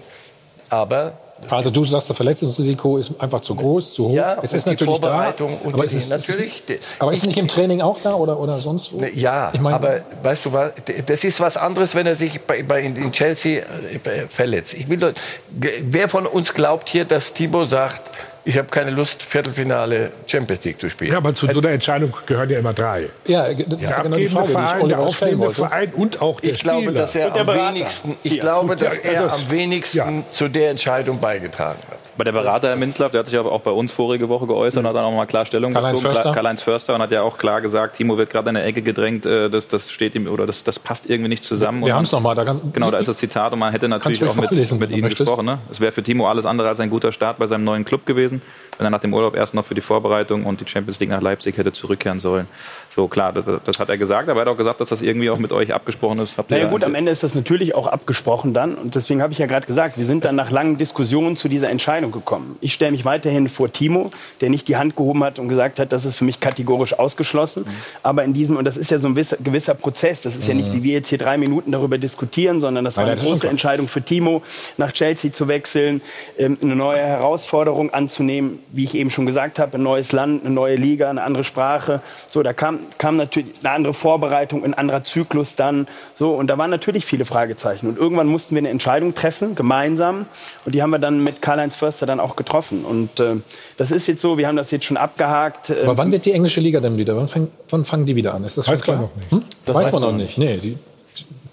Aber also du sagst, das Verletzungsrisiko ist einfach zu groß, zu hoch. Ja, es ist natürlich da, aber, ist, natürlich, ist, aber ist nicht im Training auch da oder, oder sonst wo? Ne, ja, ich mein, aber weißt du was, das ist was anderes, wenn er sich bei, bei in Chelsea äh, verletzt. Ich will, wer von uns glaubt hier, dass Thibaut sagt, ich habe keine Lust, Viertelfinale Champions League zu spielen. Ja, aber zu so einer Entscheidung gehören ja immer drei. Ja, das ja. ist genau die Frage, Verein, der aufstrebende Verein und auch der ich glaube, Spieler. Dass er am wenigsten, ich glaube, dass er am wenigsten ja. zu der Entscheidung beigetragen hat. Bei der Berater, Herr Minzlaff, der hat sich aber auch bei uns vorige Woche geäußert und hat dann auch mal klar Stellung Karl bezogen. Förster. Karl-Heinz Förster und hat ja auch klar gesagt, Timo wird gerade in der Ecke gedrängt, äh, das, das steht ihm oder das, das passt irgendwie nicht zusammen. Wir haben es nochmal. Genau, da ist das Zitat und man hätte natürlich auch mit, mit Ihnen gesprochen. Ne? Es wäre für Timo alles andere als ein guter Start bei seinem neuen Club gewesen, wenn er nach dem Urlaub erst noch für die Vorbereitung und die Champions League nach Leipzig hätte zurückkehren sollen. So klar, das, das hat er gesagt, aber er hat auch gesagt, dass das irgendwie auch mit euch abgesprochen ist. Habt naja gut, am Ende ist das natürlich auch abgesprochen dann und deswegen habe ich ja gerade gesagt, wir sind dann nach langen Diskussionen zu dieser Entscheidung gekommen. Ich stelle mich weiterhin vor Timo, der nicht die Hand gehoben hat und gesagt hat, das ist für mich kategorisch ausgeschlossen. Mhm. Aber in diesem, und das ist ja so ein gewisser, gewisser Prozess, das ist mhm. ja nicht, mhm. wie wir jetzt hier drei Minuten darüber diskutieren, sondern das war eine große Entscheidung für Timo, nach Chelsea zu wechseln, ähm, eine neue Herausforderung anzunehmen, wie ich eben schon gesagt habe, ein neues Land, eine neue Liga, eine andere Sprache. So, da kam kam natürlich eine andere Vorbereitung, ein anderer Zyklus dann. So, und da waren natürlich viele Fragezeichen. Und irgendwann mussten wir eine Entscheidung treffen, gemeinsam. Und die haben wir dann mit Karl-Heinz Förster dann auch getroffen. Und äh, das ist jetzt so, wir haben das jetzt schon abgehakt. Aber wann wird die englische Liga denn wieder? Wann, fang, wann fangen die wieder an? Ist das schon klar? Noch nicht. Hm? Das weiß, weiß man noch nicht. Nee, die,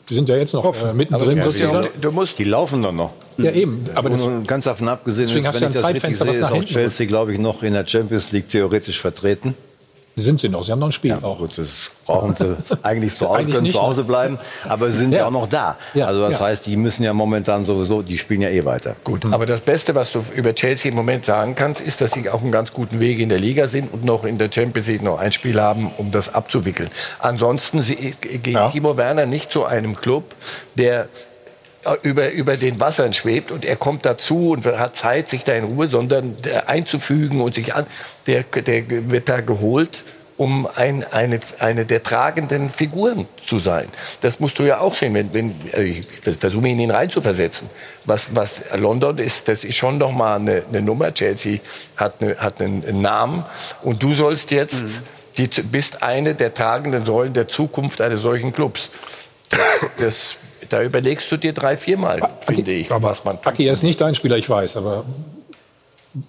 die sind ja jetzt noch äh, mittendrin ja, sozusagen. Du musst, die laufen dann noch. Ja, eben. Aber das, ganz davon abgesehen, deswegen ist, wenn ich das Zeitfenster, richtig sehe, ist auch Chelsea, glaube ich, noch in der Champions League theoretisch vertreten. Sind sie noch? Sie haben noch ein Spiel ja, auch. Gut, das brauchen sie eigentlich zu Hause, eigentlich können zu Hause bleiben, aber sie sind ja, ja auch noch da. Ja, also das heißt, die müssen ja momentan sowieso, die spielen ja eh weiter. Gut, mhm. aber das Beste, was du über Chelsea im Moment sagen kannst, ist, dass sie auf einem ganz guten Weg in der Liga sind und noch in der Champions League noch ein Spiel haben, um das abzuwickeln. Ansonsten geht Timo Werner nicht zu einem Club, der über, über den Wassern schwebt und er kommt dazu und hat Zeit, sich da in Ruhe, sondern einzufügen und sich an, der, der wird da geholt, um ein, eine, eine der tragenden Figuren zu sein. Das musst du ja auch sehen, wenn, wenn äh, ich versuche ihn in ihn reinzuversetzen. Was, was London ist, das ist schon noch mal eine, eine Nummer. Chelsea hat, eine, hat einen Namen und du sollst jetzt, mhm. die, bist eine der tragenden Säulen der Zukunft eines solchen Clubs. Das da überlegst du dir drei, viermal, finde ich, aber was man tut. Aki, er ist nicht dein Spieler, ich weiß, aber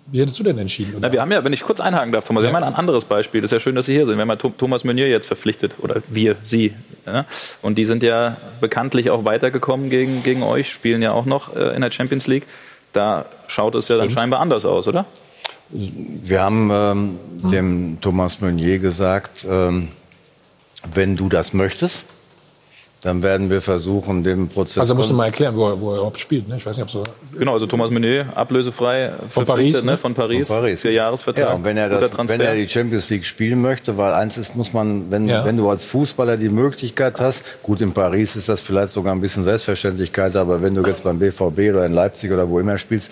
wie hättest du denn entschieden? Na, wir haben ja, wenn ich kurz einhaken darf, Thomas, ja. wir haben ein anderes Beispiel. Das ist ja schön, dass Sie hier sind. Wir haben ja Thomas Meunier jetzt verpflichtet, oder wir, Sie. Ja? Und die sind ja bekanntlich auch weitergekommen gegen, gegen euch, spielen ja auch noch äh, in der Champions League. Da schaut es ja Stimmt. dann scheinbar anders aus, oder? Wir haben ähm, hm. dem Thomas Meunier gesagt, ähm, wenn du das möchtest, dann werden wir versuchen, den Prozess. Also musst du mal erklären, wo er, wo er überhaupt spielt. Ne? Ich weiß nicht, ob so. Genau, also Thomas Menet, ablösefrei von Paris, ne? von Paris, von Paris. Vier Jahresvertrag. Ja, und wenn er, das, wenn er die Champions League spielen möchte, weil eins ist, muss man, wenn, ja. wenn du als Fußballer die Möglichkeit hast, gut in Paris ist das vielleicht sogar ein bisschen Selbstverständlichkeit, aber wenn du jetzt beim BVB oder in Leipzig oder wo immer spielst,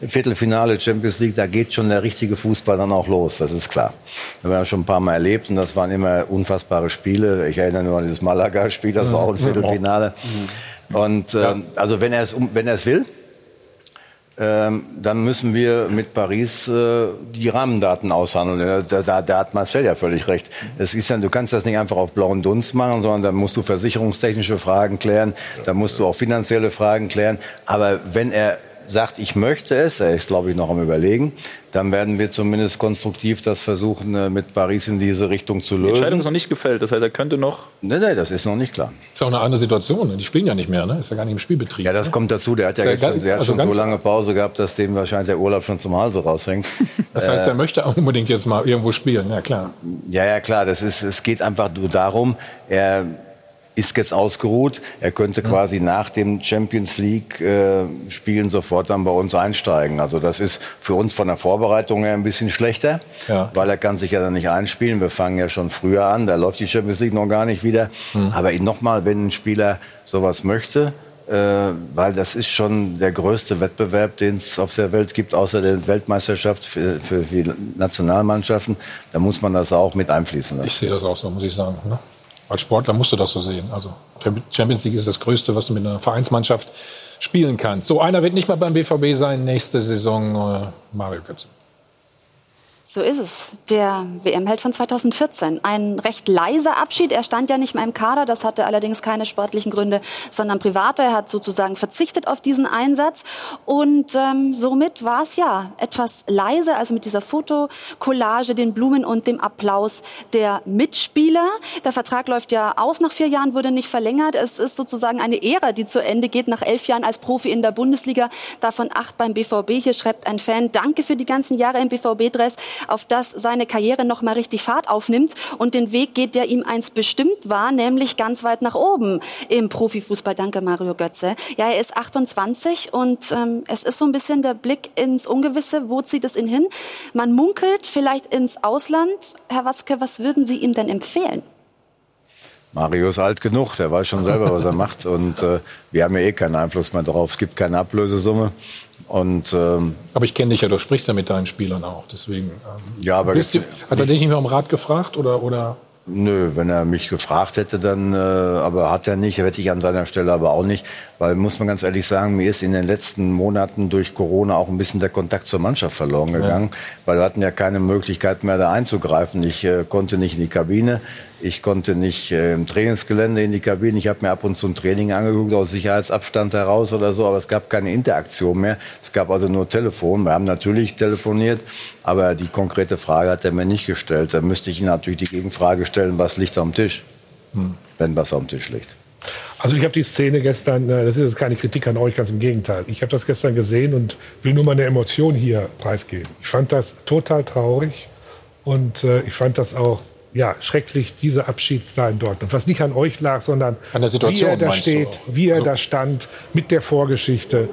Viertelfinale Champions League, da geht schon der richtige Fußball dann auch los, das ist klar. Das haben wir schon ein paar Mal erlebt und das waren immer unfassbare Spiele. Ich erinnere nur an dieses Malaga-Spiel, das war auch ein Viertelfinale. Und äh, also wenn er es wenn er es will, ähm, dann müssen wir mit Paris äh, die Rahmendaten aushandeln. Da, da, da, hat Marcel ja völlig recht. Es ist ja, du kannst das nicht einfach auf blauen Dunst machen, sondern da musst du versicherungstechnische Fragen klären, da musst du auch finanzielle Fragen klären. Aber wenn er sagt, ich möchte es, er ist, glaube ich, noch am Überlegen, dann werden wir zumindest konstruktiv das versuchen, äh, mit Paris in diese Richtung zu lösen. Die Entscheidung ist noch nicht gefällt, das heißt, er könnte noch... Nein, nein, das ist noch nicht klar. Ist ja auch eine andere Situation, ne? die spielen ja nicht mehr, ne? ist ja gar nicht im Spielbetrieb. Ja, das ne? kommt dazu, der hat ja, ja ganz, der hat also schon so lange Pause gehabt, dass dem wahrscheinlich der Urlaub schon zum Halse raushängt. Das heißt, er äh, möchte auch unbedingt jetzt mal irgendwo spielen, ja klar. Ja, ja, klar, das ist, es geht einfach nur darum, er ist jetzt ausgeruht. Er könnte ja. quasi nach dem Champions League äh, Spielen sofort dann bei uns einsteigen. Also das ist für uns von der Vorbereitung her ein bisschen schlechter, ja. weil er kann sich ja dann nicht einspielen. Wir fangen ja schon früher an. Da läuft die Champions League noch gar nicht wieder. Mhm. Aber nochmal, wenn ein Spieler sowas möchte, äh, weil das ist schon der größte Wettbewerb, den es auf der Welt gibt, außer der Weltmeisterschaft für, für, für Nationalmannschaften. Da muss man das auch mit einfließen lassen. Ich sehe das auch so, muss ich sagen. Ne? Als Sportler musst du das so sehen. Also Champions League ist das Größte, was du mit einer Vereinsmannschaft spielen kannst. So einer wird nicht mehr beim BVB sein nächste Saison. Äh, Mario Götze. So ist es. Der WM-Held von 2014. Ein recht leiser Abschied. Er stand ja nicht mehr im Kader. Das hatte allerdings keine sportlichen Gründe, sondern private. Er hat sozusagen verzichtet auf diesen Einsatz. Und ähm, somit war es ja etwas leise, also mit dieser Fotokollage, den Blumen und dem Applaus der Mitspieler. Der Vertrag läuft ja aus nach vier Jahren, wurde nicht verlängert. Es ist sozusagen eine Ära, die zu Ende geht nach elf Jahren als Profi in der Bundesliga. Davon acht beim BVB. Hier schreibt ein Fan, danke für die ganzen Jahre im BVB-Dress auf das seine Karriere noch mal richtig Fahrt aufnimmt und den Weg geht, der ihm eins bestimmt war, nämlich ganz weit nach oben im Profifußball. Danke, Mario Götze. Ja, er ist 28 und ähm, es ist so ein bisschen der Blick ins Ungewisse. Wo zieht es ihn hin? Man munkelt vielleicht ins Ausland. Herr Watzke, was würden Sie ihm denn empfehlen? Mario ist alt genug, der weiß schon selber, was er macht. Und äh, wir haben ja eh keinen Einfluss mehr darauf. Es gibt keine Ablösesumme. Und, ähm, aber ich kenne dich ja, du sprichst ja mit deinen Spielern auch. Deswegen. Ähm, ja, aber du, hat er dich nicht mehr um Rat gefragt oder? oder? Nö, wenn er mich gefragt hätte, dann, äh, aber hat er nicht, hätte ich an seiner Stelle aber auch nicht, weil muss man ganz ehrlich sagen, mir ist in den letzten Monaten durch Corona auch ein bisschen der Kontakt zur Mannschaft verloren gegangen, ja. weil wir hatten ja keine Möglichkeit mehr da einzugreifen. Ich äh, konnte nicht in die Kabine, ich konnte nicht äh, im Trainingsgelände in die Kabine. Ich habe mir ab und zu ein Training angeguckt aus Sicherheitsabstand heraus oder so, aber es gab keine Interaktion mehr. Es gab also nur Telefon. Wir haben natürlich telefoniert, aber die konkrete Frage hat er mir nicht gestellt. Da müsste ich ihm natürlich die Gegenfrage stellen, was liegt am Tisch, hm. wenn was am Tisch liegt. Also ich habe die Szene gestern, das ist jetzt keine Kritik an euch, ganz im Gegenteil. Ich habe das gestern gesehen und will nur meine Emotion hier preisgeben. Ich fand das total traurig und äh, ich fand das auch ja, schrecklich, dieser Abschied da in Dortmund. Was nicht an euch lag, sondern an der Situation, wie er da steht, wie er also. da stand, mit der Vorgeschichte.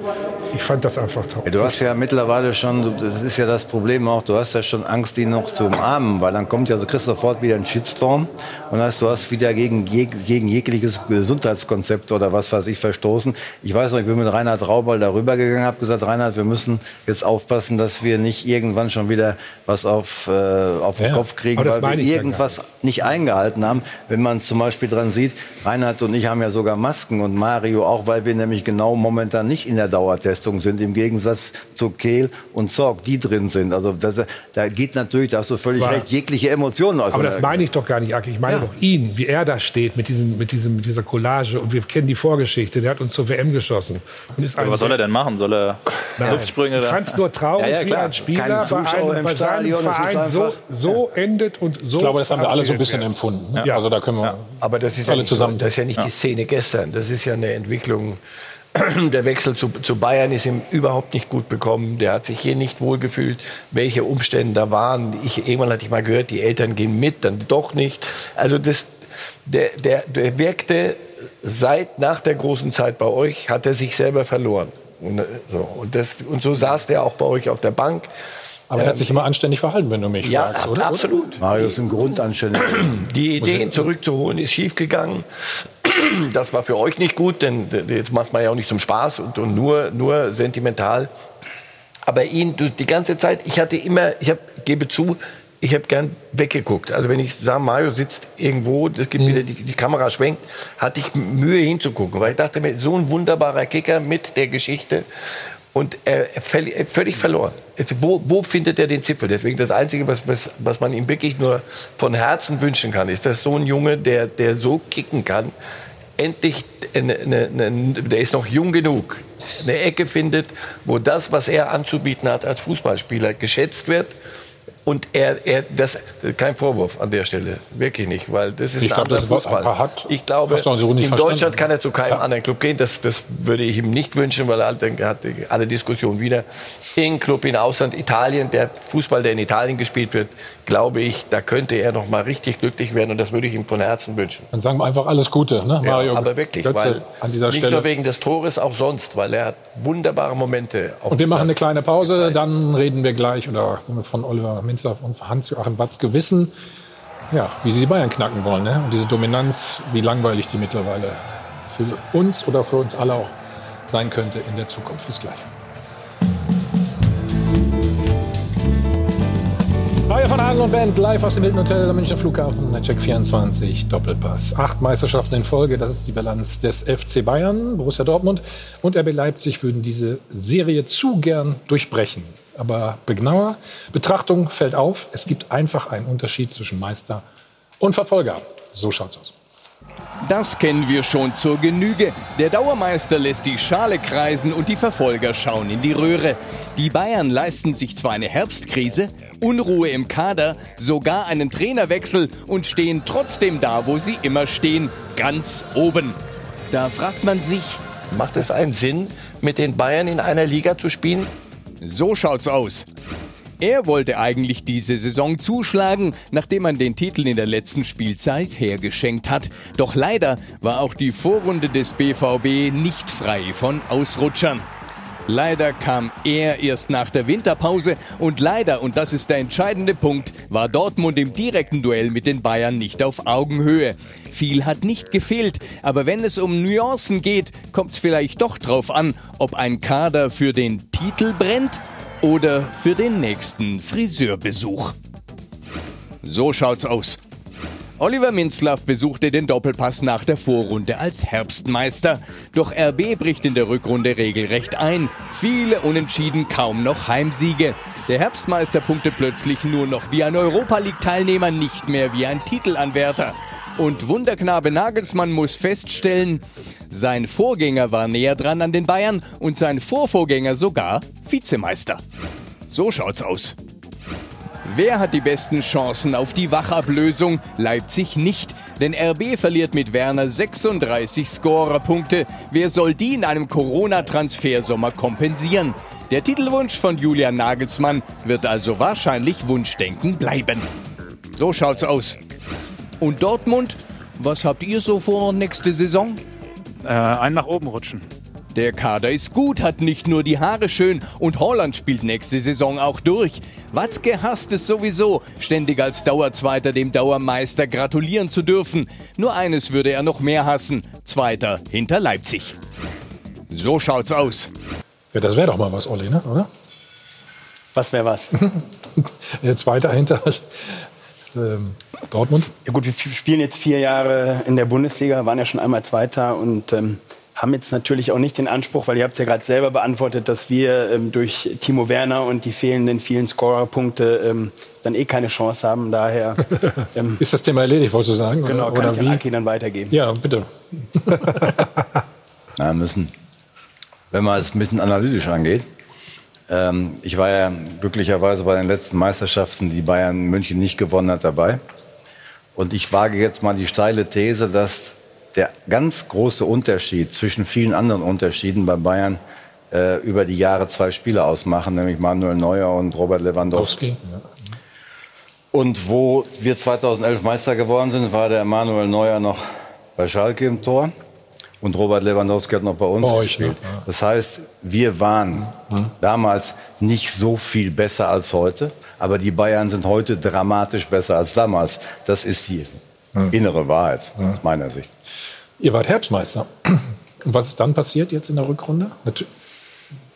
Ich fand das einfach toll. Du hast ja mittlerweile schon, das ist ja das Problem auch, du hast ja schon Angst, ihn noch zu umarmen, weil dann kommt ja so, du sofort wieder einen Shitstorm und heißt, du hast wieder gegen, gegen jegliches Gesundheitskonzept oder was weiß ich verstoßen. Ich weiß noch, ich bin mit Reinhard Raubal darüber gegangen, habe gesagt, Reinhard, wir müssen jetzt aufpassen, dass wir nicht irgendwann schon wieder was auf, äh, auf den ja, Kopf kriegen, weil wir irgendwas das nicht eingehalten haben. Wenn man zum Beispiel dran sieht, Reinhard und ich haben ja sogar Masken und Mario auch, weil wir nämlich genau momentan nicht in der Dauertestung sind, im Gegensatz zu Kehl und Zorg, die drin sind. Also das, da geht natürlich, da hast du völlig War, recht, jegliche Emotionen aus. Aber das meine ich doch gar nicht, Aki. Ich meine ja. doch ihn, wie er da steht mit, diesem, mit, diesem, mit dieser Collage. Und wir kennen die Vorgeschichte. Der hat uns zur WM geschossen. was soll er denn machen? Soll er Nein, Luftsprünge? Ich fand es nur traurig, ja, ja, wie ein Spieler bei, einem, bei seinem Verein so, so endet und so. Ich glaube, das haben wir alle so ein bisschen wird. empfunden. Ja. Also da können wir Aber das ist alle ja zusammen. Das ist ja nicht die Szene gestern. Das ist ja eine Entwicklung. Der Wechsel zu, zu, Bayern ist ihm überhaupt nicht gut bekommen. Der hat sich hier nicht wohlgefühlt, welche Umstände da waren. Ich, irgendwann hatte ich mal gehört, die Eltern gehen mit, dann doch nicht. Also das, der, der, der wirkte seit nach der großen Zeit bei euch, hat er sich selber verloren. Und, so, und, das, und so saß der auch bei euch auf der Bank. Aber er hat sich immer anständig verhalten, wenn du mich ja, fragst, oder? absolut. Mario ist im Grund anständig. Die Idee, ihn zurückzuholen, ist schiefgegangen. Das war für euch nicht gut, denn jetzt macht man ja auch nicht zum Spaß und, und nur, nur sentimental. Aber ihn du, die ganze Zeit, ich hatte immer, ich hab, gebe zu, ich habe gern weggeguckt. Also wenn ich sah, Mario sitzt irgendwo, das gibt mhm. wieder die, die, Kamera schwenkt, hatte ich Mühe hinzugucken, weil ich dachte mir, so ein wunderbarer Kicker mit der Geschichte und er völlig, völlig verloren. Wo, wo, findet er den Zipfel? Deswegen das Einzige, was, was, was, man ihm wirklich nur von Herzen wünschen kann, ist, dass so ein Junge, der, der so kicken kann, endlich, eine, eine, eine, der ist noch jung genug, eine Ecke findet, wo das, was er anzubieten hat als Fußballspieler, geschätzt wird und er, er, das, kein Vorwurf an der Stelle, wirklich nicht, weil das ist ich ein anderer Fußball. Hat, ich glaube, so in Deutschland kann er zu keinem ja. anderen Club gehen. Das, das würde ich ihm nicht wünschen, weil er hat alle Diskussionen wieder. In Club in Ausland, Italien, der Fußball, der in Italien gespielt wird, glaube ich, da könnte er noch mal richtig glücklich werden und das würde ich ihm von Herzen wünschen. Dann sagen wir einfach alles Gute, ne? Mario. Ja, aber wirklich, Götze weil an dieser nicht Stelle. nur wegen des Tores, auch sonst, weil er hat wunderbare Momente. Und wir machen eine kleine Pause, dann reden wir gleich oder von Oliver Minz Minzlaff und Hans-Joachim Watzke wissen, ja, wie sie die Bayern knacken wollen. Ne? Und diese Dominanz, wie langweilig die mittlerweile für uns oder für uns alle auch sein könnte in der Zukunft. Bis gleich. Reihe von Hase und Band live aus dem Hilton Hotel am Münchner Flughafen. Check 24 Doppelpass. Acht Meisterschaften in Folge, das ist die Bilanz des FC Bayern, Borussia Dortmund und RB Leipzig würden diese Serie zu gern durchbrechen. Aber bei genauer Betrachtung fällt auf, es gibt einfach einen Unterschied zwischen Meister und Verfolger. So schaut's aus. Das kennen wir schon zur Genüge. Der Dauermeister lässt die Schale kreisen und die Verfolger schauen in die Röhre. Die Bayern leisten sich zwar eine Herbstkrise, Unruhe im Kader, sogar einen Trainerwechsel und stehen trotzdem da, wo sie immer stehen, ganz oben. Da fragt man sich, macht es einen Sinn, mit den Bayern in einer Liga zu spielen, so schaut's aus. Er wollte eigentlich diese Saison zuschlagen, nachdem man den Titel in der letzten Spielzeit hergeschenkt hat. Doch leider war auch die Vorrunde des BVB nicht frei von Ausrutschern. Leider kam er erst nach der Winterpause und leider, und das ist der entscheidende Punkt, war Dortmund im direkten Duell mit den Bayern nicht auf Augenhöhe. Viel hat nicht gefehlt, aber wenn es um Nuancen geht, kommt es vielleicht doch drauf an, ob ein Kader für den Titel brennt oder für den nächsten Friseurbesuch. So schaut's aus. Oliver Minzlaff besuchte den Doppelpass nach der Vorrunde als Herbstmeister. Doch RB bricht in der Rückrunde regelrecht ein. Viele Unentschieden, kaum noch Heimsiege. Der Herbstmeister punktet plötzlich nur noch wie ein Europa League-Teilnehmer, nicht mehr wie ein Titelanwärter. Und Wunderknabe Nagelsmann muss feststellen, sein Vorgänger war näher dran an den Bayern und sein Vorvorgänger sogar Vizemeister. So schaut's aus. Wer hat die besten Chancen auf die Wachablösung? Leipzig nicht. Denn RB verliert mit Werner 36 Scorerpunkte. Wer soll die in einem Corona-Transfersommer kompensieren? Der Titelwunsch von Julian Nagelsmann wird also wahrscheinlich Wunschdenken bleiben. So schaut's aus. Und Dortmund, was habt ihr so vor nächste Saison? Äh, ein nach oben rutschen. Der Kader ist gut, hat nicht nur die Haare schön und Holland spielt nächste Saison auch durch. Watzke hasst es sowieso, ständig als Dauerzweiter dem Dauermeister gratulieren zu dürfen. Nur eines würde er noch mehr hassen, Zweiter hinter Leipzig. So schaut's aus. Ja, das wäre doch mal was, Olli, ne? oder? Was wäre was? Der Zweiter hinter ähm, Dortmund. Ja gut, wir spielen jetzt vier Jahre in der Bundesliga, waren ja schon einmal Zweiter und ähm, haben jetzt natürlich auch nicht den Anspruch, weil ihr habt es ja gerade selber beantwortet, dass wir ähm, durch Timo Werner und die fehlenden vielen Scorerpunkte ähm, dann eh keine Chance haben. Daher ähm, ist das Thema erledigt, wolltest du sagen? Genau, oder, kann oder ich wie? Aki dann weitergeben. Ja, bitte. Na, müssen. Wenn man es ein bisschen analytisch angeht, ähm, ich war ja glücklicherweise bei den letzten Meisterschaften, die Bayern München nicht gewonnen hat, dabei. Und ich wage jetzt mal die steile These, dass der ganz große Unterschied zwischen vielen anderen Unterschieden bei Bayern äh, über die Jahre zwei Spieler ausmachen, nämlich Manuel Neuer und Robert Lewandowski. Und wo wir 2011 Meister geworden sind, war der Manuel Neuer noch bei Schalke im Tor und Robert Lewandowski hat noch bei uns bei gespielt. Euch, ne? Das heißt, wir waren mhm. damals nicht so viel besser als heute, aber die Bayern sind heute dramatisch besser als damals. Das ist die mhm. innere Wahrheit aus meiner Sicht. Ihr wart Herbstmeister. Und was ist dann passiert jetzt in der Rückrunde?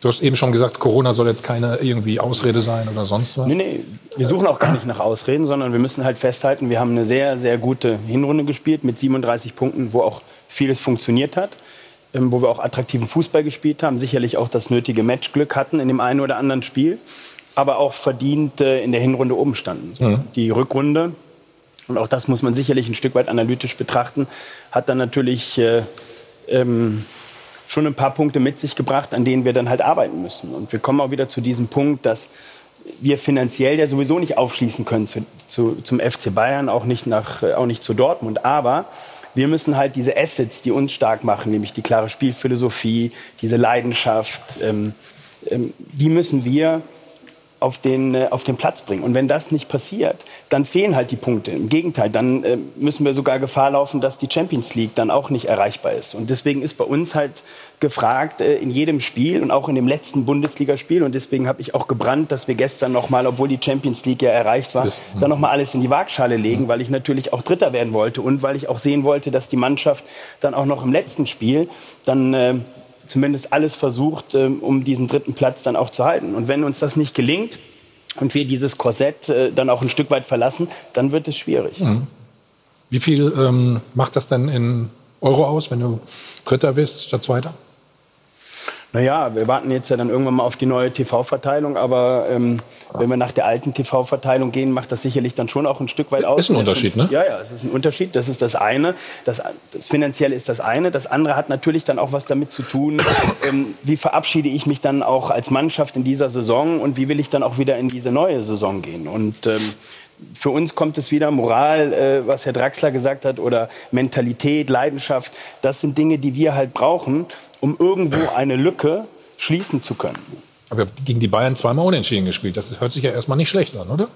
Du hast eben schon gesagt, Corona soll jetzt keine irgendwie Ausrede sein oder sonst was. Nee, nee, wir suchen auch gar nicht nach Ausreden, sondern wir müssen halt festhalten, wir haben eine sehr, sehr gute Hinrunde gespielt mit 37 Punkten, wo auch vieles funktioniert hat. ähm, wo wir auch attraktiven Fußball gespielt haben, sicherlich auch das nötige Matchglück hatten in dem einen oder anderen Spiel, aber auch verdient äh, in der Hinrunde oben standen. Mhm. Die Rückrunde, und auch das muss man sicherlich ein Stück weit analytisch betrachten, hat dann natürlich äh, ähm, schon ein paar Punkte mit sich gebracht, an denen wir dann halt arbeiten müssen. Und wir kommen auch wieder zu diesem Punkt, dass wir finanziell ja sowieso nicht aufschließen können zu, zu, zum FC Bayern, auch nicht, nach, auch nicht zu Dortmund. Aber wir müssen halt diese Assets, die uns stark machen, nämlich die klare Spielphilosophie, diese Leidenschaft, ähm, ähm, die müssen wir auf den, äh, auf den Platz bringen. Und wenn das nicht passiert, dann fehlen halt die Punkte. Im Gegenteil, dann äh, müssen wir sogar Gefahr laufen, dass die Champions League dann auch nicht erreichbar ist. Und deswegen ist bei uns halt gefragt äh, in jedem Spiel und auch in dem letzten Bundesligaspiel. Und deswegen habe ich auch gebrannt, dass wir gestern noch mal, obwohl die Champions League ja erreicht war, das, dann noch mal alles in die Waagschale legen, weil ich natürlich auch Dritter werden wollte und weil ich auch sehen wollte, dass die Mannschaft dann auch noch im letzten Spiel dann äh, zumindest alles versucht, ähm, um diesen dritten Platz dann auch zu halten. Und wenn uns das nicht gelingt und wir dieses Korsett äh, dann auch ein Stück weit verlassen, dann wird es schwierig. Mhm. Wie viel ähm, macht das denn in Euro aus, wenn du Dritter bist statt Zweiter? Naja, wir warten jetzt ja dann irgendwann mal auf die neue TV-Verteilung, aber ähm, wenn wir nach der alten TV-Verteilung gehen, macht das sicherlich dann schon auch ein Stück weit aus. Ist ein Unterschied, ne? Ja, ja, es ist ein Unterschied. Das ist das eine. Das, das Finanzielle ist das eine. Das andere hat natürlich dann auch was damit zu tun, ähm, wie verabschiede ich mich dann auch als Mannschaft in dieser Saison und wie will ich dann auch wieder in diese neue Saison gehen. Und ähm, für uns kommt es wieder Moral, äh, was Herr Draxler gesagt hat, oder Mentalität, Leidenschaft. Das sind Dinge, die wir halt brauchen, um irgendwo eine Lücke schließen zu können. Aber gegen die Bayern zweimal unentschieden gespielt. Das hört sich ja erstmal nicht schlecht an, oder?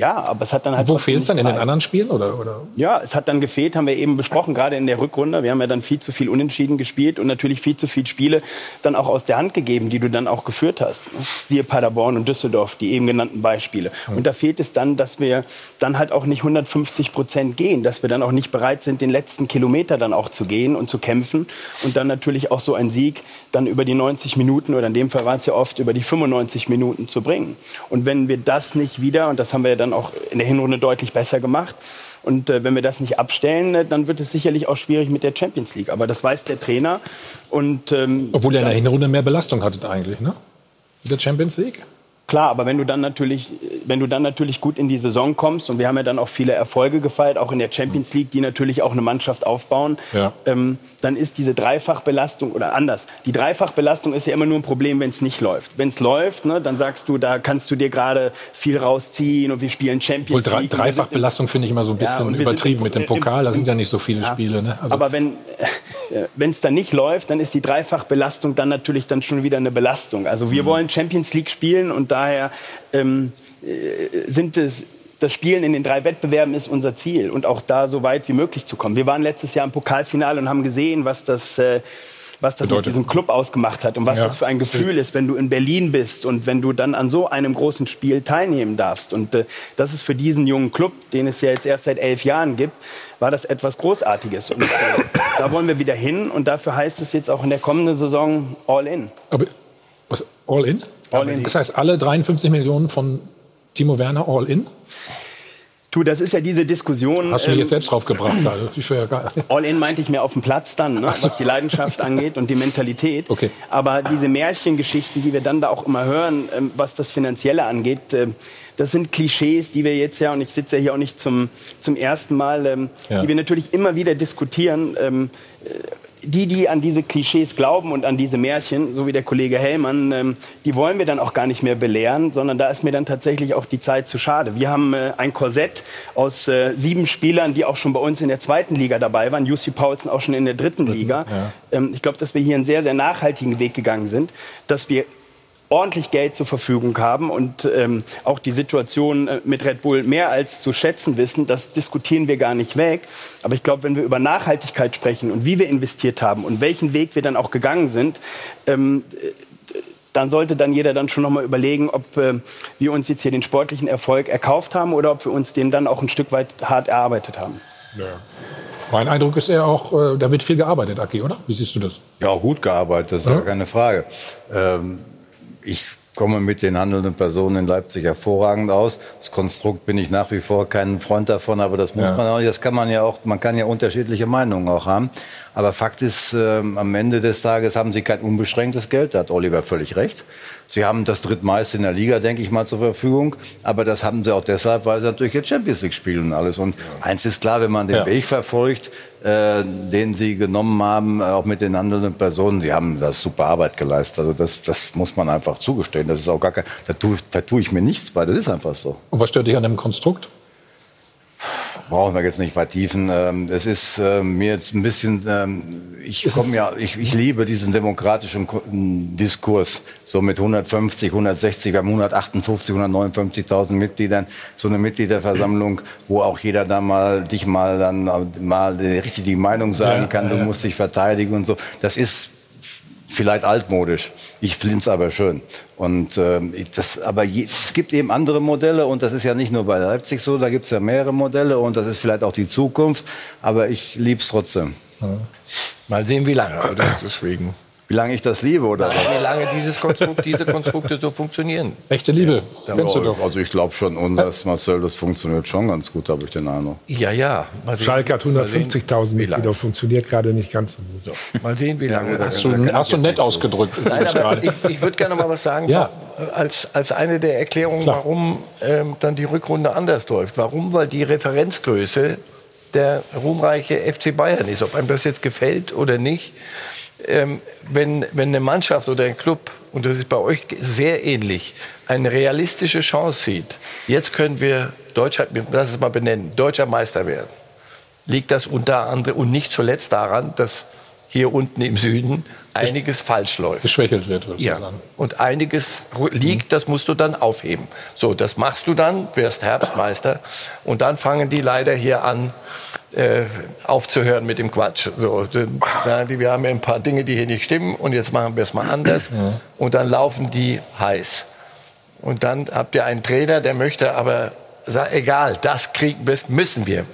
Ja, aber es hat dann halt. Und wo fehlt es dann in den anderen Spielen? Oder, oder? Ja, es hat dann gefehlt, haben wir eben besprochen, gerade in der Rückrunde. Wir haben ja dann viel zu viel Unentschieden gespielt und natürlich viel zu viele Spiele dann auch aus der Hand gegeben, die du dann auch geführt hast. Siehe Paderborn und Düsseldorf, die eben genannten Beispiele. Mhm. Und da fehlt es dann, dass wir dann halt auch nicht 150 Prozent gehen, dass wir dann auch nicht bereit sind, den letzten Kilometer dann auch zu gehen und zu kämpfen. Und dann natürlich auch so ein Sieg dann über die 90 Minuten oder in dem Fall war es ja oft über die 95 Minuten zu bringen. Und wenn wir das nicht wieder, und das haben wir ja dann auch in der Hinrunde deutlich besser gemacht. Und äh, wenn wir das nicht abstellen, äh, dann wird es sicherlich auch schwierig mit der Champions League. Aber das weiß der Trainer. Und, ähm, Obwohl er in der Hinrunde mehr Belastung hattet eigentlich, ne? Mit der Champions League? Klar, aber wenn du dann natürlich, wenn du dann natürlich gut in die Saison kommst und wir haben ja dann auch viele Erfolge gefeiert, auch in der Champions League, die natürlich auch eine Mannschaft aufbauen, ja. ähm, dann ist diese Dreifachbelastung oder anders. Die Dreifachbelastung ist ja immer nur ein Problem, wenn es nicht läuft. Wenn es läuft, ne, dann sagst du, da kannst du dir gerade viel rausziehen und wir spielen Champions Wohl, League. Dreifachbelastung finde ich immer so ein bisschen ja, übertrieben mit dem Pokal. Da sind ja nicht so viele ja, Spiele. Ne? Also aber wenn äh, es dann nicht läuft, dann ist die Dreifachbelastung dann natürlich dann schon wieder eine Belastung. Also wir mhm. wollen Champions League spielen und da daher ähm, äh, sind es das Spielen in den drei Wettbewerben ist unser Ziel und auch da so weit wie möglich zu kommen. Wir waren letztes Jahr im Pokalfinale und haben gesehen, was das äh, was das Bedeutet. mit diesem Club ausgemacht hat und was ja. das für ein Gefühl ist, wenn du in Berlin bist und wenn du dann an so einem großen Spiel teilnehmen darfst. Und äh, das ist für diesen jungen Club, den es ja jetzt erst seit elf Jahren gibt, war das etwas Großartiges. Und äh, da wollen wir wieder hin und dafür heißt es jetzt auch in der kommenden Saison All In. Aber was, All In? All in. Das heißt, alle 53 Millionen von Timo Werner all in? Du, das ist ja diese Diskussion. Hast du mich ähm, jetzt selbst drauf gebracht? Also, ja all in meinte ich mehr auf dem Platz dann, ne, so. was die Leidenschaft angeht und die Mentalität. Okay. Aber diese Märchengeschichten, die wir dann da auch immer hören, ähm, was das Finanzielle angeht, äh, das sind Klischees, die wir jetzt ja, und ich sitze ja hier auch nicht zum, zum ersten Mal, ähm, ja. die wir natürlich immer wieder diskutieren. Äh, die, die an diese Klischees glauben und an diese Märchen, so wie der Kollege Hellmann, ähm, die wollen wir dann auch gar nicht mehr belehren, sondern da ist mir dann tatsächlich auch die Zeit zu schade. Wir haben äh, ein Korsett aus äh, sieben Spielern, die auch schon bei uns in der zweiten Liga dabei waren. Jussi Paulsen auch schon in der dritten Liga. Ja. Ähm, ich glaube, dass wir hier einen sehr, sehr nachhaltigen Weg gegangen sind, dass wir ordentlich Geld zur Verfügung haben und ähm, auch die Situation äh, mit Red Bull mehr als zu schätzen wissen, das diskutieren wir gar nicht weg. Aber ich glaube, wenn wir über Nachhaltigkeit sprechen und wie wir investiert haben und welchen Weg wir dann auch gegangen sind, ähm, dann sollte dann jeder dann schon noch mal überlegen, ob äh, wir uns jetzt hier den sportlichen Erfolg erkauft haben oder ob wir uns den dann auch ein Stück weit hart erarbeitet haben. Ja. Mein Eindruck ist eher auch, äh, da wird viel gearbeitet, Aki, oder? Wie siehst du das? Ja, auch gut gearbeitet, das ist ja, ja keine Frage. Ähm, ich komme mit den handelnden Personen in Leipzig hervorragend aus. Das Konstrukt bin ich nach wie vor kein Freund davon, aber das muss ja. man auch, das kann man ja auch, man kann ja unterschiedliche Meinungen auch haben. Aber Fakt ist, äh, am Ende des Tages haben sie kein unbeschränktes Geld, da hat Oliver völlig recht. Sie haben das drittmeiste in der Liga, denke ich mal, zur Verfügung. Aber das haben sie auch deshalb, weil sie natürlich jetzt Champions League spielen und alles. Und eins ist klar, wenn man den ja. Weg verfolgt, äh, den sie genommen haben, auch mit den handelnden Personen, sie haben das super Arbeit geleistet. Also das, das muss man einfach zugestehen. Das ist auch gar kein, da tue, da tue ich mir nichts bei. Das ist einfach so. Und was stört dich an dem Konstrukt? Brauchen wir jetzt nicht vertiefen. Ähm, es ist ähm, mir jetzt ein bisschen, ähm, ich komme ja, ich, ich liebe diesen demokratischen Diskurs, so mit 150, 160, wir haben 158, 159.000 Mitgliedern, so eine Mitgliederversammlung, wo auch jeder da mal dich mal dann mal richtig die Meinung sagen kann, du musst dich verteidigen und so. Das ist vielleicht altmodisch. Ich finde es aber schön. Und äh, das, aber je, es gibt eben andere Modelle und das ist ja nicht nur bei Leipzig so, da gibt es ja mehrere Modelle und das ist vielleicht auch die Zukunft, aber ich liebe es trotzdem. Mal sehen, wie lange, oder? Deswegen. Wie lange ich das liebe oder Nein, Wie lange dieses Konstrukt, diese Konstrukte so funktionieren. Echte Liebe, ja, kennst du doch. Also ich glaube schon, und das Marcel, das funktioniert schon ganz gut, habe ich den Eindruck. Ja, ja. Schalke hat 150.000 Mitglieder, funktioniert gerade nicht ganz so gut. So, mal sehen, wie lange. Ja, hast, du, hast du nett so. ausgedrückt. Nein, aber ich, ich würde gerne mal was sagen, ja. als, als eine der Erklärungen, Klar. warum ähm, dann die Rückrunde anders läuft. Warum? Weil die Referenzgröße der ruhmreiche FC Bayern ist. Ob einem das jetzt gefällt oder nicht ähm, wenn, wenn eine Mannschaft oder ein Club, und das ist bei euch sehr ähnlich, eine realistische Chance sieht, jetzt können wir Deutschland, lass es mal benennen, deutscher Meister werden, liegt das unter anderem und nicht zuletzt daran, dass hier unten im Süden einiges falsch läuft. Geschwächelt wird, würde ich ja. sagen. Und einiges liegt, das musst du dann aufheben. So, das machst du dann, wirst Herbstmeister. Und dann fangen die leider hier an, äh, aufzuhören mit dem Quatsch. So, wir haben ja ein paar Dinge, die hier nicht stimmen und jetzt machen wir es mal anders. Ja. Und dann laufen die heiß. Und dann habt ihr einen Trainer, der möchte aber sagen, egal, das kriegen müssen wir.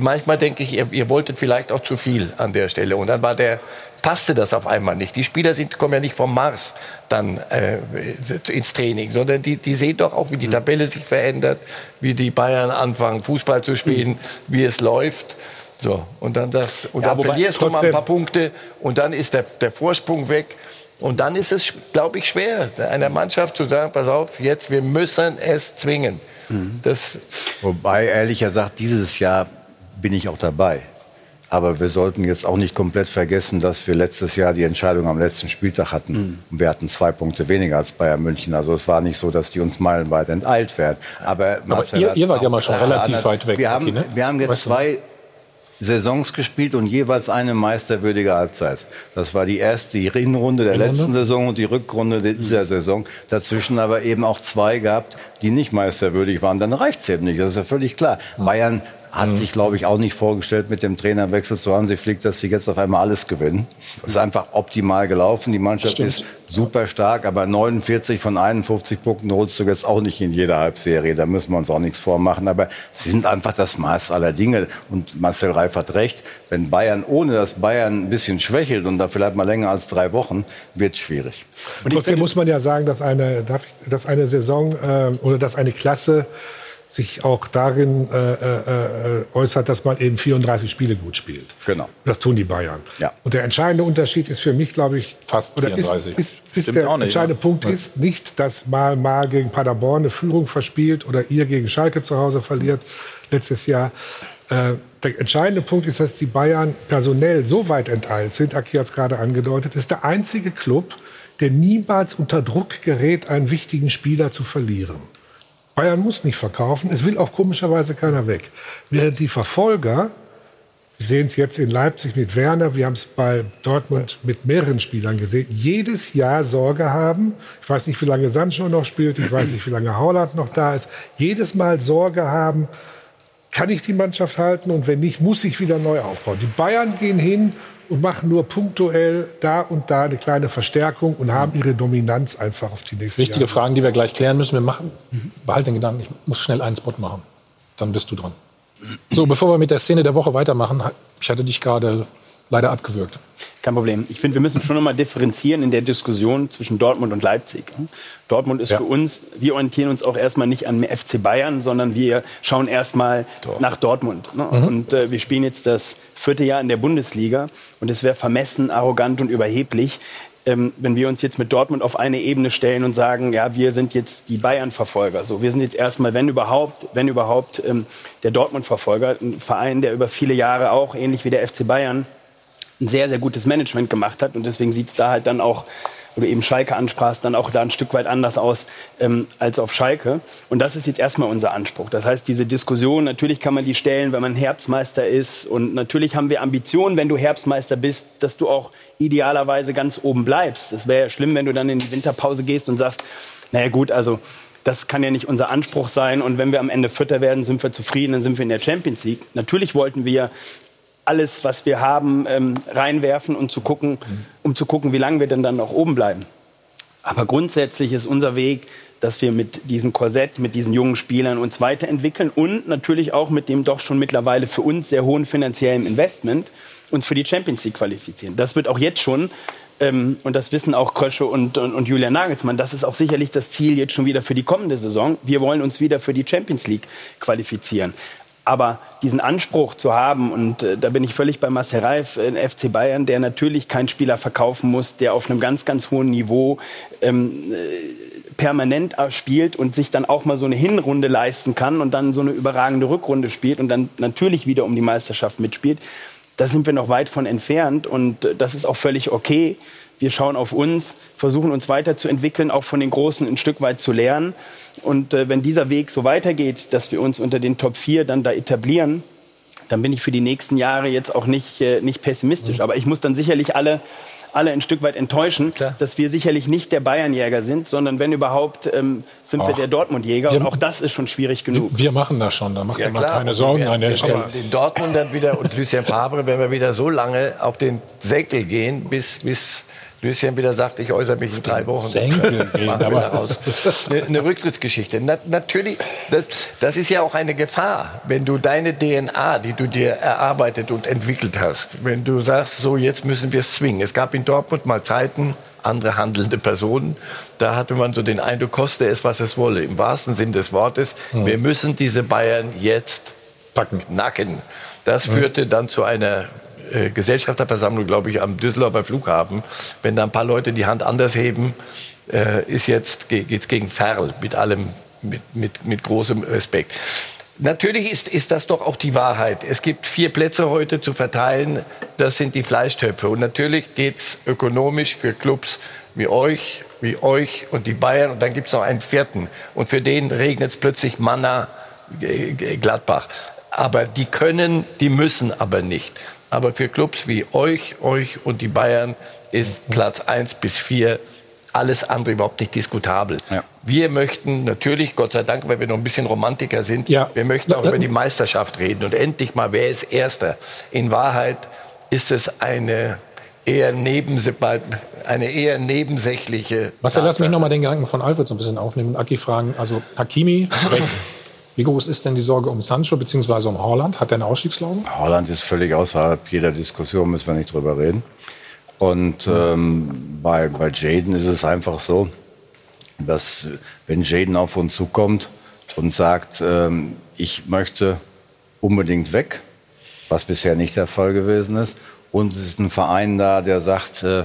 Manchmal denke ich, ihr, ihr wolltet vielleicht auch zu viel an der Stelle. Und dann war der passte das auf einmal nicht. Die Spieler sind, kommen ja nicht vom Mars dann äh, ins Training, sondern die, die sehen doch auch, wie die mhm. Tabelle sich verändert, wie die Bayern anfangen, Fußball zu spielen, mhm. wie es läuft. So, und dann, das, und ja, dann verlierst du mal ein paar Punkte und dann ist der, der Vorsprung weg. Und dann ist es, glaube ich, schwer, einer Mannschaft zu sagen, pass auf, jetzt, wir müssen es zwingen. Mhm. Das Wobei, ehrlich gesagt, dieses Jahr bin ich auch dabei. Aber wir sollten jetzt auch nicht komplett vergessen, dass wir letztes Jahr die Entscheidung am letzten Spieltag hatten. Mhm. Und wir hatten zwei Punkte weniger als Bayern München. Also es war nicht so, dass die uns meilenweit enteilt werden. Aber, Aber ihr, ihr, wart ja mal schon relativ weit weg. Wir haben, ne? wir haben jetzt weißt du? zwei Saisons gespielt und jeweils eine meisterwürdige Halbzeit. Das war die erste, die Hinrunde der Hinrunde? letzten Saison und die Rückrunde dieser Saison. Dazwischen aber eben auch zwei gehabt, die nicht meisterwürdig waren. Dann reicht's eben nicht. Das ist ja völlig klar. Bayern hat mhm. sich, glaube ich, auch nicht vorgestellt mit dem Trainerwechsel zu Hansi Flick, dass sie jetzt auf einmal alles gewinnen. Es ist einfach optimal gelaufen. Die Mannschaft ist super stark, aber 49 von 51 Punkten holst du jetzt auch nicht in jeder Halbserie. Da müssen wir uns auch nichts vormachen. Aber sie sind einfach das Maß aller Dinge. Und Marcel Reif hat recht. Wenn Bayern, ohne dass Bayern ein bisschen schwächelt und da vielleicht mal länger als drei Wochen, wird es schwierig. Und trotzdem muss man ja sagen, dass eine, dass eine Saison äh, oder dass eine Klasse sich auch darin äh, äh, äh, äußert, dass man eben 34 Spiele gut spielt. Genau. Das tun die Bayern. Ja. Und der entscheidende Unterschied ist für mich, glaube ich, fast oder 34. Ist, ist, ist der nicht, entscheidende ja. Punkt ist nicht, dass mal mal gegen Paderborn eine Führung verspielt oder ihr gegen Schalke zu Hause verliert letztes Jahr. Äh, der entscheidende Punkt ist, dass die Bayern personell so weit enteilt sind. Aki hat es gerade angedeutet, ist der einzige Club, der niemals unter Druck gerät, einen wichtigen Spieler zu verlieren. Bayern muss nicht verkaufen. Es will auch komischerweise keiner weg. Während die Verfolger, wir sehen es jetzt in Leipzig mit Werner, wir haben es bei Dortmund mit mehreren Spielern gesehen, jedes Jahr Sorge haben. Ich weiß nicht, wie lange Sancho noch spielt, ich weiß nicht, wie lange Haaland noch da ist. Jedes Mal Sorge haben, kann ich die Mannschaft halten und wenn nicht, muss ich wieder neu aufbauen. Die Bayern gehen hin und machen nur punktuell da und da eine kleine Verstärkung und haben ihre Dominanz einfach auf die nächste Wichtige Jahre. Fragen, die wir gleich klären müssen. Wir machen, behalt den Gedanken, ich muss schnell einen Spot machen. Dann bist du dran. So, bevor wir mit der Szene der Woche weitermachen, ich hatte dich gerade leider abgewürgt. Kein Problem. Ich finde, wir müssen schon nochmal differenzieren in der Diskussion zwischen Dortmund und Leipzig. Dortmund ist ja. für uns, wir orientieren uns auch erstmal nicht an FC Bayern, sondern wir schauen erstmal nach Dortmund. Ne? Mhm. Und äh, wir spielen jetzt das vierte Jahr in der Bundesliga und es wäre vermessen, arrogant und überheblich, ähm, wenn wir uns jetzt mit Dortmund auf eine Ebene stellen und sagen, ja, wir sind jetzt die Bayern-Verfolger. So, wir sind jetzt erstmal, wenn überhaupt, wenn überhaupt, ähm, der Dortmund-Verfolger, ein Verein, der über viele Jahre auch ähnlich wie der FC Bayern ein sehr, sehr gutes Management gemacht hat. Und deswegen sieht es da halt dann auch, oder eben Schalke ansprachst, dann auch da ein Stück weit anders aus ähm, als auf Schalke. Und das ist jetzt erstmal unser Anspruch. Das heißt, diese Diskussion, natürlich kann man die stellen, wenn man Herbstmeister ist. Und natürlich haben wir Ambitionen, wenn du Herbstmeister bist, dass du auch idealerweise ganz oben bleibst. Das wäre ja schlimm, wenn du dann in die Winterpause gehst und sagst, naja gut, also das kann ja nicht unser Anspruch sein. Und wenn wir am Ende Vierter werden, sind wir zufrieden, dann sind wir in der Champions League. Natürlich wollten wir alles, was wir haben, ähm, reinwerfen und zu gucken, um zu gucken, wie lange wir denn dann noch oben bleiben. Aber grundsätzlich ist unser Weg, dass wir mit diesem Korsett, mit diesen jungen Spielern uns weiterentwickeln und natürlich auch mit dem doch schon mittlerweile für uns sehr hohen finanziellen Investment uns für die Champions League qualifizieren. Das wird auch jetzt schon ähm, und das wissen auch Krösche und, und, und Julian Nagelsmann, das ist auch sicherlich das Ziel jetzt schon wieder für die kommende Saison. Wir wollen uns wieder für die Champions League qualifizieren. Aber diesen Anspruch zu haben, und äh, da bin ich völlig bei Marcel Reif, in FC Bayern, der natürlich keinen Spieler verkaufen muss, der auf einem ganz, ganz hohen Niveau ähm, äh, permanent spielt und sich dann auch mal so eine Hinrunde leisten kann und dann so eine überragende Rückrunde spielt und dann natürlich wieder um die Meisterschaft mitspielt. Da sind wir noch weit von entfernt und äh, das ist auch völlig okay. Wir schauen auf uns, versuchen uns weiterzuentwickeln, auch von den Großen ein Stück weit zu lernen. Und äh, wenn dieser Weg so weitergeht, dass wir uns unter den Top 4 dann da etablieren, dann bin ich für die nächsten Jahre jetzt auch nicht, äh, nicht pessimistisch. Mhm. Aber ich muss dann sicherlich alle alle ein Stück weit enttäuschen, Klar. dass wir sicherlich nicht der Bayernjäger sind, sondern wenn überhaupt, ähm, sind Ach. wir der Dortmundjäger. Und auch das ist schon schwierig genug. Wir machen das schon, da macht ja, ihr mal keine Sorgen an der Stelle. Den Dortmundern wieder und Lucien Favre, wenn wir wieder so lange auf den Säckel gehen, bis, bis Lucien wieder sagt, ich äußere mich in drei Wochen. Senkel aber raus. Eine, eine Rücktrittsgeschichte. Na, natürlich, das, das ist ja auch eine Gefahr, wenn du deine DNA, die du dir erarbeitet und entwickelt hast, wenn du sagst, so jetzt müssen wir es zwingen. Es gab in Dortmund mal Zeiten, andere handelnde Personen. Da hatte man so den Eindruck, koste es, was es wolle. Im wahrsten Sinn des Wortes, mhm. wir müssen diese Bayern jetzt packen. nacken. Das mhm. führte dann zu einer äh, Gesellschafterversammlung, glaube ich, am Düsseldorfer Flughafen, wenn da ein paar Leute die Hand anders heben, äh, ist jetzt geht's gegen Ferl mit allem, mit, mit, mit großem Respekt. Natürlich ist, ist das doch auch die Wahrheit. Es gibt vier Plätze heute zu verteilen. Das sind die Fleischtöpfe. Und natürlich geht's ökonomisch für Clubs wie euch, wie euch und die Bayern. Und dann gibt's noch einen vierten. Und für den regnet es plötzlich Manna Gladbach. Aber die können, die müssen aber nicht. Aber für Clubs wie euch, euch und die Bayern ist Platz 1 bis 4 alles andere überhaupt nicht diskutabel. Ja. Wir möchten natürlich, Gott sei Dank, weil wir noch ein bisschen Romantiker sind, ja. wir möchten auch über die Meisterschaft reden. Und endlich mal, wer ist Erster? In Wahrheit ist es eine eher, eine eher nebensächliche. Marcel, lass mich noch mal den Gedanken von Alfred so ein bisschen aufnehmen und Aki fragen. Also Hakimi, Wie groß ist denn die Sorge um Sancho bzw. um Holland? Hat er eine Ausstiegsklausel? Holland ist völlig außerhalb jeder Diskussion, müssen wir nicht drüber reden. Und ähm, bei, bei Jaden ist es einfach so, dass wenn Jaden auf uns zukommt und sagt, ähm, ich möchte unbedingt weg, was bisher nicht der Fall gewesen ist, und es ist ein Verein da, der sagt, äh,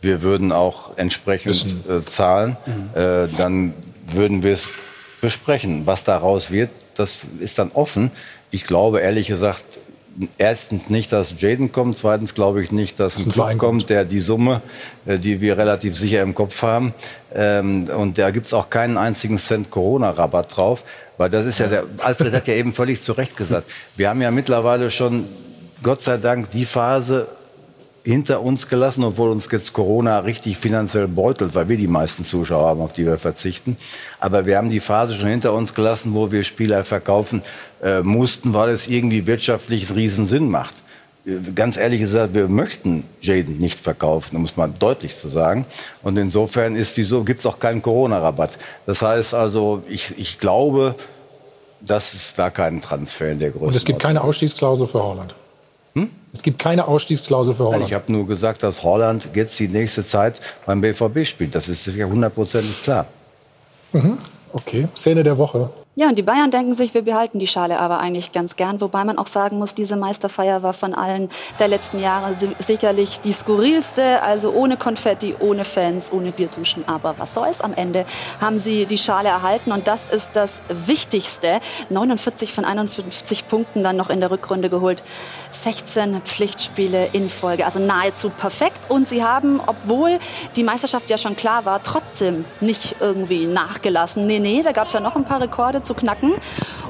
wir würden auch entsprechend äh, zahlen, mhm. äh, dann würden wir es besprechen. Was daraus wird, das ist dann offen. Ich glaube ehrlich gesagt, erstens nicht, dass Jaden kommt, zweitens glaube ich nicht, dass ein Club kommt, der die Summe, äh, die wir relativ sicher im Kopf haben, ähm, und da gibt's auch keinen einzigen Cent Corona-Rabatt drauf, weil das ist ja der, Alfred hat ja eben völlig zu Recht gesagt, wir haben ja mittlerweile schon Gott sei Dank die Phase hinter uns gelassen, obwohl uns jetzt Corona richtig finanziell beutelt, weil wir die meisten Zuschauer haben, auf die wir verzichten. Aber wir haben die Phase schon hinter uns gelassen, wo wir Spieler verkaufen äh, mussten, weil es irgendwie wirtschaftlich einen riesen Sinn macht. Äh, ganz ehrlich gesagt, wir möchten Jaden nicht verkaufen, um es mal deutlich zu sagen. Und insofern ist die so, gibt es auch keinen Corona-Rabatt. Das heißt also, ich, ich glaube, dass es da keinen Transfer in der Größe Und es gibt keine Ausstiegsklausel für Holland? Hm? Es gibt keine Ausstiegsklausel für Holland. Ich habe nur gesagt, dass Holland jetzt die nächste Zeit beim BVB spielt. Das ist ja hundertprozentig klar. Mhm. Okay, Szene der Woche. Ja, und die Bayern denken sich, wir behalten die Schale aber eigentlich ganz gern. Wobei man auch sagen muss, diese Meisterfeier war von allen der letzten Jahre sicherlich die skurrilste. Also ohne Konfetti, ohne Fans, ohne Bierduschen. Aber was soll's? Am Ende haben sie die Schale erhalten. Und das ist das Wichtigste. 49 von 51 Punkten dann noch in der Rückrunde geholt. 16 Pflichtspiele in Folge. Also nahezu perfekt. Und sie haben, obwohl die Meisterschaft ja schon klar war, trotzdem nicht irgendwie nachgelassen. Nee, nee, da gab's ja noch ein paar Rekorde zu knacken.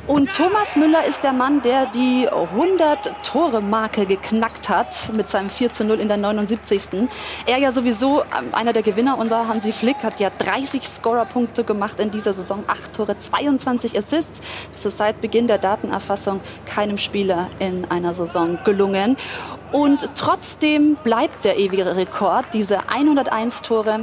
Und Thomas Müller ist der Mann, der die 100-Tore-Marke geknackt hat mit seinem 4 zu 0 in der 79. Er ja sowieso ähm, einer der Gewinner, unser Hansi Flick, hat ja 30 Scorerpunkte gemacht in dieser Saison, 8 Tore, 22 Assists. Das ist seit Beginn der Datenerfassung keinem Spieler in einer Saison gelungen. Und trotzdem bleibt der ewige Rekord. Diese 101 Tore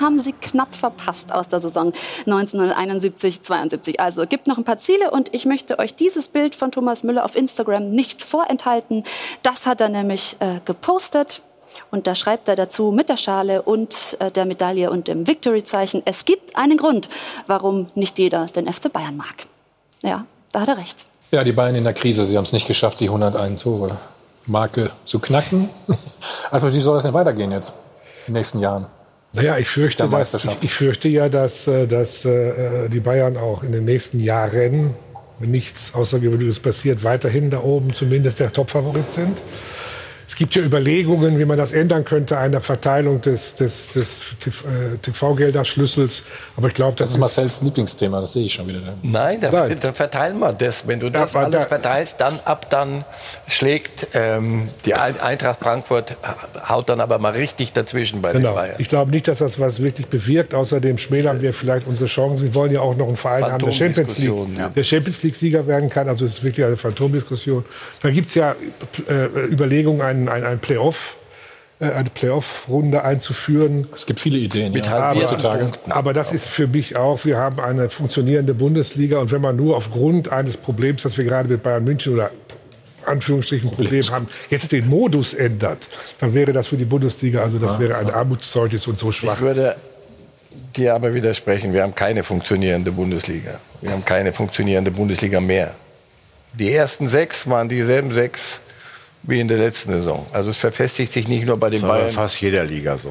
haben sie knapp verpasst aus der Saison 1971-72. Also gibt noch ein paar Ziele und ich möchte euch dieses Bild von Thomas Müller auf Instagram nicht vorenthalten. Das hat er nämlich äh, gepostet. Und da schreibt er dazu mit der Schale und äh, der Medaille und dem Victory-Zeichen, es gibt einen Grund, warum nicht jeder den FC Bayern mag. Ja, da hat er recht. Ja, die Bayern in der Krise, sie haben es nicht geschafft, die 101 Tore Marke zu knacken. Also wie soll das denn weitergehen jetzt in den nächsten Jahren? Naja, ich fürchte, dass, ich, ich, fürchte ja, dass, äh, dass äh, die Bayern auch in den nächsten Jahren, wenn nichts Außergewöhnliches passiert, weiterhin da oben zumindest der Topfavorit sind. Es gibt ja Überlegungen, wie man das ändern könnte, einer Verteilung des, des, des TV-Gelderschlüssels. Aber ich glaube, das, das ist Marcells Lieblingsthema. Das sehe ich schon wieder. Nein, da, Nein. da verteilen wir das. Wenn du das ja, alles da, verteilst, dann ab dann schlägt ähm, die Eintracht Frankfurt haut dann aber mal richtig dazwischen bei genau. den Bayern. Ich glaube nicht, dass das was wirklich bewirkt. Außerdem schmälern wir vielleicht unsere Chancen. Wir wollen ja auch noch einen Verein haben, der Champions League, ja. der Champions League Sieger werden kann. Also es ist wirklich eine Phantomdiskussion. Da gibt es ja äh, Überlegungen, einen ein, ein, Playoff äh, eine Playoff-Runde einzuführen. Es gibt viele Ideen mit ja, heutzutage. Aber das ist für mich auch, wir haben eine funktionierende Bundesliga und wenn man nur aufgrund eines Problems, das wir gerade mit Bayern München oder Anführungsstrichen Problem haben, jetzt den Modus ändert, dann wäre das für die Bundesliga, also das wäre ein Armutszeugnis und so schwach. Ich würde dir aber widersprechen, wir haben keine funktionierende Bundesliga. Wir haben keine funktionierende Bundesliga mehr. Die ersten sechs waren dieselben sechs wie in der letzten Saison. Also es verfestigt sich nicht nur bei den das Bayern. fast jeder Liga so.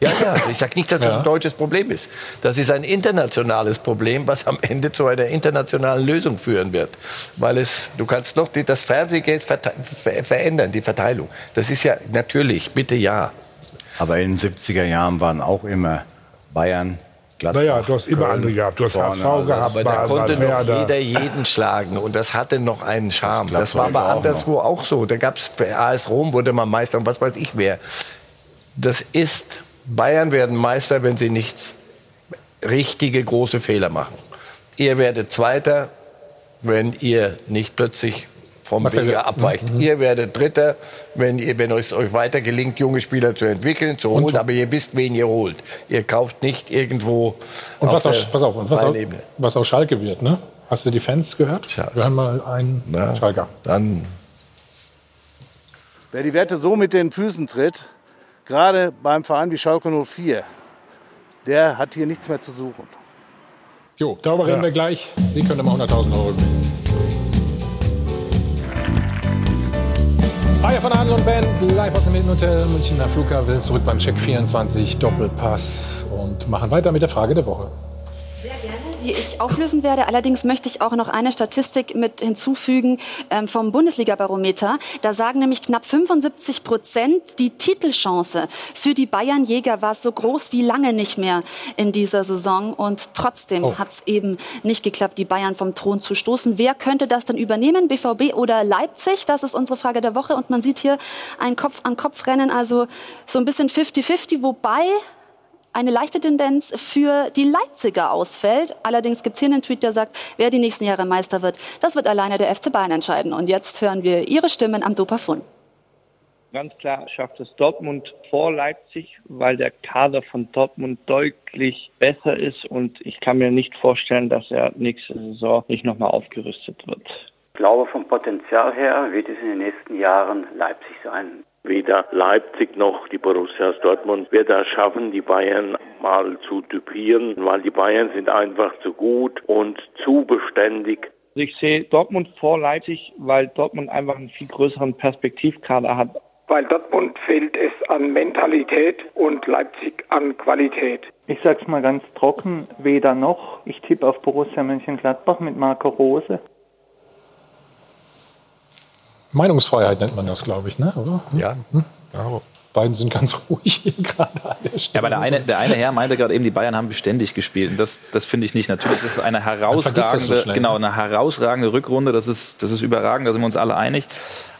Ja, ja. Ich sage nicht, dass das ein deutsches Problem ist. Das ist ein internationales Problem, was am Ende zu einer internationalen Lösung führen wird. Weil es, du kannst noch das Fernsehgeld ver verändern, die Verteilung. Das ist ja natürlich, bitte ja. Aber in den 70er Jahren waren auch immer Bayern, Gladbach, naja, du hast immer andere gehabt. Du hast HSV gehabt. Aber da konnte noch jeder jeden schlagen. Und das hatte noch einen Charme. Das, das war aber anderswo auch, auch so. Da gab es AS Rom, wurde man Meister und was weiß ich wer. Das ist, Bayern werden Meister, wenn sie nicht richtige große Fehler machen. Ihr werdet Zweiter, wenn ihr nicht plötzlich vom Marcel, Wege abweicht. Mhm. Ihr werdet Dritter, wenn, ihr, wenn es euch weiter gelingt, junge Spieler zu entwickeln, zu holen, und, aber ihr wisst, wen ihr holt. Ihr kauft nicht irgendwo und was auch, pass auf, und was auch, was auch Schalke wird, ne? Hast du die Fans gehört? Schalke. Wir haben mal einen Na, Schalker. Dann. Wer die Werte so mit den Füßen tritt, gerade beim Verein wie Schalke 04, der hat hier nichts mehr zu suchen. Jo, darüber reden wir gleich. Sie können mal 100.000 Euro gewinnen. Hi von Adel und Ben, live aus dem Innenhotel Münchner Flughafen. Zurück beim Check 24 Doppelpass und machen weiter mit der Frage der Woche die ich auflösen werde. Allerdings möchte ich auch noch eine Statistik mit hinzufügen ähm, vom Bundesliga-Barometer. Da sagen nämlich knapp 75 Prozent, die Titelchance für die Bayern-Jäger war so groß wie lange nicht mehr in dieser Saison. Und trotzdem oh. hat es eben nicht geklappt, die Bayern vom Thron zu stoßen. Wer könnte das dann übernehmen? BVB oder Leipzig? Das ist unsere Frage der Woche. Und man sieht hier ein Kopf-an-Kopf-Rennen, also so ein bisschen 50-50, wobei eine leichte Tendenz für die Leipziger ausfällt. Allerdings gibt es hier einen Tweet, der sagt, wer die nächsten Jahre Meister wird, das wird alleine der FC Bayern entscheiden. Und jetzt hören wir Ihre Stimmen am Dopafon. Ganz klar schafft es Dortmund vor Leipzig, weil der Kader von Dortmund deutlich besser ist und ich kann mir nicht vorstellen, dass er nächste Saison nicht nochmal aufgerüstet wird. Ich glaube, vom Potenzial her wird es in den nächsten Jahren Leipzig sein. Weder Leipzig noch die Borussia Dortmund wird das schaffen, die Bayern mal zu typieren, weil die Bayern sind einfach zu gut und zu beständig. Ich sehe Dortmund vor Leipzig, weil Dortmund einfach einen viel größeren Perspektivkader hat. Weil Dortmund fehlt es an Mentalität und Leipzig an Qualität. Ich sag's mal ganz trocken, weder noch. Ich tippe auf Borussia Mönchengladbach mit Marco Rose. Meinungsfreiheit nennt man das, glaube ich, ne? oder? Ja. Hm? ja. Beiden sind ganz ruhig hier gerade an der Stelle. Ja, aber der eine, der eine Herr meinte gerade eben, die Bayern haben beständig gespielt. Und das, das finde ich nicht. Natürlich ist es eine herausragende, so genau, eine herausragende Rückrunde. Das ist, das ist überragend, da sind wir uns alle einig.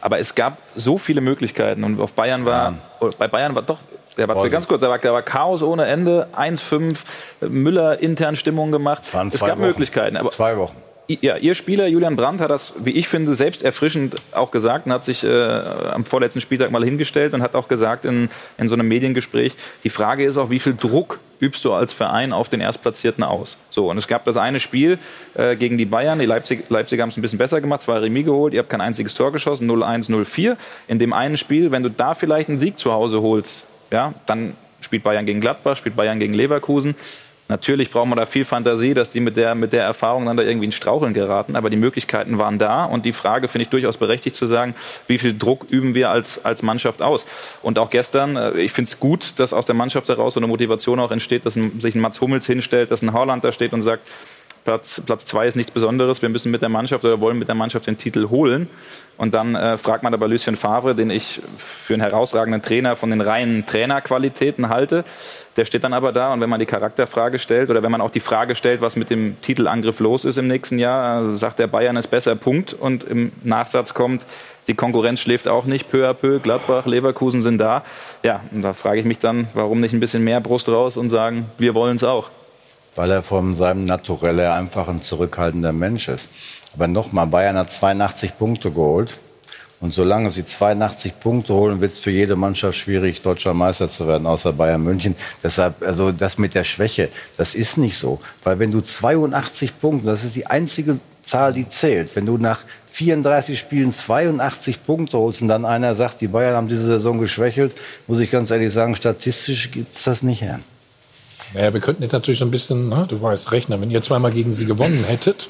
Aber es gab so viele Möglichkeiten. Und auf Bayern war, ja. bei Bayern war doch der war zwar ganz kurz, da war, da war Chaos ohne Ende, 1-5, Müller intern Stimmung gemacht. Es gab Wochen. Möglichkeiten. Aber zwei Wochen. Ja, Ihr Spieler Julian Brandt hat das, wie ich finde, selbst erfrischend auch gesagt und hat sich äh, am vorletzten Spieltag mal hingestellt und hat auch gesagt in, in so einem Mediengespräch, die Frage ist auch, wie viel Druck übst du als Verein auf den Erstplatzierten aus? So, und es gab das eine Spiel äh, gegen die Bayern, die Leipzig, Leipziger haben es ein bisschen besser gemacht, zwei Remis geholt, ihr habt kein einziges Tor geschossen, 0-1, 0-4. In dem einen Spiel, wenn du da vielleicht einen Sieg zu Hause holst, ja, dann spielt Bayern gegen Gladbach, spielt Bayern gegen Leverkusen. Natürlich braucht man da viel Fantasie, dass die mit der, mit der Erfahrung dann da irgendwie in Straucheln geraten. Aber die Möglichkeiten waren da. Und die Frage finde ich durchaus berechtigt zu sagen, wie viel Druck üben wir als, als Mannschaft aus? Und auch gestern, äh, ich finde es gut, dass aus der Mannschaft heraus so eine Motivation auch entsteht, dass ein, sich ein Mats Hummels hinstellt, dass ein Holland da steht und sagt, Platz, Platz zwei ist nichts Besonderes. Wir müssen mit der Mannschaft oder wollen mit der Mannschaft den Titel holen. Und dann äh, fragt man aber Lucien Favre, den ich für einen herausragenden Trainer von den reinen Trainerqualitäten halte. Der steht dann aber da und wenn man die Charakterfrage stellt oder wenn man auch die Frage stellt, was mit dem Titelangriff los ist im nächsten Jahr, äh, sagt der Bayern ist besser, Punkt. Und im Nachsatz kommt, die Konkurrenz schläft auch nicht, peu à peu. Gladbach, Leverkusen sind da. Ja, und da frage ich mich dann, warum nicht ein bisschen mehr Brust raus und sagen, wir wollen es auch. Weil er von seinem Naturell einfach ein zurückhaltender Mensch ist. Aber nochmal, Bayern hat 82 Punkte geholt. Und solange sie 82 Punkte holen, wird es für jede Mannschaft schwierig, deutscher Meister zu werden, außer Bayern München. Deshalb, also das mit der Schwäche, das ist nicht so. Weil wenn du 82 Punkte, das ist die einzige Zahl, die zählt. Wenn du nach 34 Spielen 82 Punkte holst und dann einer sagt, die Bayern haben diese Saison geschwächelt, muss ich ganz ehrlich sagen, statistisch gibt es das nicht her. Naja, wir könnten jetzt natürlich so ein bisschen, ne, du weißt, rechnen. Wenn ihr zweimal gegen sie gewonnen hättet,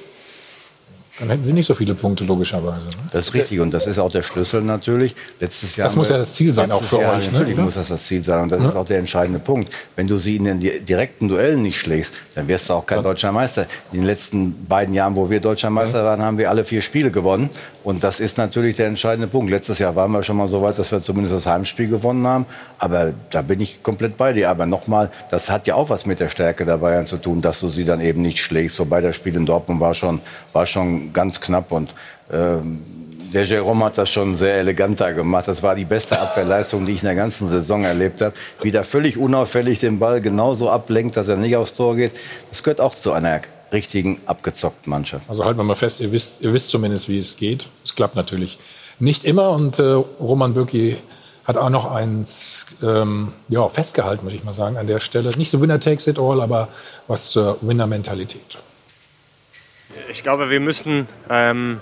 dann hätten sie nicht so viele Punkte, logischerweise. Ne? Das ist richtig und das ist auch der Schlüssel natürlich. Letztes Jahr das muss ja das Ziel sein, auch für Jahr, euch. Natürlich ne? muss das das Ziel sein und das Ja. ist auch der entscheidende Punkt. Wenn du sie in den di- direkten Duellen nicht schlägst, dann wirst du auch kein deutscher Meister. In den letzten beiden Jahren, wo wir deutscher Meister waren, haben wir alle vier Spiele gewonnen und das ist natürlich der entscheidende Punkt. Letztes Jahr waren wir schon mal so weit, dass wir zumindest das Heimspiel gewonnen haben, aber da bin ich komplett bei dir. Aber nochmal, das hat ja auch was mit der Stärke der Bayern zu tun, dass du sie dann eben nicht schlägst. Wobei das Spiel in Dortmund war schon, war schon ganz knapp und ähm, der Jerome hat das schon sehr elegant da gemacht. Das war die beste Abwehrleistung, die ich in der ganzen Saison erlebt habe. Wie der völlig unauffällig den Ball genauso ablenkt, dass er nicht aufs Tor geht. Das gehört auch zu einer richtigen abgezockten Mannschaft. Also halten wir mal fest, ihr wisst, ihr wisst zumindest, wie es geht. Es klappt natürlich nicht immer und äh, Roman Bürki hat auch noch eins ähm, ja, festgehalten, muss ich mal sagen, an der Stelle. Nicht so Winner takes it all, aber was zur Winner-Mentalität. Ich glaube, wir müssen ähm,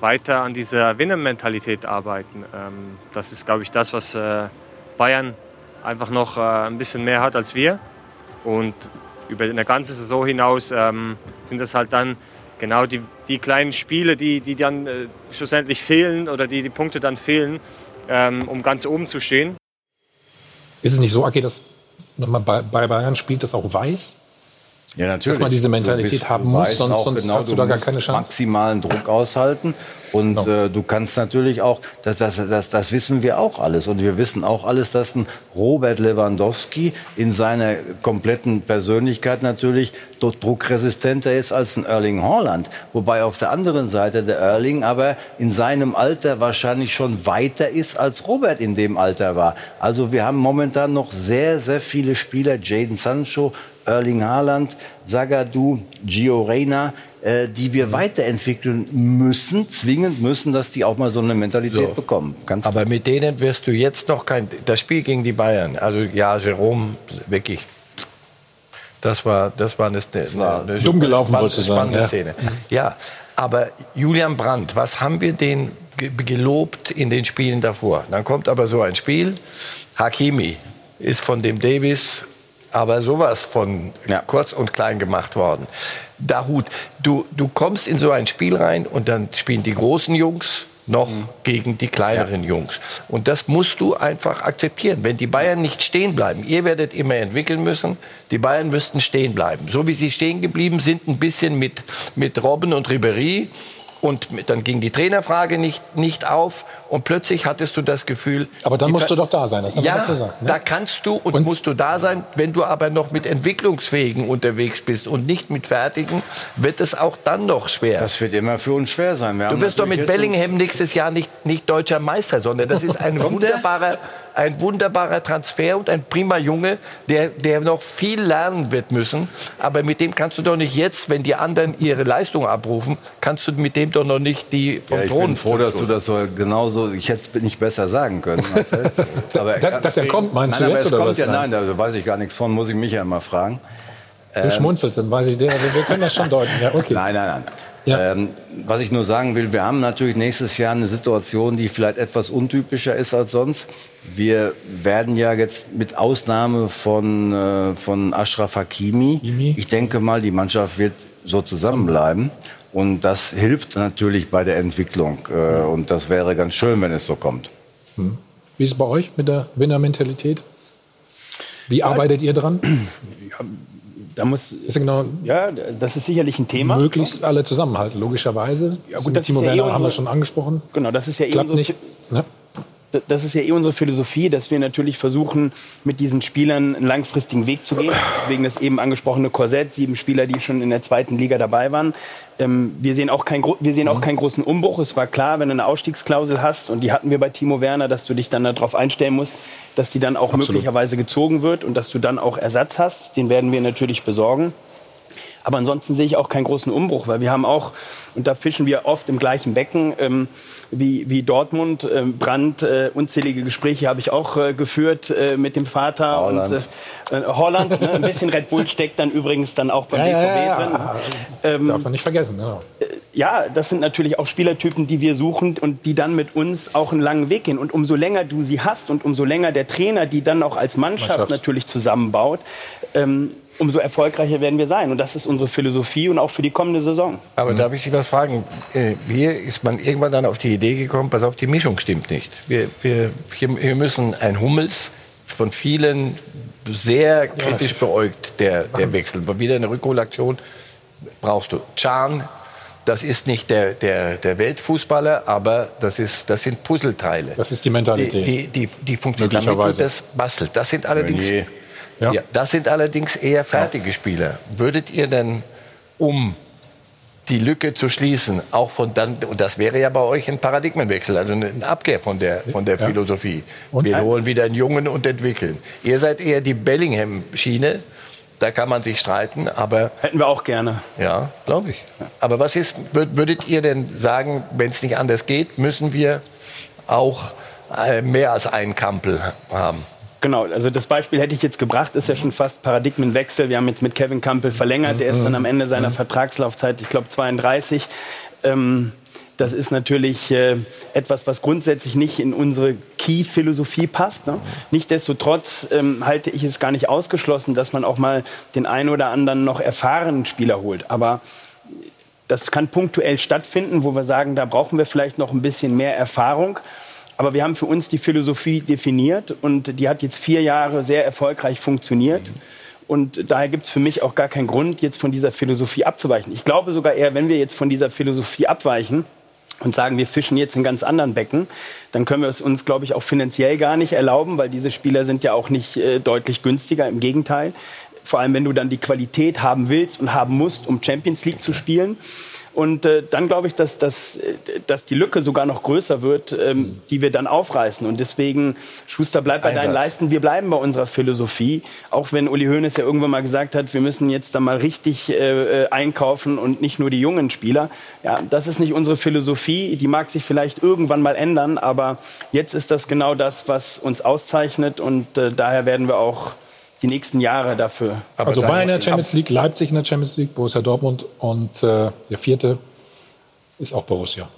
weiter an dieser Winner-Mentalität arbeiten. Ähm, das ist, glaube ich, das, was äh, Bayern einfach noch äh, ein bisschen mehr hat als wir. Und über eine ganze Saison hinaus ähm, sind das halt dann genau die, die kleinen Spiele, die, die dann äh, schlussendlich fehlen oder die die Punkte dann fehlen, ähm, um ganz oben zu stehen. Ist es nicht so, Aki, dass man bei Bayern spielt, das auch weiß? Ja, natürlich. Dass man diese Du Mentalität bist- haben du muss, sonst, sonst genau, hast du da gar keine Chance. maximalen Druck aushalten. Und äh, du kannst natürlich auch, das, das, das, das wissen wir auch alles. Und wir wissen auch alles, dass ein Robert Lewandowski in seiner kompletten Persönlichkeit natürlich dort druckresistenter ist als ein Erling Haaland. Wobei auf der anderen Seite der Erling aber in seinem Alter wahrscheinlich schon weiter ist, als Robert in dem Alter war. Also wir haben momentan noch sehr, sehr viele Spieler, Jaden Sancho, Erling Haaland, Zagadou, Gio Reyna, äh, die wir weiterentwickeln müssen, zwingend müssen, dass die auch mal so eine Mentalität bekommen. Ganz Aber mit denen wirst du jetzt noch kein. Das Spiel gegen die Bayern, also ja, Jerome, wirklich. Das war, das war eine, eine, eine dumm gelaufen, spannende, du sagen, spannende ja. Szene. Ja, Aber Julian Brandt, was haben wir den gelobt in den Spielen davor? Dann kommt aber so ein Spiel. Hakimi ist von dem Davis aber sowas von ja. kurz und klein gemacht worden. Dahut, du, du kommst in so ein Spiel rein und dann spielen die großen Jungs noch mhm. gegen die kleineren ja. Jungs. Und das musst du einfach akzeptieren. Wenn die Bayern nicht stehen bleiben, ihr werdet immer entwickeln müssen, die Bayern müssten stehen bleiben. So wie sie stehen geblieben sind, ein bisschen mit, mit Robben und Ribéry und dann ging die Trainerfrage nicht, nicht auf und plötzlich hattest du das Gefühl. Aber dann musst du doch da sein, das haben ja, wir doch gesagt. Ne? Da kannst du und, und, musst du da sein. Wenn du aber noch mit Entwicklungsfähigen unterwegs bist und nicht mit Fertigen, wird es auch dann noch schwer. Das wird immer für uns schwer sein. Wir du wirst doch mit Bellingham nächstes Jahr nicht, nicht deutscher Meister, sondern das ist ein wunderbarer, ein wunderbarer Transfer und ein prima Junge, der, der noch viel lernen wird müssen. Aber mit dem kannst du doch nicht jetzt, wenn die anderen ihre Leistung abrufen, kannst du mit dem doch noch nicht die vom ja. Ich bin froh, dass du das so genauso, ich hätte es nicht besser sagen können. aber, dass, dass er kommt, meinst nein, du jetzt? Aber es kommt ja, nein, da weiß ich gar nichts von, muss ich mich ja mal fragen. Du ähm, schmunzelst, dann weiß ich, wir können das schon deuten. Ja, okay. Nein, nein, nein. Ja. Ähm, was ich nur sagen will, wir haben natürlich nächstes Jahr eine Situation, die vielleicht etwas untypischer ist als sonst. Wir werden ja jetzt mit Ausnahme von, äh, von Ashraf Hakimi, Mimi. ich denke mal, die Mannschaft wird so zusammenbleiben. Und das hilft natürlich bei der Entwicklung. Äh, und das wäre ganz schön, wenn es so kommt. Hm. Wie ist es bei euch mit der Winnermentalität? Wie arbeitet ihr dran? Ja, da muss, ist ja, genau, ja, das ist sicherlich ein Thema. Möglichst alle zusammenhalten, logischerweise. Ja, gut, das Timo ja Werner eh unsere, haben wir schon angesprochen. Genau, das ist ja eh Klappt unsere, nicht. Ja. Das ist ja eh unsere Philosophie, dass wir natürlich versuchen, mit diesen Spielern einen langfristigen Weg zu gehen. Deswegen das eben angesprochene Korsett, sieben Spieler, die schon in der zweiten Liga dabei waren. Ähm, wir sehen, auch, kein, wir sehen auch mhm. keinen großen Umbruch. Es war klar, wenn du eine Ausstiegsklausel hast, und die hatten wir bei Timo Werner, dass du dich dann darauf einstellen musst, dass die dann auch Absolut. möglicherweise gezogen wird und dass du dann auch Ersatz hast. Den werden wir natürlich besorgen. Aber ansonsten sehe ich auch keinen großen Umbruch, weil wir haben auch, und da fischen wir oft im gleichen Becken ähm, wie, wie Dortmund, ähm, Brand, äh, unzählige Gespräche habe ich auch äh, geführt äh, mit dem Vater. Holland. Und, äh, äh, Holland, ne? ein bisschen Red Bull steckt dann übrigens dann auch beim ja, BVB ja, ja, drin. Ähm, Darf man nicht vergessen, genau. Ja, das sind natürlich auch Spielertypen, die wir suchen und die dann mit uns auch einen langen Weg gehen. Und umso länger du sie hast und umso länger der Trainer die dann auch als Mannschaft, Mannschaft. natürlich zusammenbaut, ähm, umso erfolgreicher werden wir sein. Und das ist unsere Philosophie und auch für die kommende Saison. Aber darf ich Sie was fragen? Äh, hier ist man irgendwann dann auf die Idee gekommen, pass auf, die Mischung stimmt nicht. Wir, wir, wir müssen ein Hummels von vielen sehr kritisch beäugt, der, der Wechsel. Wieder eine Rückholaktion brauchst du. Can, das ist nicht der, der, der Weltfußballer, aber das, ist, das sind Puzzleteile. Das ist die Mentalität. Die, die, die, die funktionieren, damit das bastelt. Das sind allerdings ja. ja. das sind allerdings eher fertige Spieler. Würdet ihr denn, um die Lücke zu schließen, auch von dann, und das wäre ja bei euch ein Paradigmenwechsel, also eine Abkehr von der, von der ja. Philosophie. Und Wir holen wieder einen Jungen und entwickeln. Ihr seid eher die Bellingham-Schiene. Da kann man sich streiten, aber. Hätten wir auch gerne. Ja, glaube ich. Aber was ist, würdet ihr denn sagen, wenn es nicht anders geht, müssen wir auch äh, mehr als einen Kampel haben? Genau, also das Beispiel hätte ich jetzt gebracht, ist ja schon fast Paradigmenwechsel. Wir haben jetzt mit Kevin Campbell verlängert, der ist dann am Ende seiner Vertragslaufzeit, ich glaube 32. Ähm, das ist natürlich äh, etwas, was grundsätzlich nicht in unsere Key-Philosophie passt. Ne? Nichtsdestotrotz ähm, halte ich es gar nicht ausgeschlossen, dass man auch mal den einen oder anderen noch erfahrenen Spieler holt. Aber das kann punktuell stattfinden, wo wir sagen, da brauchen wir vielleicht noch ein bisschen mehr Erfahrung. Aber wir haben für uns die Philosophie definiert und die hat jetzt vier Jahre sehr erfolgreich funktioniert. Und daher gibt es für mich auch gar keinen Grund, jetzt von dieser Philosophie abzuweichen. Ich glaube sogar eher, wenn wir jetzt von dieser Philosophie abweichen und sagen, wir fischen jetzt in ganz anderen Becken, dann können wir es uns, glaube ich, auch finanziell gar nicht erlauben, weil diese Spieler sind ja auch nicht äh, deutlich günstiger. Im Gegenteil. Vor allem, wenn du dann die Qualität haben willst und haben musst, um Champions League zu spielen. Und äh, dann glaube ich, dass, dass, äh, dass die Lücke sogar noch größer wird, ähm, die wir dann aufreißen. Und deswegen, Schuster, bleib bei Einsatz. deinen Leisten. Wir bleiben bei unserer Philosophie. Auch wenn Uli Hoeneß ja irgendwann mal gesagt hat, wir müssen jetzt da mal richtig äh, äh, einkaufen und nicht nur die jungen Spieler. Ja, das ist nicht unsere Philosophie. Die mag sich vielleicht irgendwann mal ändern. Aber jetzt ist das genau das, was uns auszeichnet. Und äh, daher werden wir auch die nächsten Jahre dafür. Aber also Bayern in der Champions League, Leipzig in der Champions League, Borussia Dortmund und äh, der vierte ist auch Borussia.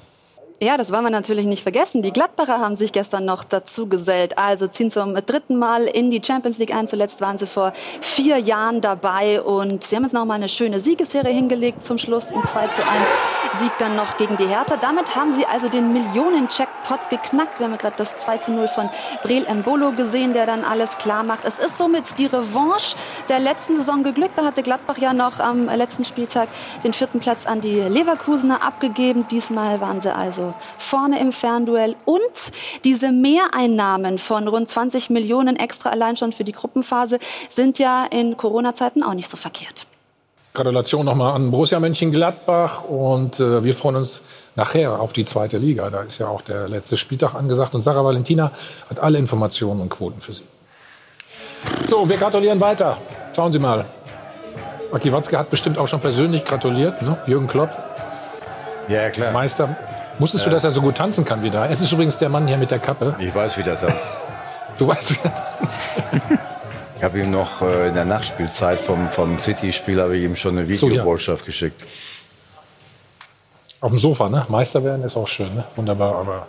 Ja, das wollen wir natürlich nicht vergessen. Die Gladbacher haben sich gestern noch dazu gesellt. Also ziehen zum dritten Mal in die Champions League ein. Zuletzt waren sie vor vier Jahren dabei und sie haben jetzt noch mal eine schöne Siegesserie hingelegt zum Schluss. Ein 2 zu 1 Sieg dann noch gegen die Hertha. Damit haben sie also den Millionen-Jackpot geknackt. Wir haben gerade das 2 zu 0 von Breel Embolo gesehen, der dann alles klar macht. Es ist somit die Revanche der letzten Saison geglückt. Da hatte Gladbach ja noch am letzten Spieltag den vierten Platz an die Leverkusener abgegeben. Diesmal waren sie also vorne im Fernduell. Und diese Mehreinnahmen von rund 20 Millionen extra allein schon für die Gruppenphase sind ja in Corona-Zeiten auch nicht so verkehrt. Gratulation nochmal an Borussia Mönchengladbach und äh, wir freuen uns nachher auf die zweite Liga. Da ist ja auch der letzte Spieltag angesagt und Sarah Valentina hat alle Informationen und Quoten für Sie. So, wir gratulieren weiter. Schauen Sie mal. Aki Watzke hat bestimmt auch schon persönlich gratuliert, ne? Jürgen Klopp. Ja, klar. Meister Wusstest du, dass er so gut tanzen kann wie da? Es ist übrigens der Mann hier mit der Kappe. Ich weiß, wie der tanzt. Du weißt, wie der tanzt. ich habe ihm noch äh, in der Nachspielzeit vom, vom City-Spiel habe ich ihm schon eine Videobotschaft so, ja. geschickt. Auf dem Sofa, ne? Meister werden ist auch schön, ne? Wunderbar, aber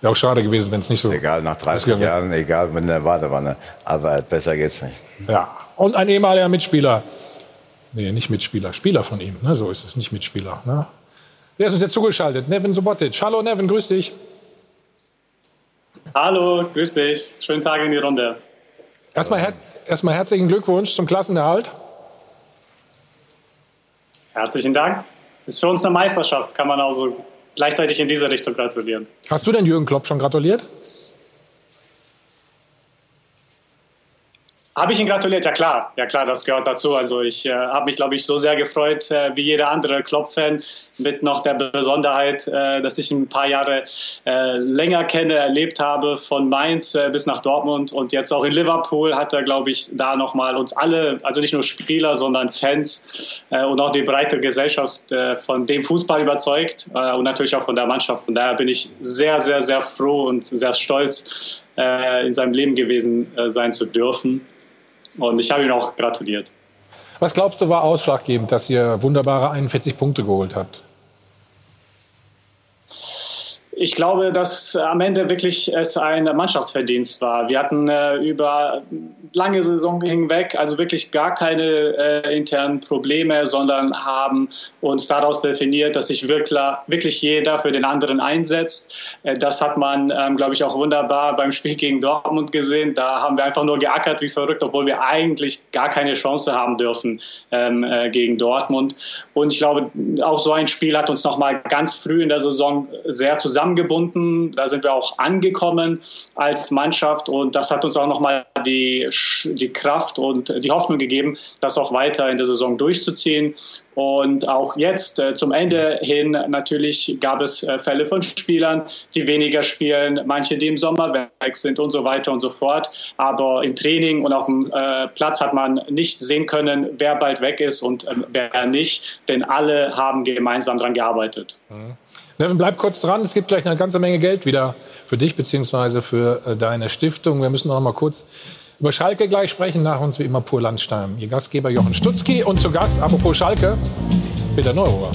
wäre auch schade gewesen, wenn es nicht so. Ist egal, nach 30 Jahren, egal, wenn der war, ne? Aber besser geht's nicht. Ja. Und ein ehemaliger Mitspieler. Nee, nicht Mitspieler, Spieler von ihm, ne? So ist es, nicht Mitspieler. Ne? Wer ist uns jetzt zugeschaltet? Nevin Subotic. Hallo Nevin, grüß dich. Hallo, grüß dich. Schönen Tag in die Runde. Erstmal, her erstmal herzlichen Glückwunsch zum Klassenerhalt. Herzlichen Dank. Ist für uns eine Meisterschaft, kann man also gleichzeitig in diese Richtung gratulieren. Hast du denn Jürgen Klopp schon gratuliert? Habe ich ihn gratuliert? Ja klar, ja klar, das gehört dazu. Also ich äh, habe mich, glaube ich, so sehr gefreut äh, wie jeder andere Klopp-Fan mit noch der Besonderheit, äh, dass ich ein paar Jahre äh, länger kenne, erlebt habe von Mainz äh, bis nach Dortmund und jetzt auch in Liverpool hat er, glaube ich, da nochmal uns alle, also nicht nur Spieler, sondern Fans äh, und auch die breite Gesellschaft von dem Fußball überzeugt und natürlich auch von der Mannschaft. Von daher bin ich sehr, sehr, sehr froh und sehr stolz, in seinem Leben gewesen sein zu dürfen. Und ich habe ihm auch gratuliert. Was glaubst du war ausschlaggebend, dass ihr wunderbare 41 Punkte geholt habt? Ich glaube, dass am Ende wirklich es ein Mannschaftsverdienst war. Wir hatten äh, über lange Saison hinweg also wirklich gar keine äh, internen Probleme, sondern haben uns daraus definiert, dass sich wirklich, jeder für den anderen einsetzt. Äh, das hat man, ähm, glaube ich, auch wunderbar beim Spiel gegen Dortmund gesehen. Da haben wir einfach nur geackert wie verrückt, obwohl wir eigentlich gar keine Chance haben dürfen ähm, äh, gegen Dortmund. Und ich glaube, auch so ein Spiel hat uns noch mal ganz früh in der Saison sehr zusammen zusammengebunden. Da sind wir auch angekommen als Mannschaft und das hat uns auch nochmal die, die Kraft und die Hoffnung gegeben, das auch weiter in der Saison durchzuziehen. Und auch jetzt äh, zum Ende hin natürlich gab es äh, Fälle von Spielern, die weniger spielen, manche, die im Sommer weg sind und so weiter und so fort. Aber im Training und auf dem äh, Platz hat man nicht sehen können, wer bald weg ist und ähm, wer nicht, denn alle haben gemeinsam daran gearbeitet. Mhm. Nevin, bleib kurz dran. Es gibt gleich eine ganze Menge Geld wieder für dich bzw. für äh, deine Stiftung. Wir müssen noch mal kurz über Schalke gleich sprechen. Nach uns wie immer Pur Landstein. Ihr Gastgeber Jochen Stutzki und zu Gast, apropos Schalke, Peter Neurohr.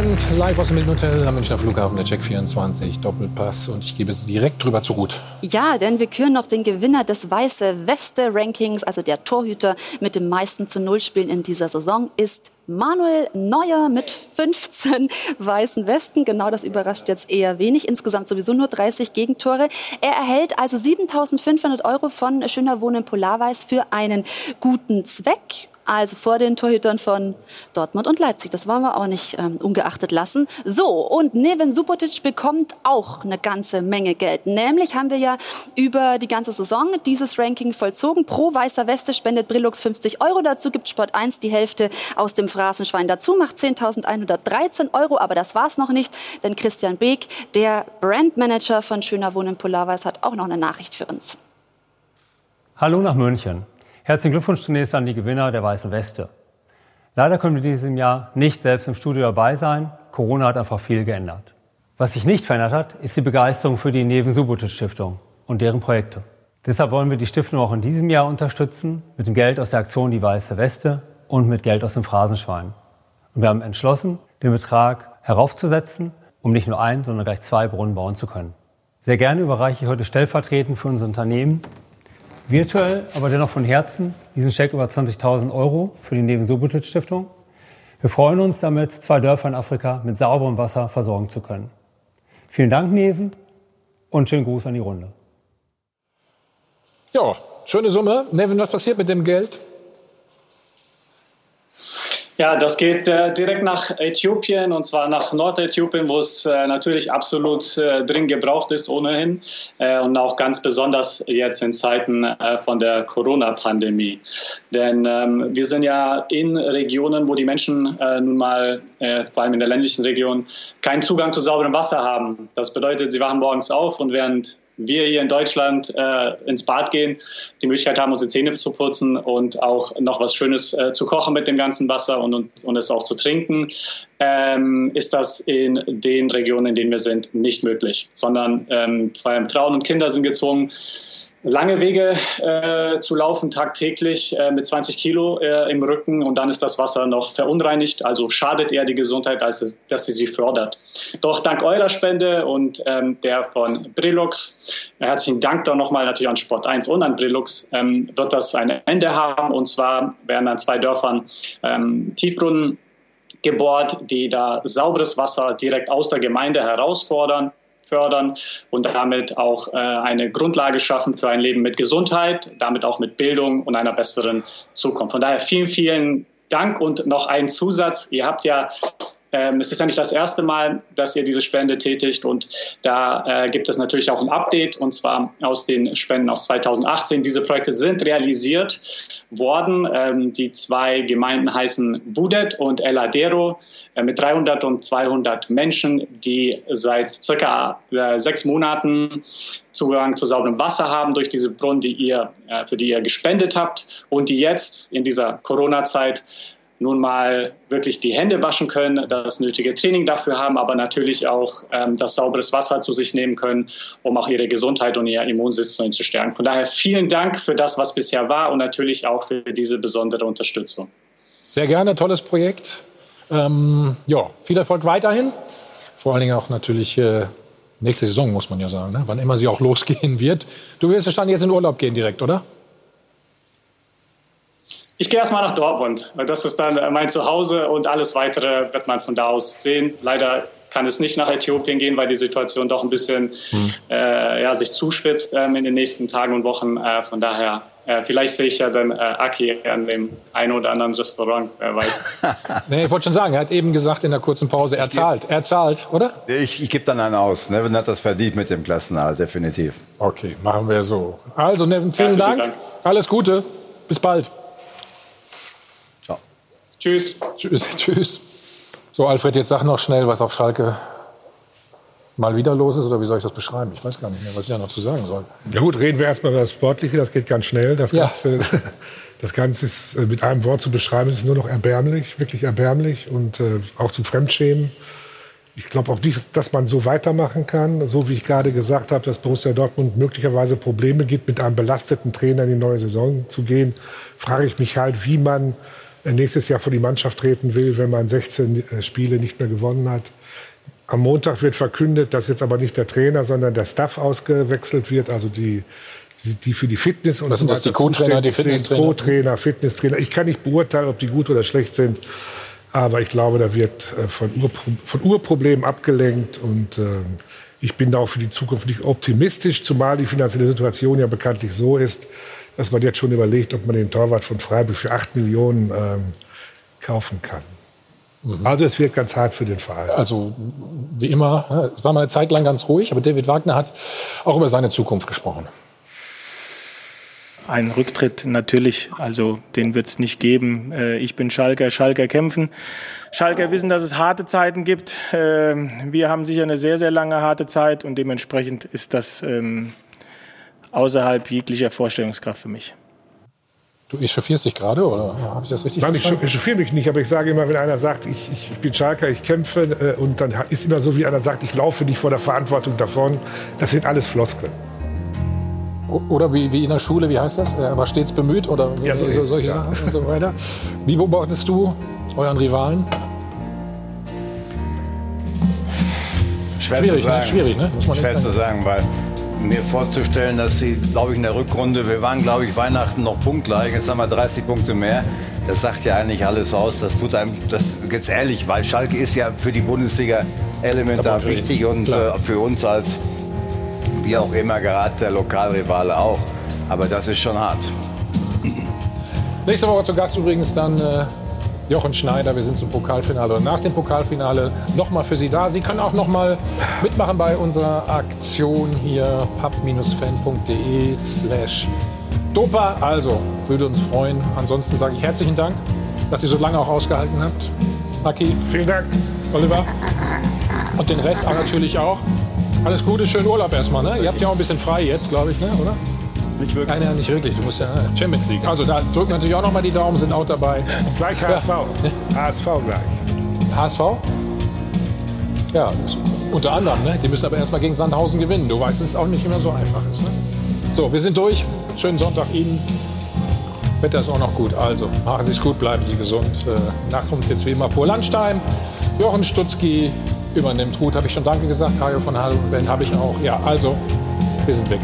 Band, live aus dem Milton Hotel am Münchner Flughafen, der Check 24, Doppelpass. Und ich gebe es direkt drüber zu Ruth. Ja, denn wir küren noch den Gewinner des Weiße Weste-Rankings, also der Torhüter mit dem meisten zu Null-Spielen in dieser Saison, ist Manuel Neuer mit 15 weißen Westen. Genau das überrascht jetzt eher wenig. Insgesamt sowieso nur 30 Gegentore. Er erhält also 7.500 Euro von Schöner Wohnen Polarweiß für einen guten Zweck also vor den Torhütern von Dortmund und Leipzig. Das wollen wir auch nicht ähm, ungeachtet lassen. So, und Neven Subotic bekommt auch eine ganze Menge Geld. Nämlich haben wir ja über die ganze Saison dieses Ranking vollzogen. Pro weißer Weste spendet Brillux 50 Euro. Dazu gibt Sport 1 die Hälfte aus dem Phrasenschwein dazu, macht 10.113 Euro. Aber das war's noch nicht, denn Christian Beek, der Brandmanager von Schöner Wohnen Polarweiß, hat auch noch eine Nachricht für uns. Hallo nach München. Herzlichen Glückwunsch zunächst an die Gewinner der Weißen Weste. Leider können wir diesem Jahr nicht selbst im Studio dabei sein. Corona hat einfach viel geändert. Was sich nicht verändert hat, ist die Begeisterung für die Neven Subotic Stiftung und deren Projekte. Deshalb wollen wir die Stiftung auch in diesem Jahr unterstützen, mit dem Geld aus der Aktion Die Weiße Weste und mit Geld aus dem Phrasenschwein. Und wir haben entschlossen, den Betrag heraufzusetzen, um nicht nur ein, sondern gleich zwei Brunnen bauen zu können. Sehr gerne überreiche ich heute stellvertretend für unser Unternehmen virtuell, aber dennoch von Herzen diesen Scheck über 20.000 Euro für die Neven Subotic Stiftung. Wir freuen uns damit, zwei Dörfer in Afrika mit sauberem Wasser versorgen zu können. Vielen Dank, Neven, und schönen Gruß an die Runde. Ja, schöne Summe. Neven, was passiert mit dem Geld? Ja, das geht äh, direkt nach Äthiopien und zwar nach Nordäthiopien, wo es äh, natürlich absolut äh, dringend gebraucht ist ohnehin äh, und auch ganz besonders jetzt in Zeiten äh, von der Corona-Pandemie. Denn ähm, wir sind ja in Regionen, wo die Menschen äh, nun mal, vor allem in der ländlichen Region, keinen Zugang zu sauberem Wasser haben. Das bedeutet, sie wachen morgens auf und während wir hier in Deutschland äh, ins Bad gehen, die Möglichkeit haben, unsere Zähne zu putzen und auch noch was Schönes äh, zu kochen mit dem ganzen Wasser und, und, und es auch zu trinken, ähm, ist das in den Regionen, in denen wir sind, nicht möglich. Sondern ähm, vor allem Frauen und Kinder sind gezwungen, lange Wege äh, zu laufen, tagtäglich äh, mit 20 Kilo äh, im Rücken und dann ist das Wasser noch verunreinigt, also schadet eher die Gesundheit, als es, dass sie sie fördert. Doch dank eurer Spende und ähm, der von Brillux, äh, herzlichen Dank dann nochmal natürlich an Sport 1 und an Brillux, ähm, wird das ein Ende haben. Und zwar werden an zwei Dörfern ähm, Tiefbrunnen gebohrt, die da sauberes Wasser direkt aus der Gemeinde herausfordern fördern und damit auch äh, eine Grundlage schaffen für ein Leben mit Gesundheit, damit auch mit Bildung und einer besseren Zukunft. Von daher vielen, vielen Dank und noch ein Zusatz. Ihr habt ja ähm, es ist ja nicht das erste Mal, dass ihr diese Spende tätigt und da äh, gibt es natürlich auch ein Update und zwar aus den Spenden aus 2018. Diese Projekte sind realisiert worden. Ähm, die zwei Gemeinden heißen Budet und El Adero äh, mit 300 und 200 Menschen, die seit circa äh, sechs Monaten Zugang zu sauberem Wasser haben durch diese Brunnen, die ihr, äh, für die ihr gespendet habt und die jetzt in dieser Corona-Zeit nun mal wirklich die Hände waschen können, das nötige Training dafür haben, aber natürlich auch ähm, das sauberes Wasser zu sich nehmen können, um auch ihre Gesundheit und ihr Immunsystem zu stärken. Von daher vielen Dank für das, was bisher war und natürlich auch für diese besondere Unterstützung. Sehr gerne, tolles Projekt. Ähm, ja, viel Erfolg weiterhin. Vor allen Dingen auch natürlich äh, nächste Saison, muss man ja sagen, ne? wann immer sie auch losgehen wird. Du wirst wahrscheinlich jetzt in Urlaub gehen direkt, oder? Ich gehe erstmal nach Dortmund. Das ist dann mein Zuhause und alles weitere wird man von da aus sehen. Leider kann es nicht nach Äthiopien gehen, weil die Situation doch ein bisschen hm. äh, ja, sich zuspitzt ähm, in den nächsten Tagen und Wochen. Äh, von daher, äh, vielleicht sehe ich ja dann äh, Aki an dem einen oder anderen Restaurant, wer weiß. nee, ich wollte schon sagen, er hat eben gesagt in der kurzen Pause, er zahlt. Er zahlt, oder? Ich, ich gebe dann einen aus. Nevin hat das verdient mit dem Klassenhalt, definitiv. Okay, machen wir so. Also, Nevin, vielen Dank. Dank. Alles Gute. Bis bald. Tschüss. Tschüss. Tschüss. So, Alfred, jetzt sag noch schnell, was auf Schalke mal wieder los ist oder wie soll ich das beschreiben? Ich weiß gar nicht mehr, was ich da noch zu sagen soll. Ja gut, reden wir erstmal über das Sportliche, das geht ganz schnell. Das, ja. Ganze, das Ganze ist äh, mit einem Wort zu beschreiben, ist nur noch erbärmlich, wirklich erbärmlich und äh, auch zum Fremdschämen. Ich glaube auch nicht, dass man so weitermachen kann. So wie ich gerade gesagt habe, dass Borussia Dortmund möglicherweise Probleme gibt, mit einem belasteten Trainer in die neue Saison zu gehen, frage ich mich halt, wie man nächstes Jahr vor die Mannschaft treten will, wenn man 16 äh, Spiele nicht mehr gewonnen hat. Am Montag wird verkündet, dass jetzt aber nicht der Trainer, sondern der Staff ausgewechselt wird, also die, die für die Fitness und das so weiter die Co-Trainer, die Fitnesstrainer. Co-Trainer, Fitnesstrainer. Ich kann nicht beurteilen, ob die gut oder schlecht sind, aber ich glaube, da wird äh, von, Urpro von Urproblemen abgelenkt und äh, ich bin da auch für die Zukunft nicht optimistisch, zumal die finanzielle Situation ja bekanntlich so ist, dass man jetzt schon überlegt, ob man den Torwart von Freiburg für 8 Millionen ähm, kaufen kann. Mhm. Also es wird ganz hart für den Verein. Also wie immer, es war mal eine Zeit lang ganz ruhig, aber David Wagner hat auch über seine Zukunft gesprochen. Ein Rücktritt natürlich, also den wird es nicht geben. Äh, ich bin Schalker, Schalker kämpfen. Schalker wissen, dass es harte Zeiten gibt. Ähm, wir haben sicher eine sehr, sehr lange harte Zeit und dementsprechend ist das ähm, außerhalb jeglicher Vorstellungskraft für mich. Du echauffierst dich gerade, oder habe ich das richtig Nein, verstanden? ich echauffiere mich nicht, aber ich sage immer, wenn einer sagt, ich, ich, bin Schalker, ich kämpfe, äh, und dann ist immer so, wie einer sagt, ich laufe nicht vor der Verantwortung davon, das sind alles Floskeln. Oder wie, wie in der Schule, wie heißt das? Er war stets bemüht oder ja, so, so, solche ja. Sachen und so weiter. Wie beobachtest du euren Rivalen? Schwer schwierig, zu ne? sagen. Ne? Schwierig, ne? Muss man Schwer zu sagen, weil mir vorzustellen, dass sie, glaube ich, in der Rückrunde, wir waren, glaube ich, Weihnachten noch punktgleich, jetzt haben wir 30 Punkte mehr. Das sagt ja eigentlich alles aus. Das tut einem, das jetzt ehrlich, weil Schalke ist ja für die Bundesliga elementar wichtig und äh, für uns als, wie auch immer, gerade der Lokalrivale auch. Aber das ist schon hart. Nächste Woche zu Gast übrigens dann äh, Jochen Schneider. Wir sind zum Pokalfinale und nach dem Pokalfinale nochmal für Sie da. Sie können auch nochmal mitmachen bei unserer Aktion hier pub-fan.de slash Dopa. Also, würde uns freuen. Ansonsten sage ich herzlichen Dank, dass ihr so lange auch ausgehalten habt. Aki, vielen Dank. Oliver. Und den Rest natürlich auch. Alles Gute, schönen Urlaub erstmal. Ne? Ihr habt ja auch ein bisschen frei jetzt, glaube ich, ne? oder? Nicht wirklich. Nein, nein, nicht wirklich. Du musst ja äh, Champions League. Also da drücken natürlich auch noch mal die Daumen, sind auch dabei. Gleich HSV. Ja. HSV gleich. HSV? Ja, unter anderem. Ne? Die müssen aber erstmal gegen Sandhausen gewinnen. Du weißt, dass es auch nicht immer so einfach ist. Ne? So, wir sind durch. Schönen Sonntag Ihnen. Wetter ist auch noch gut. Also machen Sie es gut, bleiben Sie gesund. Äh, nach uns jetzt wie immer Pur Landstein. Jochen Stutzki übernimmt. Gut, habe ich schon Danke gesagt. Hajo von Hallenband habe ich auch. Ja, also, wir sind weg.